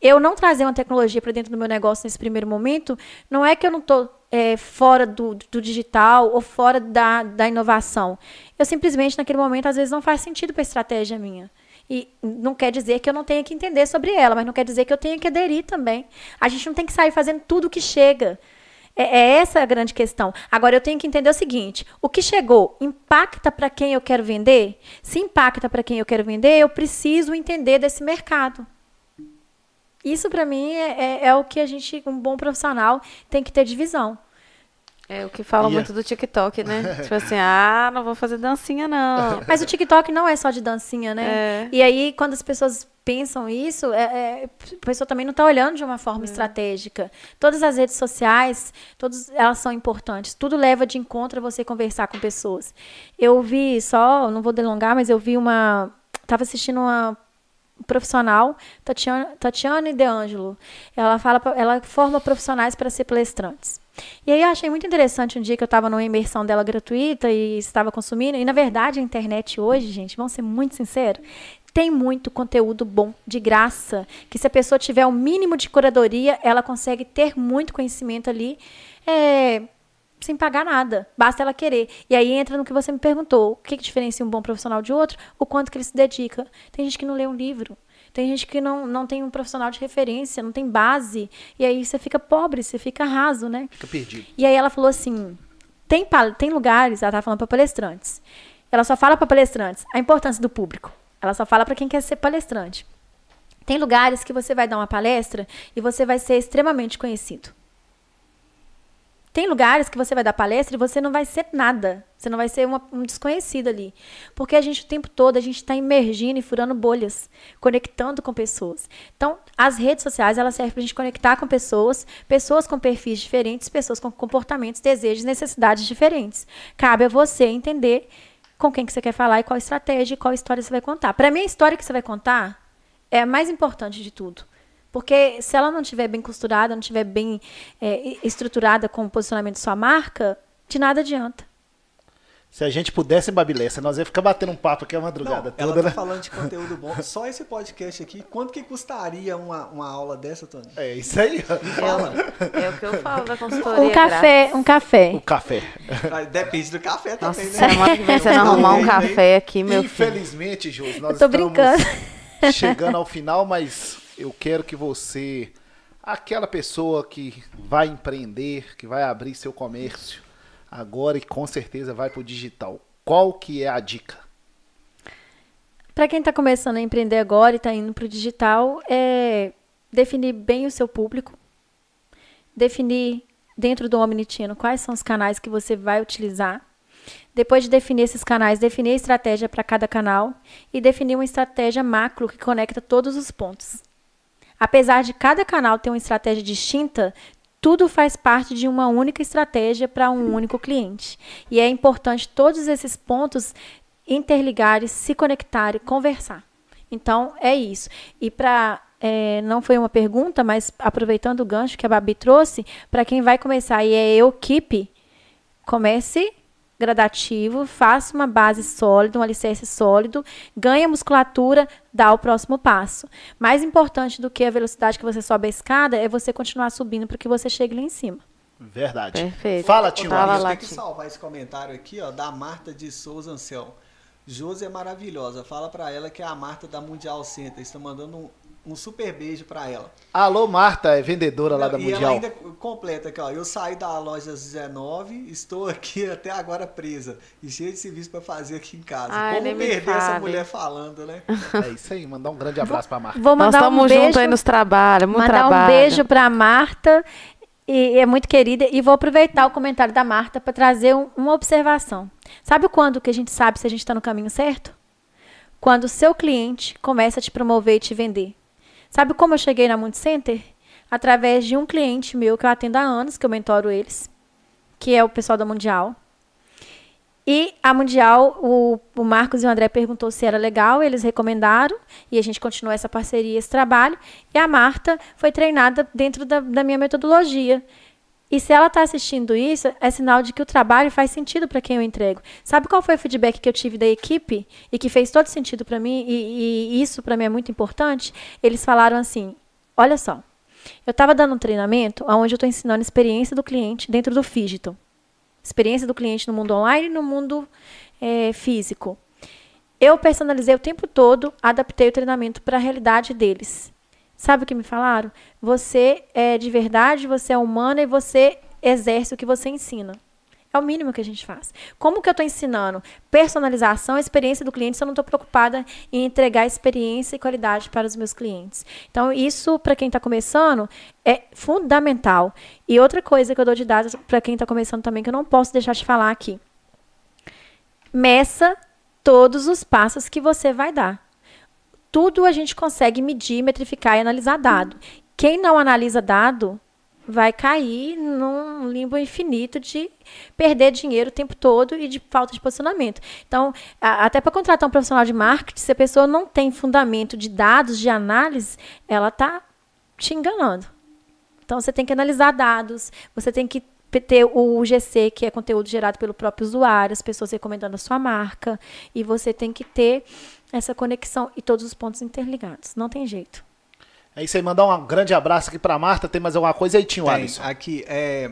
eu não trazer uma tecnologia para dentro do meu negócio nesse primeiro momento, não é que eu não estou é, fora do, do digital ou fora da, da inovação. Eu simplesmente, naquele momento, às vezes não faz sentido para a estratégia minha. E não quer dizer que eu não tenha que entender sobre ela, mas não quer dizer que eu tenha que aderir também. A gente não tem que sair fazendo tudo que chega. É, é essa a grande questão. Agora, eu tenho que entender o seguinte: o que chegou impacta para quem eu quero vender? Se impacta para quem eu quero vender, eu preciso entender desse mercado. Isso para mim é, é, é, o que a gente, um bom profissional, tem que ter de visão. É o que falam Yeah. muito do TikTok, né? *laughs* tipo assim, ah, não vou fazer dancinha, não. *laughs* Mas o TikTok não é só de dancinha, né? É. E aí, quando as pessoas pensam isso, é, é, a pessoa também não está olhando de uma É. forma estratégica. Todas as redes sociais, todas elas são importantes. Tudo leva de encontro a você conversar com pessoas. Eu vi só, não vou delongar, mas eu vi uma. Estava assistindo uma profissional, Tatiana, Tatiane De Angelo. Ela fala, ela forma profissionais para ser palestrantes. E aí eu achei muito interessante um dia que eu estava numa imersão dela gratuita e estava consumindo. E na verdade a internet hoje, gente, vamos ser muito sinceros, tem muito conteúdo bom, de graça, que se a pessoa tiver o mínimo de curadoria, ela consegue ter muito conhecimento ali, é, sem pagar nada. Basta ela querer. E aí entra no que você me perguntou. O que, que diferencia um bom profissional de outro? O quanto que ele se dedica. Tem gente que não lê um livro. Tem gente que não, não tem um profissional de referência, não tem base. E aí você fica pobre, você fica raso, né? Fica perdido. E aí ela falou assim: tem, tem lugares, ela tá falando para palestrantes. Ela só fala para palestrantes a importância do público. Ela só fala para quem quer ser palestrante. Tem lugares que você vai dar uma palestra e você vai ser extremamente conhecido. Tem lugares que você vai dar palestra e você não vai ser nada. Você não vai ser uma- um desconhecido ali. Porque a gente, o tempo todo, a gente está imergindo e furando bolhas, conectando com pessoas. Então, as redes sociais, elas servem para a gente conectar com pessoas, pessoas com perfis diferentes, pessoas com comportamentos, desejos, necessidades diferentes. Cabe a você entender com quem que você quer falar e qual estratégia e qual história você vai contar. Para mim, a história que você vai contar é a mais importante de tudo. Porque se ela não estiver bem costurada, não estiver bem é, estruturada com o posicionamento de sua marca, de nada adianta. Se a gente pudesse, Babilessa, nós ia ficar batendo um papo aqui a madrugada Não, ela toda, tá né? falando de *laughs* conteúdo bom. Só esse podcast aqui, quanto que custaria uma, uma aula dessa, Tony? É isso aí. Fala. É o que eu falo da consultoria. Um café, um O café. café. Vai- Depende do café Nossa, também, né? semana que vem você não arrumar um café aqui, meu filho. Infelizmente, Jus, nós Eu tô estamos brincando. chegando ao final, mas eu quero que você, aquela pessoa que vai empreender, que vai abrir seu comércio agora e com certeza vai pro digital, qual que é a dica? Para quem está começando a empreender agora e está indo para o digital, é definir bem o seu público, definir dentro do Omnitino quais são os canais que você vai utilizar, Depois de definir esses canais, definir a estratégia para cada canal e definir uma estratégia macro que conecta todos os pontos. Apesar de cada canal ter uma estratégia distinta, tudo faz parte de uma única estratégia para um único cliente. E é importante todos esses pontos interligarem, se conectarem, conversar. Então, é isso. E para é, não foi uma pergunta, mas aproveitando o gancho que a Babi trouxe, para quem vai começar e é eu, equipe, comece gradativo, faça uma base sólida, um alicerce sólido, ganha musculatura, dá o próximo passo. Mais importante do que a velocidade que você sobe a escada é você continuar subindo para que você chegue lá em cima. Verdade. Perfeito. Fala, Tio. Tenho que salvar esse comentário aqui, ó, da Marta de Souza Anselmo. Josi é maravilhosa. Fala pra ela que é a Marta da Mundial Center. Está mandando um, um super beijo pra ela. Alô, Marta, é vendedora lá da e ela Mundial. ainda completa aqui, ó. Eu saí da loja às 19, estou aqui *laughs* até agora presa e cheio de serviço pra fazer aqui em casa. Ai, Como perder essa mulher falando, né? *laughs* É isso aí, mandar um grande abraço pra Marta. Vou Nós mandar um estamos beijo, juntos aí nos trabalhos, muito mandar trabalho. um beijo para Marta, e é muito querida, e vou aproveitar o comentário da Marta para trazer um- uma observação. Sabe quando que a gente sabe se a gente está no caminho certo? Quando o seu cliente começa a te promover e te vender. Sabe como eu cheguei na Mundo Center? Através de um cliente meu que eu atendo há anos, que eu mentoro eles, que é o pessoal da Mundial. E a Mundial, o, o Marcos e o André perguntou se era legal, eles recomendaram, e a gente continuou essa parceria, esse trabalho. E a Marta foi treinada dentro da, da minha metodologia. E se ela está assistindo isso, é sinal de que o trabalho faz sentido para quem eu entrego. Sabe qual foi o feedback que eu tive da equipe e que fez todo sentido para mim? E, e isso para mim é muito importante. Eles falaram assim: olha só, eu estava dando um treinamento onde eu estou ensinando experiência do cliente dentro do Fidgeton experiência do cliente no mundo online e no mundo eh, físico. Eu personalizei o tempo todo, adaptei o treinamento para a realidade deles. Sabe o que me falaram? Você é de verdade, você é humana e você exerce o que você ensina. É o mínimo que a gente faz. Como que eu estou ensinando? Personalização, experiência do cliente, se eu não estou preocupada em entregar experiência e qualidade para os meus clientes. Então, isso, para quem está começando, é fundamental. E outra coisa que eu dou de dados para quem está começando também, que eu não posso deixar de falar aqui. Meça todos os passos que você vai dar. Tudo a gente consegue medir, metrificar e analisar dado. Quem não analisa dado vai cair num limbo infinito de perder dinheiro o tempo todo e de falta de posicionamento. Então, a- até para contratar um profissional de marketing, se a pessoa não tem fundamento de dados, de análise, ela está te enganando. Então, você tem que analisar dados, você tem que ter o GC, que é conteúdo gerado pelo próprio usuário, as pessoas recomendando a sua marca, e você tem que ter essa conexão e todos os pontos interligados. Não tem jeito. É isso aí, mandar um grande abraço aqui pra Marta. Tem mais alguma coisa aí, Tem, Alisson? aqui, é.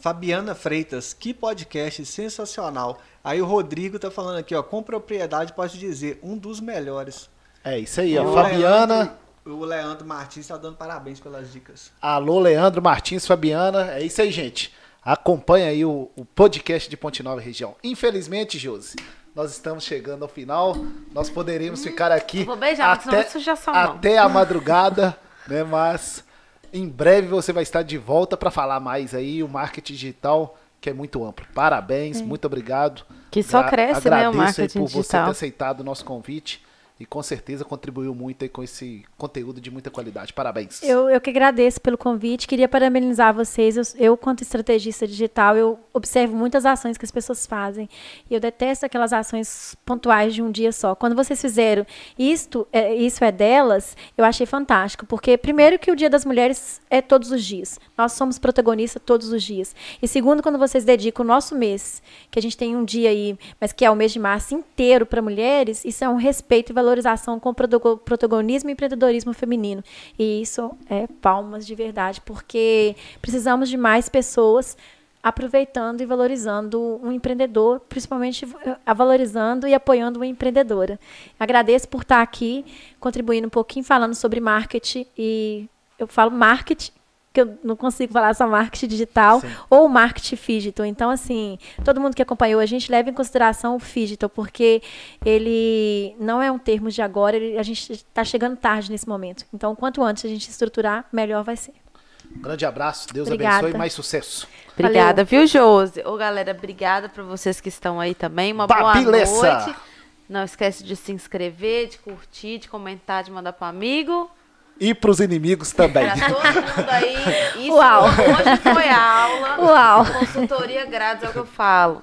Fabiana Freitas, que podcast sensacional. Aí o Rodrigo tá falando aqui, ó, com propriedade posso dizer, um dos melhores. É isso aí, ó. O Fabiana. Leandro- o Leandro Martins tá dando parabéns pelas dicas. Alô, Leandro Martins, Fabiana. É isso aí, gente. Acompanha aí o, o podcast de Ponte Nova Região. Infelizmente, Josi, nós estamos chegando ao final. Nós poderíamos ficar aqui beijar, até, até a madrugada, *laughs* né? Mas em breve você vai estar de volta para falar mais aí o marketing digital, que é muito amplo. Parabéns, muito obrigado. Que só Gra- cresce, né, o agradeço aí marketing por você digital. ter aceitado o nosso convite e com certeza contribuiu muito aí com esse conteúdo de muita qualidade. Parabéns. Eu, eu que agradeço pelo convite. Queria parabenizar vocês. Eu, eu, quanto estrategista digital, eu observo muitas ações que as pessoas fazem. E eu detesto aquelas ações pontuais de um dia só. Quando vocês fizeram isto, é, isso é delas, eu achei fantástico. Porque, primeiro, que o Dia das Mulheres é todos os dias. Nós somos protagonistas todos os dias. E segundo, quando vocês dedicam o nosso mês, que a gente tem um dia aí, mas que é o mês de março inteiro para mulheres, isso é um respeito e valorização com o protago- protagonismo e empreendedorismo feminino. E isso é palmas de verdade, porque precisamos de mais pessoas aproveitando e valorizando um empreendedor, principalmente valorizando e apoiando uma empreendedora. Agradeço por estar aqui, contribuindo um pouquinho, falando sobre marketing e eu falo marketing que eu não consigo falar só marketing digital Sim. ou marketing digital. Então, assim, todo mundo que acompanhou a gente leva em consideração o digital, porque ele não é um termo de agora, ele- a gente está chegando tarde nesse momento. Então, quanto antes a gente estruturar, melhor vai ser. Um grande abraço, Deus Obrigada. abençoe e mais sucesso. Obrigada, viu, Josi? Ô, galera, obrigada pra vocês que estão aí também. Uma boa noite. Não esquece de se inscrever, de curtir, de comentar, de mandar pro amigo. E pros inimigos também. Pra todo mundo aí. *laughs* Isso Uau. hoje foi aula. Uau. Consultoria grátis, é o que eu falo.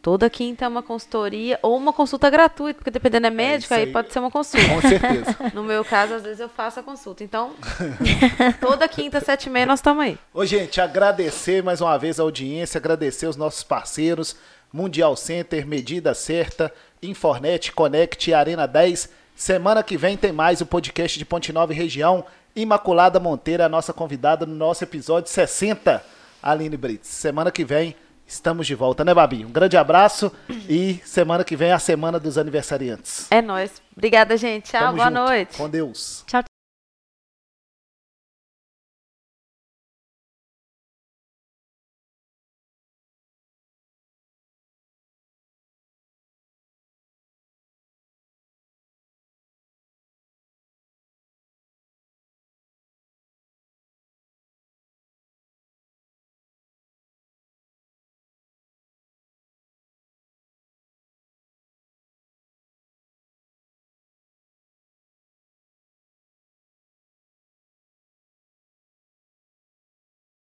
Toda quinta é uma consultoria ou uma consulta gratuita, porque dependendo é médico, isso aí aí. pode ser uma consulta. Com certeza. *laughs* No meu caso, às vezes eu faço a consulta. Então, *laughs* toda quinta, sete e meia, nós estamos aí. Ô, gente, agradecer mais uma vez a audiência, agradecer os nossos parceiros, Mundial Center, Medida Certa, Infornet, Connect, Arena 10. Semana que vem tem mais o podcast de Ponte Nova e Região. Imaculada Monteira, a nossa convidada no nosso episódio 60, Aline Brits. Semana que vem estamos de volta, né, Babi? Um grande abraço e semana que vem é a semana dos aniversariantes. É nóis. Obrigada, gente. Tchau, Tamo boa junto. noite. Com Deus. Tchau, tchau.